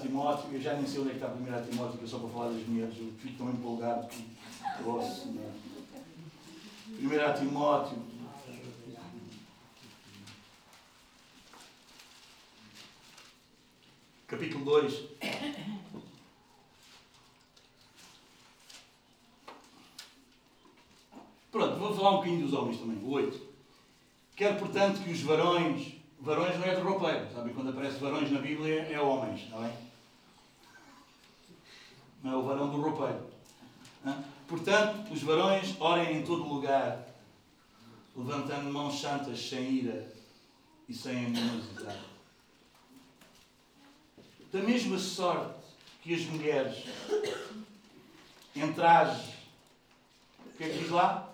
Timóteo, eu já nem sei onde é que está a Timóteo, que é só para falar das mulheres, eu fico tão empolgado que posso. Primeira Timóteo. Capítulo 2. Pronto, vou falar um bocadinho dos homens também. O 8. Quero, portanto, que os varões. Varões não é de roupeiro, sabe? Quando aparece varões na Bíblia é homens, está bem? Não é o varão do roupeiro. Portanto, os varões orem em todo lugar, levantando mãos santas sem ira e sem animosidade. Da mesma sorte que as mulheres entrajem o que é que diz lá?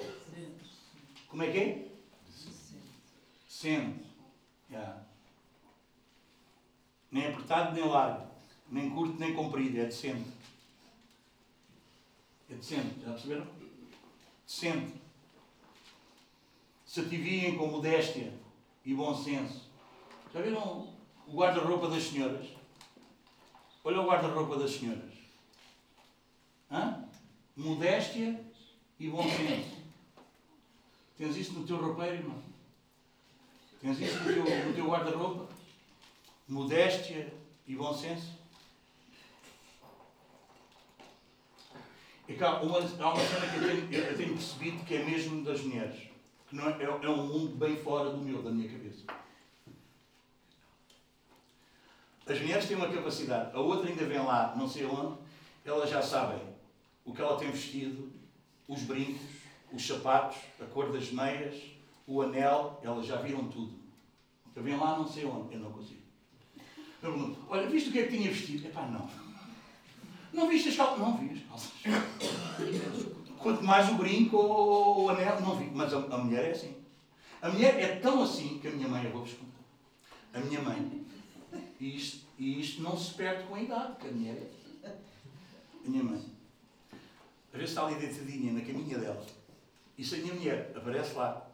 Como é que é? Sendo. Yeah. Nem apertado nem largo. Nem curto nem comprido. É decente. É decente. Já perceberam? Decente. Se ativiem com modéstia e bom senso. Já viram o guarda-roupa das senhoras? Olha o guarda-roupa das senhoras. Hã? Modéstia e bom senso. Tens isso no teu roupeiro, irmão? Tens isso no teu, teu guarda-roupa? Modéstia e bom senso? É cá, uma, há uma cena que eu tenho, eu tenho percebido que é mesmo das mulheres. Não é, é um mundo bem fora do meu, da minha cabeça. As mulheres têm uma capacidade, a outra ainda vem lá, não sei onde, elas já sabem o que ela tem vestido, os brincos, os sapatos, a cor das meias, o anel, elas já viram tudo. Eu venho lá, não sei onde, eu não consigo. Eu pergunto, olha, viste o que é que tinha vestido? Epá, não. Não viste as calças? Não vi as calças. Quanto mais o brinco ou o anel, não vi. Mas a, a, mulher é assim. A mulher é tão assim que a minha mãe, eu vou-vos contar. A minha mãe, e isto, e isto não se perde com a idade, que a mulher é assim. A minha mãe, às vezes está ali deitadinha na caminha dela, e se a minha mulher aparece lá,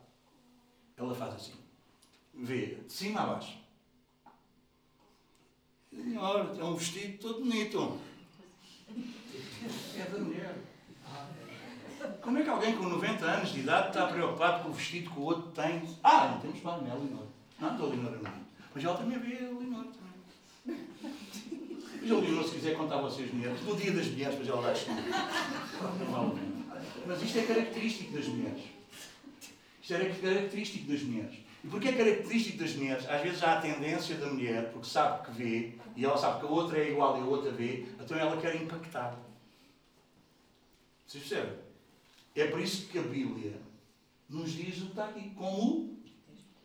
ela faz assim. Vê, de cima a baixo. Senhora, tem um vestido todo bonito. É da mulher. Como é que alguém com 90 anos de idade está preocupado com o vestido que o outro tem? Ah, não temos é a Leonor. Não, estou a Leonor não. Mas ela também vê a Leonor. Mas a Leonor, se quiser contar a vocês mulheres, no dia das mulheres, mas ela a pena. Mas isto é característico das mulheres. Isto é característico das mulheres. E porquê é característico das mulheres? Às vezes há a tendência da mulher, porque sabe que vê, e ela sabe que a outra é igual e a outra vê, então ela quer impactar. Vocês percebem? É por isso que a Bíblia nos diz o que está aqui, como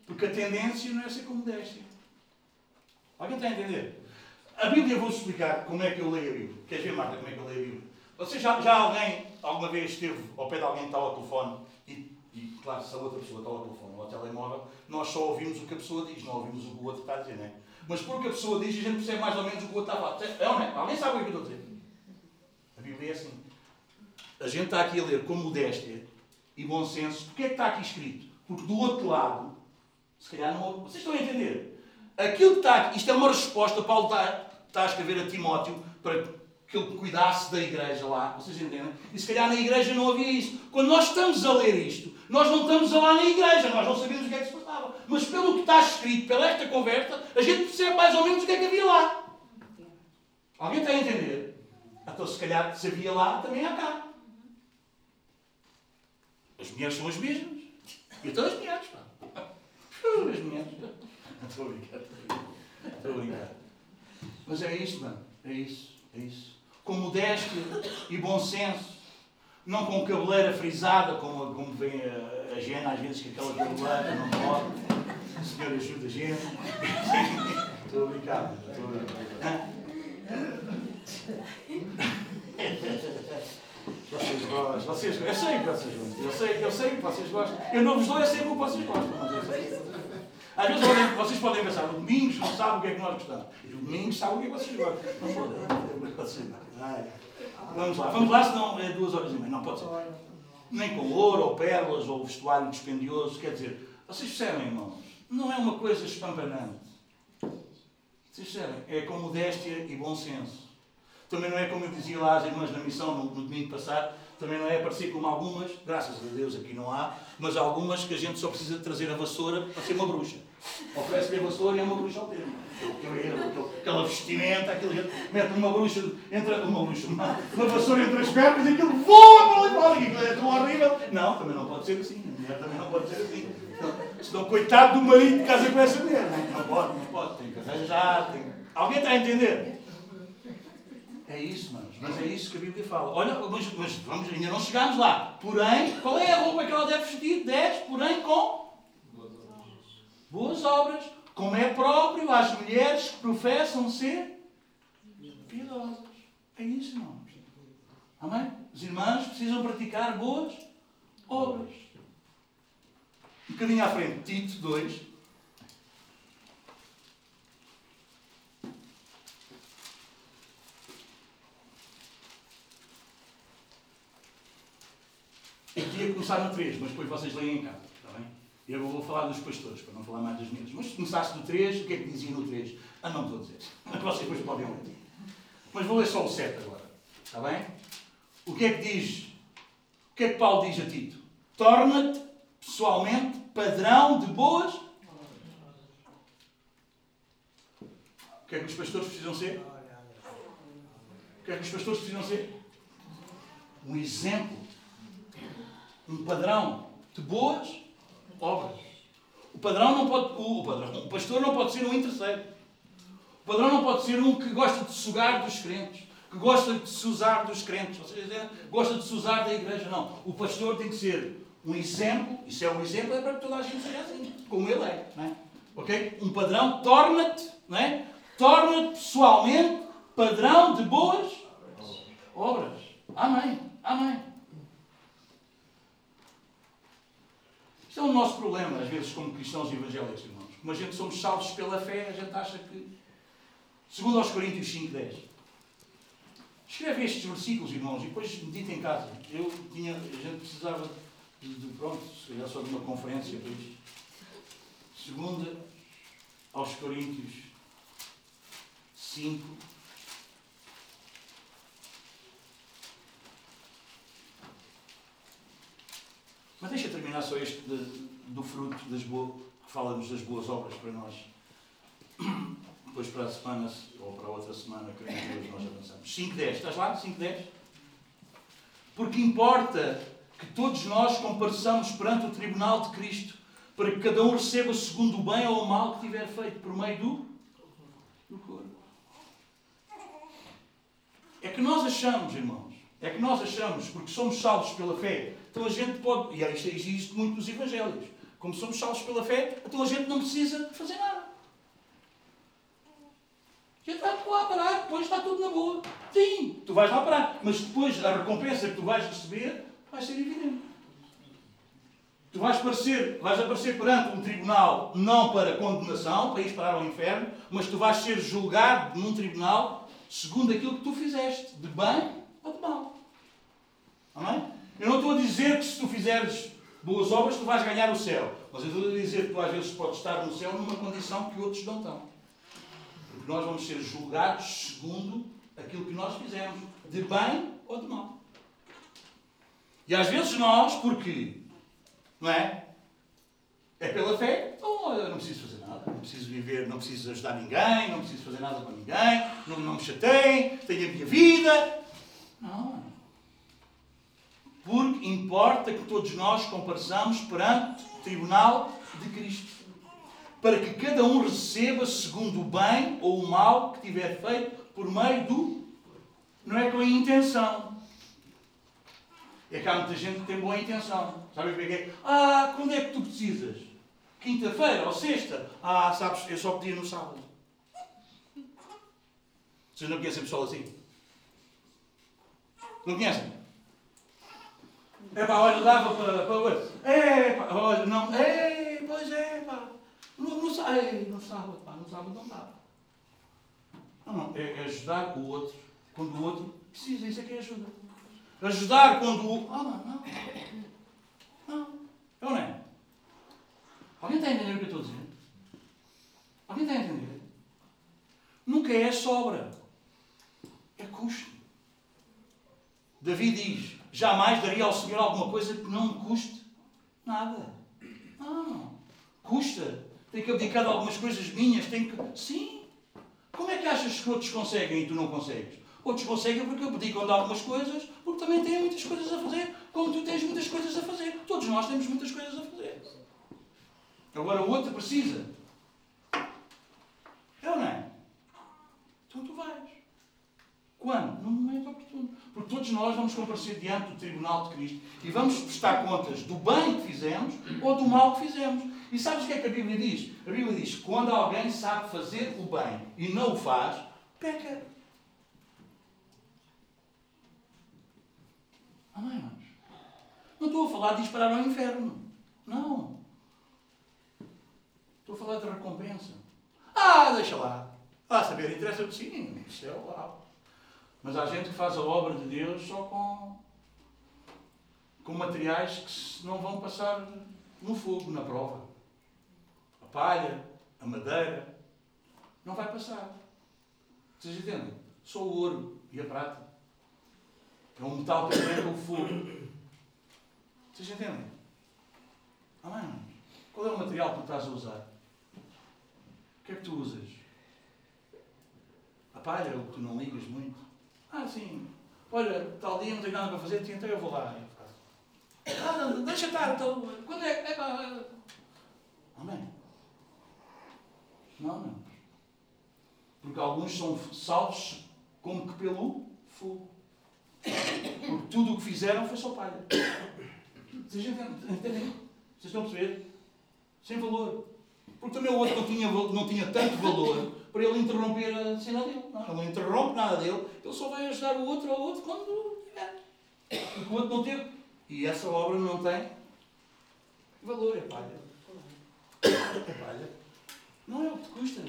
porque a tendência não é ser como modéstia. Alguém está a entender? A Bíblia, vou explicar como é que eu leio a Bíblia. Queres ver, Marta, como é que eu leio a Bíblia? Você já, já alguém, alguma vez esteve ao pé de alguém que está ao telefone e, e, claro, se a outra pessoa está ao telefone ou ao telemóvel, nós só ouvimos o que a pessoa diz, não ouvimos o que o outro está a dizer, não é? Mas porque a pessoa diz, a gente percebe mais ou menos o que o outro está a falar. É ou não é? Alguém sabe o que eu estou a dizer? A Bíblia é assim. A gente está aqui a ler com modéstia e bom senso. Porquê é que está aqui escrito? Porque do outro lado, se calhar não. Vocês estão a entender? Aquilo que está aqui, isto é uma resposta, Paulo está, está a escrever a Timóteo para que ele cuidasse da igreja lá. Vocês entendem? E se calhar na igreja não havia isso. Quando nós estamos a ler isto, nós não estamos lá na igreja, nós não sabemos o que é que se passava. Mas pelo que está escrito, pela esta conversa, a gente percebe mais ou menos o que é que havia lá. Alguém está a entender? Então, se calhar, se havia lá, também há cá. As mulheres são as mesmas. Então as mulheres, pá. As mulheres. Estou a brincar. Estou a brincar. Mas é isso, mano. É isso. É isso. Com modéstia e bom senso. Não com cabeleira frisada, como, como vem a, a Gena, às vezes, que aquela cabeleira não pode. O Senhor ajuda a gente. Estou a brincar. Estou a brincar. Vocês gostam, vocês Eu sei que vocês gostam. Eu sei, eu sei que vocês gostam. Eu não vos dou, eu sei que vocês gostam. Mas eu sei. Às vezes podem, vocês podem pensar, o Domingos não sabe o que é que nós gostamos. E o Domingos sabe o que é que vocês gostam. Não podem. Vamos lá, vamos lá, senão é duas horas e meia. Não pode ser. Nem com ouro, ou pérolas, ou vestuário dispendioso. Quer dizer, vocês percebem, irmãos? Não é uma coisa espampanante. Vocês percebem? É com modéstia e bom senso. Também não é como eu dizia lá às irmãs na missão no, no domingo passado, também não é aparecer como algumas, graças a Deus aqui não há, mas algumas que a gente só precisa trazer a vassoura para ser uma bruxa. Oferece-lhe a vassoura e é uma bruxa ao termo. Aquela vestimenta, aquele mete uma bruxa, entra, uma bruxa, uma, uma vassoura entre as pernas e aquilo voa para ali fora, aquilo é tão horrível. Não, também não pode ser assim, a mulher também não pode ser assim. Então, senão, coitado do marido que casa com essa mulher. Não, não pode, não pode, tem que arranjar. Tem... Alguém está a entender? É isso, manos. Mas é isso que a Bíblia fala. Olha, mas, mas vamos, ainda não chegámos lá. Porém, qual é a roupa que ela deve vestir? 10, porém com boas obras. Como é próprio às mulheres que professam ser piedosas. É isso, irmãos. Amém? Os irmãos precisam praticar boas obras. Um bocadinho à frente, Tito 2. Eu queria começar no 3, mas depois vocês leem em casa, está bem? Eu vou falar dos pastores, para não falar mais das minhas. Mas se começasse no 3, o que é que dizia no 3? Ah, não estou a dizer. Vocês depois podem ler. Mas vou ler só o 7 agora, está bem? O que é que diz? O que é que Paulo diz a Tito? Torna-te, pessoalmente, padrão de boas. O que é que os pastores precisam ser? O que é que os pastores precisam ser? Um exemplo um padrão de boas obras. O padrão não pode. O, padrão, o pastor não pode ser um interesseiro. O padrão não pode ser um que gosta de sugar dos crentes, que gosta de se usar dos crentes, ou seja, gosta de se usar da igreja. Não. O pastor tem que ser um exemplo, e é um exemplo, é para que toda a gente seja assim, como ele é. Não é? Um padrão torna-te, é? Torna-te pessoalmente padrão de boas obras. Amém. Amém. Isto é o nosso problema, às vezes, como cristãos evangélicos, irmãos. Como a gente somos salvos pela fé, a gente acha que. Segundo aos Coríntios 5,10. Escreve estes versículos, irmãos, e depois medita em casa. Eu tinha. A gente precisava de, de pronto, se calhar só de uma conferência isto. Segunda aos Coríntios 5. Mas deixa terminar só este de, do fruto das boas, que fala-nos das boas obras para nós. Depois para a semana, ou para a outra semana, que Deus nós avançamos. 5.10, estás lá? 5.10? Porque importa que todos nós compareçamos perante o tribunal de Cristo, para que cada um receba segundo o bem ou o mal que tiver feito por meio do, do corpo. É que nós achamos, irmãos, é que nós achamos, porque somos salvos pela fé, então a gente pode, e isto existe muito nos Evangelhos, como somos salvos pela fé, então a gente não precisa fazer nada. A gente vai lá parar, depois está tudo na boa. Sim, tu vais lá parar, mas depois a recompensa que tu vais receber vai ser evidente. Tu vais aparecer, vais aparecer perante um tribunal não para condenação, para ir parar ao inferno, mas tu vais ser julgado num tribunal segundo aquilo que tu fizeste, de bem ou de mal. Amém? Eu não estou a dizer que se tu fizeres boas obras tu vais ganhar o céu. Mas eu estou a dizer que tu às vezes podes estar no céu numa condição que outros não estão. Porque nós vamos ser julgados segundo aquilo que nós fizemos, de bem ou de mal. E às vezes nós, porque, não é? É pela fé, então eu não preciso fazer nada, não preciso viver, não preciso ajudar ninguém, não preciso fazer nada para ninguém, não, não me chateiem, tenho a minha vida. Não, porque importa que todos nós compareçamos perante o tribunal de Cristo, para que cada um receba segundo o bem ou o mal que tiver feito por meio do. Não é com a intenção. É que há muita gente que tem boa intenção. Sabe o que é? Ah, quando é que tu precisas? Quinta-feira ou sexta? Ah, sabes, eu só podia no sábado. Vocês não conhecem pessoal assim? Não conhecem? É pá, olha, dava para, para. É pá, olha, não. É, pois é, pá. No, no, é, no sábado, pá, no sábado não dá. Não, não, é, é, ajudar o outro quando o outro precisa, isso é que é ajuda. Ajudar quando o. Ah, não, não. Não. É ou não é? Alguém está a entender o que eu estou a dizer? Alguém está a entender? Nunca é sobra. É custo. Davi diz: jamais daria ao Senhor alguma coisa que não me custe nada. Não. Custa. Tem que abdicar de algumas coisas minhas. Tem que. Sim. Como é que achas que outros conseguem e tu não consegues? Outros conseguem porque abdicam de algumas coisas, porque também têm muitas coisas a fazer, como tu tens muitas coisas a fazer. Todos nós temos muitas coisas a fazer. Agora o outro precisa. É ou não é? Então tu vais. Quando? No momento oportuno. Porque todos nós vamos comparecer diante do tribunal de Cristo e vamos prestar contas do bem que fizemos ou do mal que fizemos. E sabes o que é que a Bíblia diz? A Bíblia diz que quando alguém sabe fazer o bem e não o faz, peca. Amém, irmãos? Não estou a falar de disparar ao inferno. Não. Estou a falar de recompensa. Ah, deixa lá. Ah, saber, interessa-me sim. O céu, lá. Mas há gente que faz a obra de Deus só com, com materiais que não vão passar no fogo, na prova. A palha, a madeira, não vai passar. Vocês entendem? Só o ouro e a prata. É um metal que aguenta o fogo. Vocês entendem? Amém? Qual é o material que tu estás a usar? O que é que tu usas? A palha, o que tu não ligas muito? Ah, sim. Olha, tal dia não tenho nada para fazer, então eu vou lá. Ah, não, deixa estar, então, quando é. é pá, Amém. Não, não. Porque alguns são salvos como que pelo fogo. Porque tudo o que fizeram foi só palha. Vocês entendem? Vocês estão a perceber? Sem valor. Porque também o outro não tinha, não tinha tanto valor para ele interromper a cena dele. Não, ele não interrompe nada dele, ele só vai ajudar o outro ao outro quando tiver. Porque o outro não teve. E essa obra não tem valor, é palha. É palha. Não é o que te custa.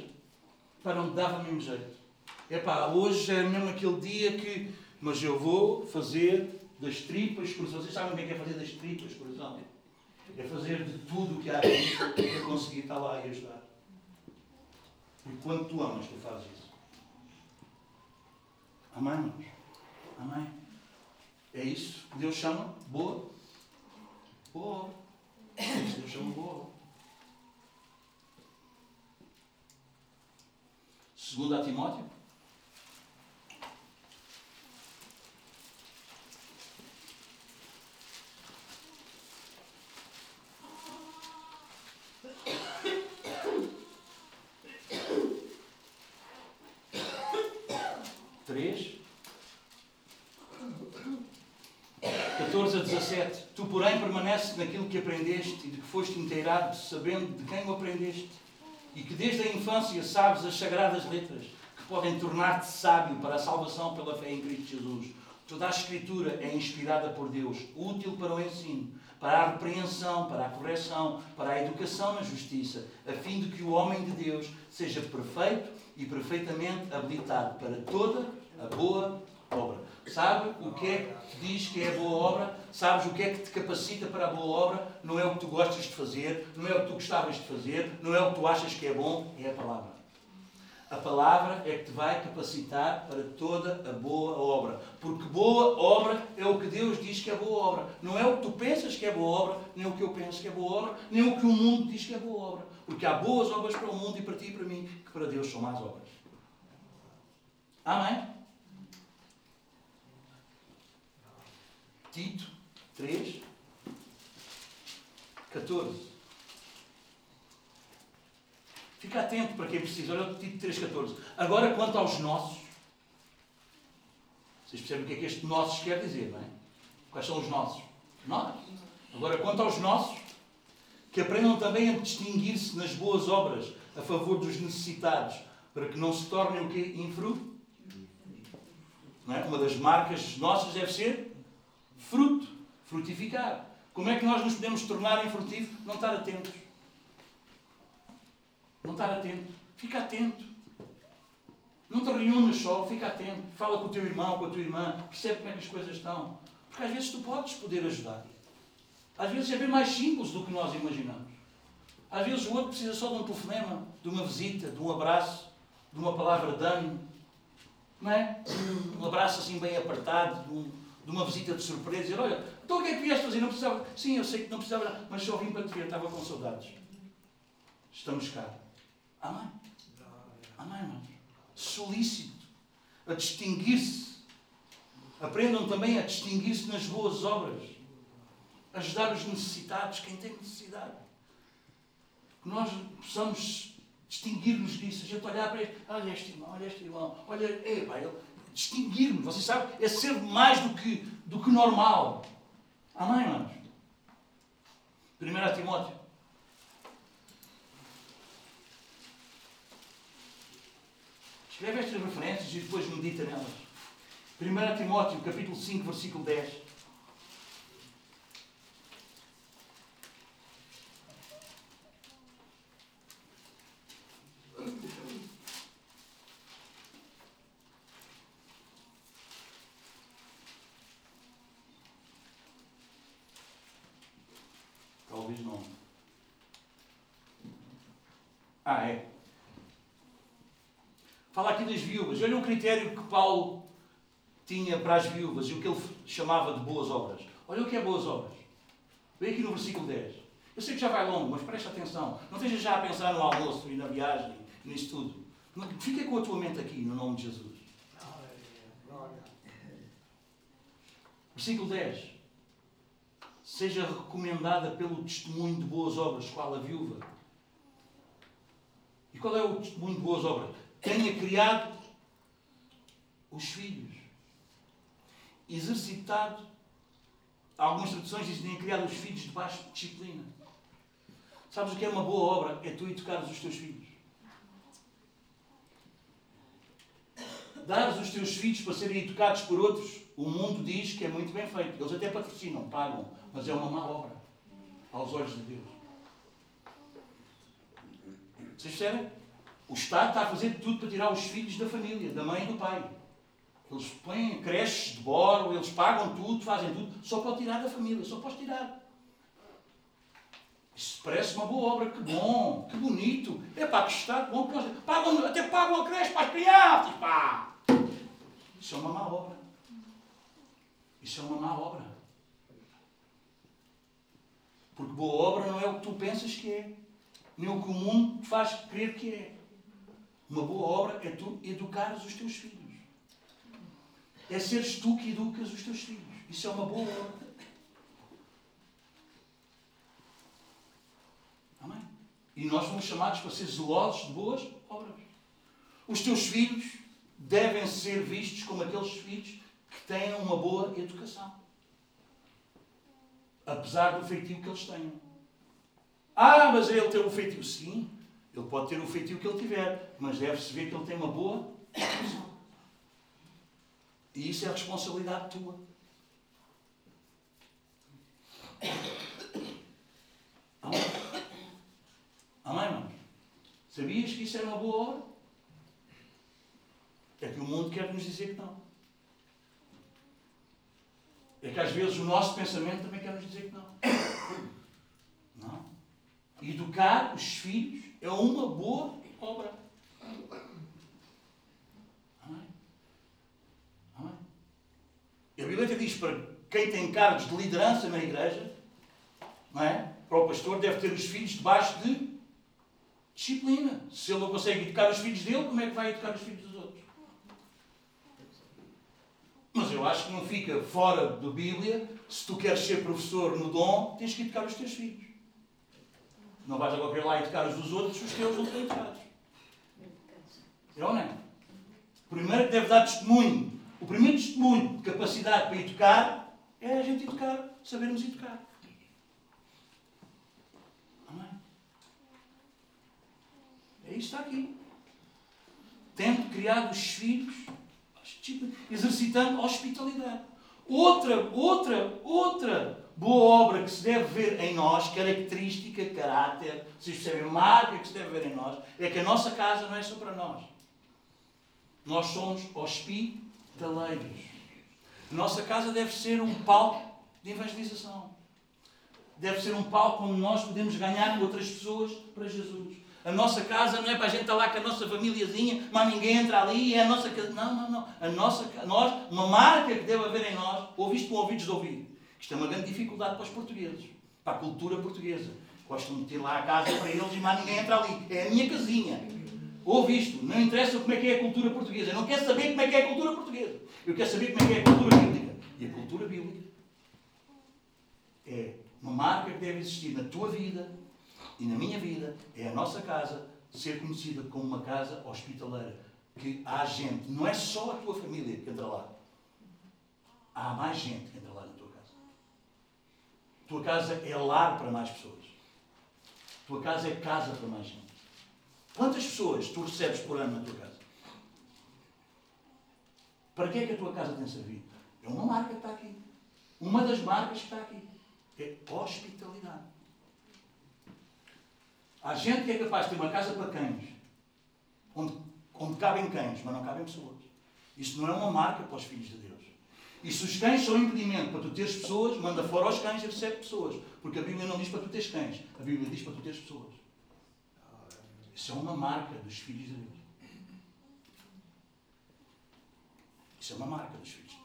Para não te dava mesmo jeito. É pá, hoje é mesmo aquele dia que. Mas eu vou fazer das tripas coração. Vocês sabem o que é, que é fazer das tripas coração? É fazer de tudo o que há para conseguir estar lá e ajudar. E quando tu amas, tu fazes isso. Amém, irmãos? Amém? É isso que Deus chama boa, boa. É isso que Deus chama boa. Segundo a Timóteo. Três. 14 a 17. Tu, porém, permaneces naquilo que aprendeste e de que foste inteirado, sabendo de quem o aprendeste e que desde a infância sabes as sagradas letras que podem tornar-te sábio para a salvação pela fé em Cristo Jesus. Toda a Escritura é inspirada por Deus, útil para o ensino, para a repreensão, para a correção, para a educação na justiça, a fim de que o homem de Deus seja perfeito e perfeitamente habilitado para toda a boa obra. Sabe o que é que diz que é boa obra? Sabes o que é que te capacita para a boa obra? Não é o que tu gostas de fazer, não é o que tu gostavas de fazer, não é o que tu achas que é bom, é a palavra. A palavra é que te vai capacitar para toda a boa obra. Porque boa obra é o que Deus diz que é boa obra. Não é o que tu pensas que é boa obra, nem o que eu penso que é boa obra, nem o que o mundo diz que é boa obra. Porque há boas obras para o mundo e para ti e para mim, que para Deus são más obras. Amém? Tito 3, 14. Fica atento para quem precisa. Olha o Tito 3, 14. Agora, quanto aos nossos, vocês percebem o que é que este nossos quer dizer, não é? Quais são os nossos? Nós. Agora, quanto aos nossos, que aprendam também a distinguir-se nas boas obras a favor dos necessitados, para que não se tornem o quê? Infruto. Não é? Uma das marcas nossas deve ser fruto, frutificar. Como é que nós nos podemos tornar em frutífero? Não estar atentos. Não estar atento. Fica atento. Não te reúnas só, fica atento. Fala com o teu irmão, com a tua irmã, percebe como é que as coisas estão. Porque às vezes tu podes poder ajudar. Às vezes é bem mais simples do que nós imaginamos. Às vezes o outro precisa só de um telefonema, de uma visita, de um abraço, de uma palavra de ânimo. Não é? Um abraço assim bem apertado, de, um, de uma visita de surpresa. Dizer, olha, então o que é que vieste fazer? Não precisava. Sim, eu sei que não precisava, mas só vim para te ver, estava com saudades. Estamos cá. Amém? Amém, irmãos? Solícito. A distinguir-se. Aprendam também a distinguir-se nas boas obras. Ajudar os necessitados, quem tem necessidade. Que nós possamos distinguir-nos disso. A gente olhar para ele, olha este irmão, olha este irmão, olha, é, pá, ele, distinguir-nos, vocês sabem, é ser mais do que, do que normal. Amém, irmãos? 1 Timóteo. Escreve estas referências e depois medita nelas. 1 Timóteo, capítulo 5, versículo 10. Talvez não. Ah, é. Fala aqui das Olha o critério que Paulo tinha para as viúvas e o que ele chamava de boas obras. Olha o que é boas obras. Vem aqui no versículo 10. Eu sei que já vai longo, mas presta atenção. Não esteja já a pensar no almoço e na viagem e nisso tudo. Fica com a tua mente aqui, no nome de Jesus. Versículo 10. seja recomendada pelo testemunho de boas obras, qual a viúva. E qual é o testemunho de boas obras? Tenha criado os filhos, exercitado. Algumas traduções dizem criado os filhos debaixo de disciplina. Sabes o que é uma boa obra? É tu educares os teus filhos. Dares os teus filhos para serem educados por outros, o mundo diz que é muito bem feito. Eles até patrocinam, pagam, mas é uma má obra aos olhos de Deus. Vocês percebem? O Estado está a fazer tudo para tirar os filhos da família, da mãe e do pai. Eles põem creches de bordo, eles pagam tudo, fazem tudo, só para tirar da família, só para tirar. Isso parece uma boa obra, que bom, que bonito. É para que está bom, pagam, até pagam a creche para as crianças, pá. Isso é uma má obra. Isso é uma má obra. Porque boa obra não é o que tu pensas que é, nem o que o mundo te faz crer que é. Uma boa obra é tu educares os teus filhos. É seres tu que educas os teus filhos. Isso é uma boa obra. Amém? E nós fomos chamados para ser zelosos de boas obras. Os teus filhos devem ser vistos como aqueles filhos que têm uma boa educação. Apesar do feitio que eles tenham. Ah, mas ele tem um feitio. Sim, ele pode ter o feitio que ele tiver, mas deve-se ver que ele tem uma boa educação. E isso é a responsabilidade tua. Amém? Amém, irmãos? Sabias que isso era uma boa obra? É que o mundo quer nos dizer que não. É que às vezes o nosso pensamento também quer nos dizer que não. Não. Educar os filhos é uma boa obra. Amém? Amém? E a Bíblia diz para quem tem cargos de liderança na igreja, não é? para o pastor, deve ter os filhos debaixo de disciplina. Se ele não consegue educar os filhos dele, como é que vai educar os filhos dos outros? Mas eu acho que não fica fora da Bíblia, se tu queres ser professor no dom, tens que educar os teus filhos. Não vais a qualquer lá educar os dos outros, os teus não estão educados. É ou não é? Primeiro que deve dar testemunho. O primeiro testemunho de capacidade para educar é a gente educar, sabermos educar. Amém? É isso está aqui. Tendo criado os filhos exercitando hospitalidade. Outra, outra, outra boa obra que se deve ver em nós, característica, caráter, vocês percebem, marca que se deve ver em nós, é que a nossa casa não é só para nós. Nós somos hospitaleiros. A nossa casa deve ser um palco de evangelização. Deve ser um palco onde nós podemos ganhar outras pessoas para Jesus. A nossa casa não é para a gente estar lá com a nossa famíliazinha, mas ninguém entra ali, é a nossa casa. Não, não, não. A nossa, nós, uma marca que deve haver em nós, ouviste com ouvidos de ouvir. Isto é uma grande dificuldade para os portugueses, para a cultura portuguesa. Gostam de ter lá a casa para eles e mais ninguém entra ali. É a minha casinha. Ouve isto, não interessa como é que é a cultura portuguesa. Eu não quero saber como é que é a cultura portuguesa. Eu quero saber como é que é a cultura bíblica. E a cultura bíblica é uma marca que deve existir na tua vida, e na minha vida é a nossa casa ser conhecida como uma casa hospitaleira. Que há gente, não é só a tua família que entra lá. Há mais gente que entra lá na tua casa. A tua casa é lar para mais pessoas. A tua casa é casa para mais gente. Quantas pessoas tu recebes por ano na tua casa? Para que é que a tua casa tem servido? É uma marca que está aqui. Uma das marcas que está aqui. É hospitalidade. Há gente que é capaz de ter uma casa para cães, onde, onde cabem cães, mas não cabem pessoas. Isso não é uma marca para os filhos de Deus. E se os cães são um impedimento para tu teres pessoas, manda fora os cães e recebe pessoas. Porque a Bíblia não diz para tu teres cães, a Bíblia diz para tu teres pessoas. Isso é uma marca dos filhos de Deus. Isso é uma marca dos filhos de Deus.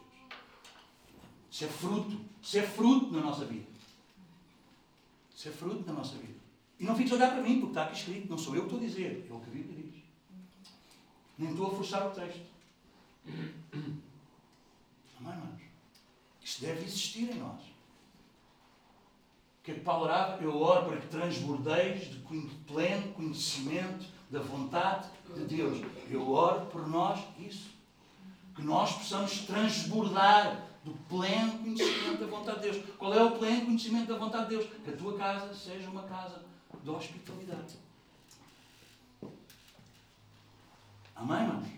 Isso é fruto. Isso é fruto na nossa vida. Isso é fruto na nossa vida. E não fiques a olhar para mim, porque está aqui escrito. Não sou eu que estou a dizer, é o que a Bíblia diz. Nem estou a forçar o texto. Amém, irmãos? Isso deve existir em nós. Que é que Paulo orava? Eu oro para que transbordeis de pleno conhecimento da vontade de Deus. Eu oro por nós isso. Que nós possamos transbordar do pleno conhecimento da vontade de Deus. Qual é o pleno conhecimento da vontade de Deus? Que a tua casa seja uma casa de hospitalidade. Amém, irmãos?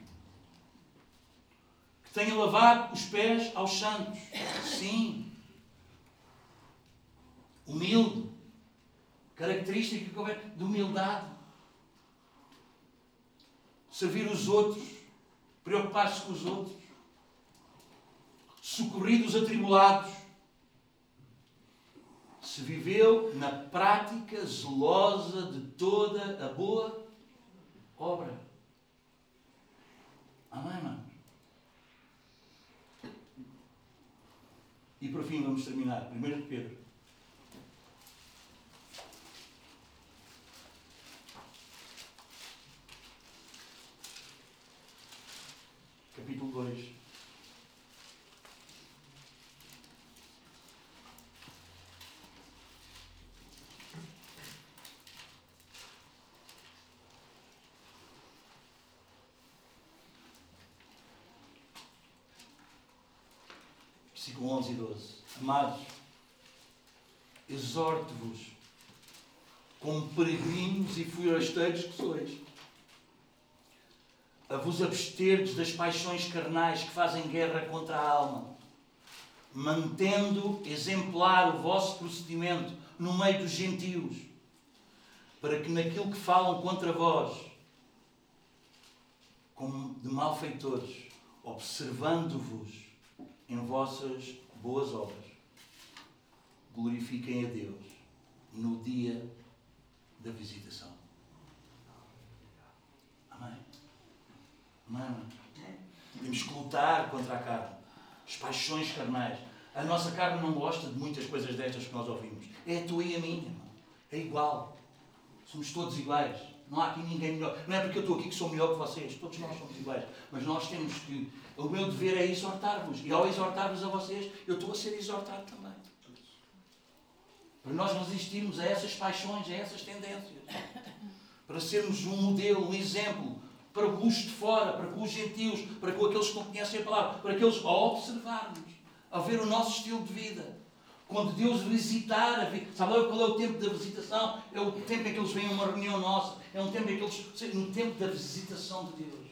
Que tenha lavado os pés aos santos. Sim. Humilde. Característica de humildade. Servir os outros. Preocupar-se com os outros. Socorrido os atribulados. Se viveu na prática zelosa de toda a boa obra. Amém, irmãos? E por fim vamos terminar. 1 de Pedro. Capítulo 2. versículo 11 e 12. Amados, exorto-vos, como peregrinos e forasteiros que sois, a vos absterdes das paixões carnais que fazem guerra contra a alma, mantendo exemplar o vosso procedimento no meio dos gentios, para que naquilo que falam contra vós, como de malfeitores, observando-vos em vossas boas obras. Glorifiquem a Deus no dia da visitação. Temos que lutar contra a carne, as paixões carnais. A nossa carne não gosta de muitas coisas destas que nós ouvimos. É a tua e a minha, irmão. É igual. Somos todos iguais. Não há aqui ninguém melhor. Não é porque eu estou aqui que sou melhor que vocês. Todos nós somos iguais. Mas nós temos que. O meu dever é exortar-vos. E ao exortar-vos a vocês, eu estou a ser exortado também. Para nós resistirmos a essas paixões, a essas tendências. Para sermos um modelo, um exemplo. Para os de fora, para com os gentios, para com aqueles que não conhecem a palavra. Para aqueles a observarmos, a ver o nosso estilo de vida. Quando Deus visitar, sabe qual é o tempo da visitação? É o tempo em que eles vêm a uma reunião nossa. É um tempo em que eles. no tempo da visitação de Deus.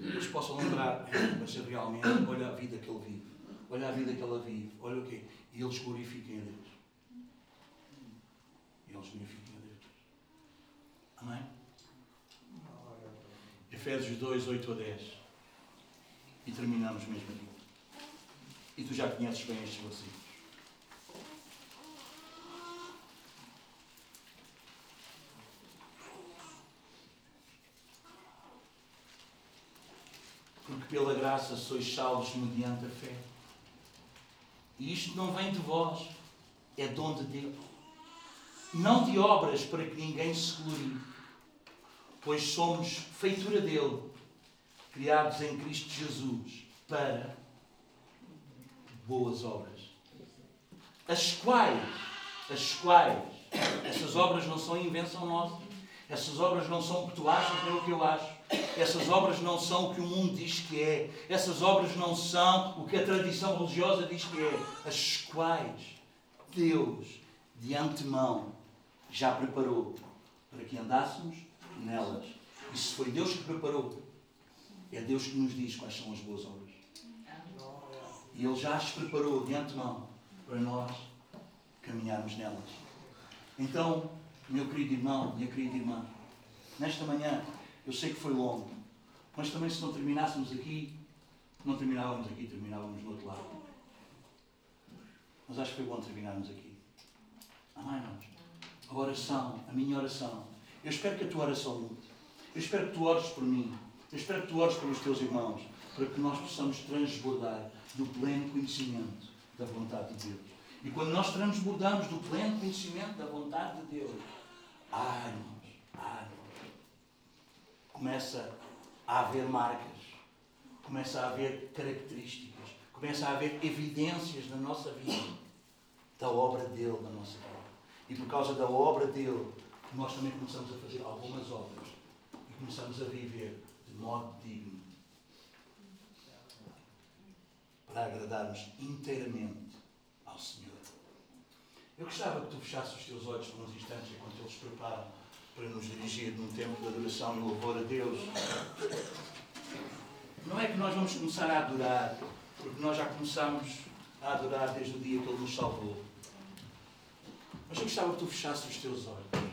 Eles possam lembrar, mas realmente, olha a vida que ele vive. Olha a vida que ela vive. Olha o quê? E eles glorifiquem a Deus. E eles glorifiquem a Deus. Amém? Efésios 2, 8 a 10. E terminamos mesmo aqui. E tu já conheces bem estes versículos. Porque pela graça sois salvos mediante a fé. E isto não vem de vós, é dom de Deus. Não de obras para que ninguém se glorie, pois somos feitura dele, criados em Cristo Jesus para boas obras. As quais, as quais, essas obras não são invenção nossa. Essas obras não são o que tu achas nem o que eu acho. Essas obras não são o que o mundo diz que é. Essas obras não são o que a tradição religiosa diz que é. As quais Deus, de antemão, já preparou para que andássemos nelas. Se foi Deus que preparou, é Deus que nos diz quais são as boas obras. E Ele já as preparou de antemão para nós caminharmos nelas. Então, meu querido irmão, minha querida irmã, nesta manhã, eu sei que foi longo, mas também se não terminássemos aqui, não terminávamos aqui, terminávamos no outro lado. Mas acho que foi bom terminarmos aqui. Amém, irmãos? A oração, a minha oração. Eu espero que a tua oração mude. Eu espero que tu ores por mim. Eu espero que tu ores pelos teus irmãos, para que nós possamos transbordar do pleno conhecimento da vontade de Deus. E quando nós transbordamos do pleno conhecimento da vontade de Deus, irmãos, ah, irmãos, começa a haver marcas, começa a haver características, começa a haver evidências na nossa vida da obra dele na nossa vida. E por causa da obra dele, nós também começamos a fazer algumas obras e começamos a viver de modo digno para agradarmos inteiramente ao Senhor. Eu gostava que tu fechasses os teus olhos por uns instantes enquanto eles preparam para nos dirigir num tempo de adoração e louvor a Deus. Não é que nós vamos começar a adorar, porque nós já começamos a adorar desde o dia que Ele nos salvou. Mas eu gostava que tu fechasses os teus olhos.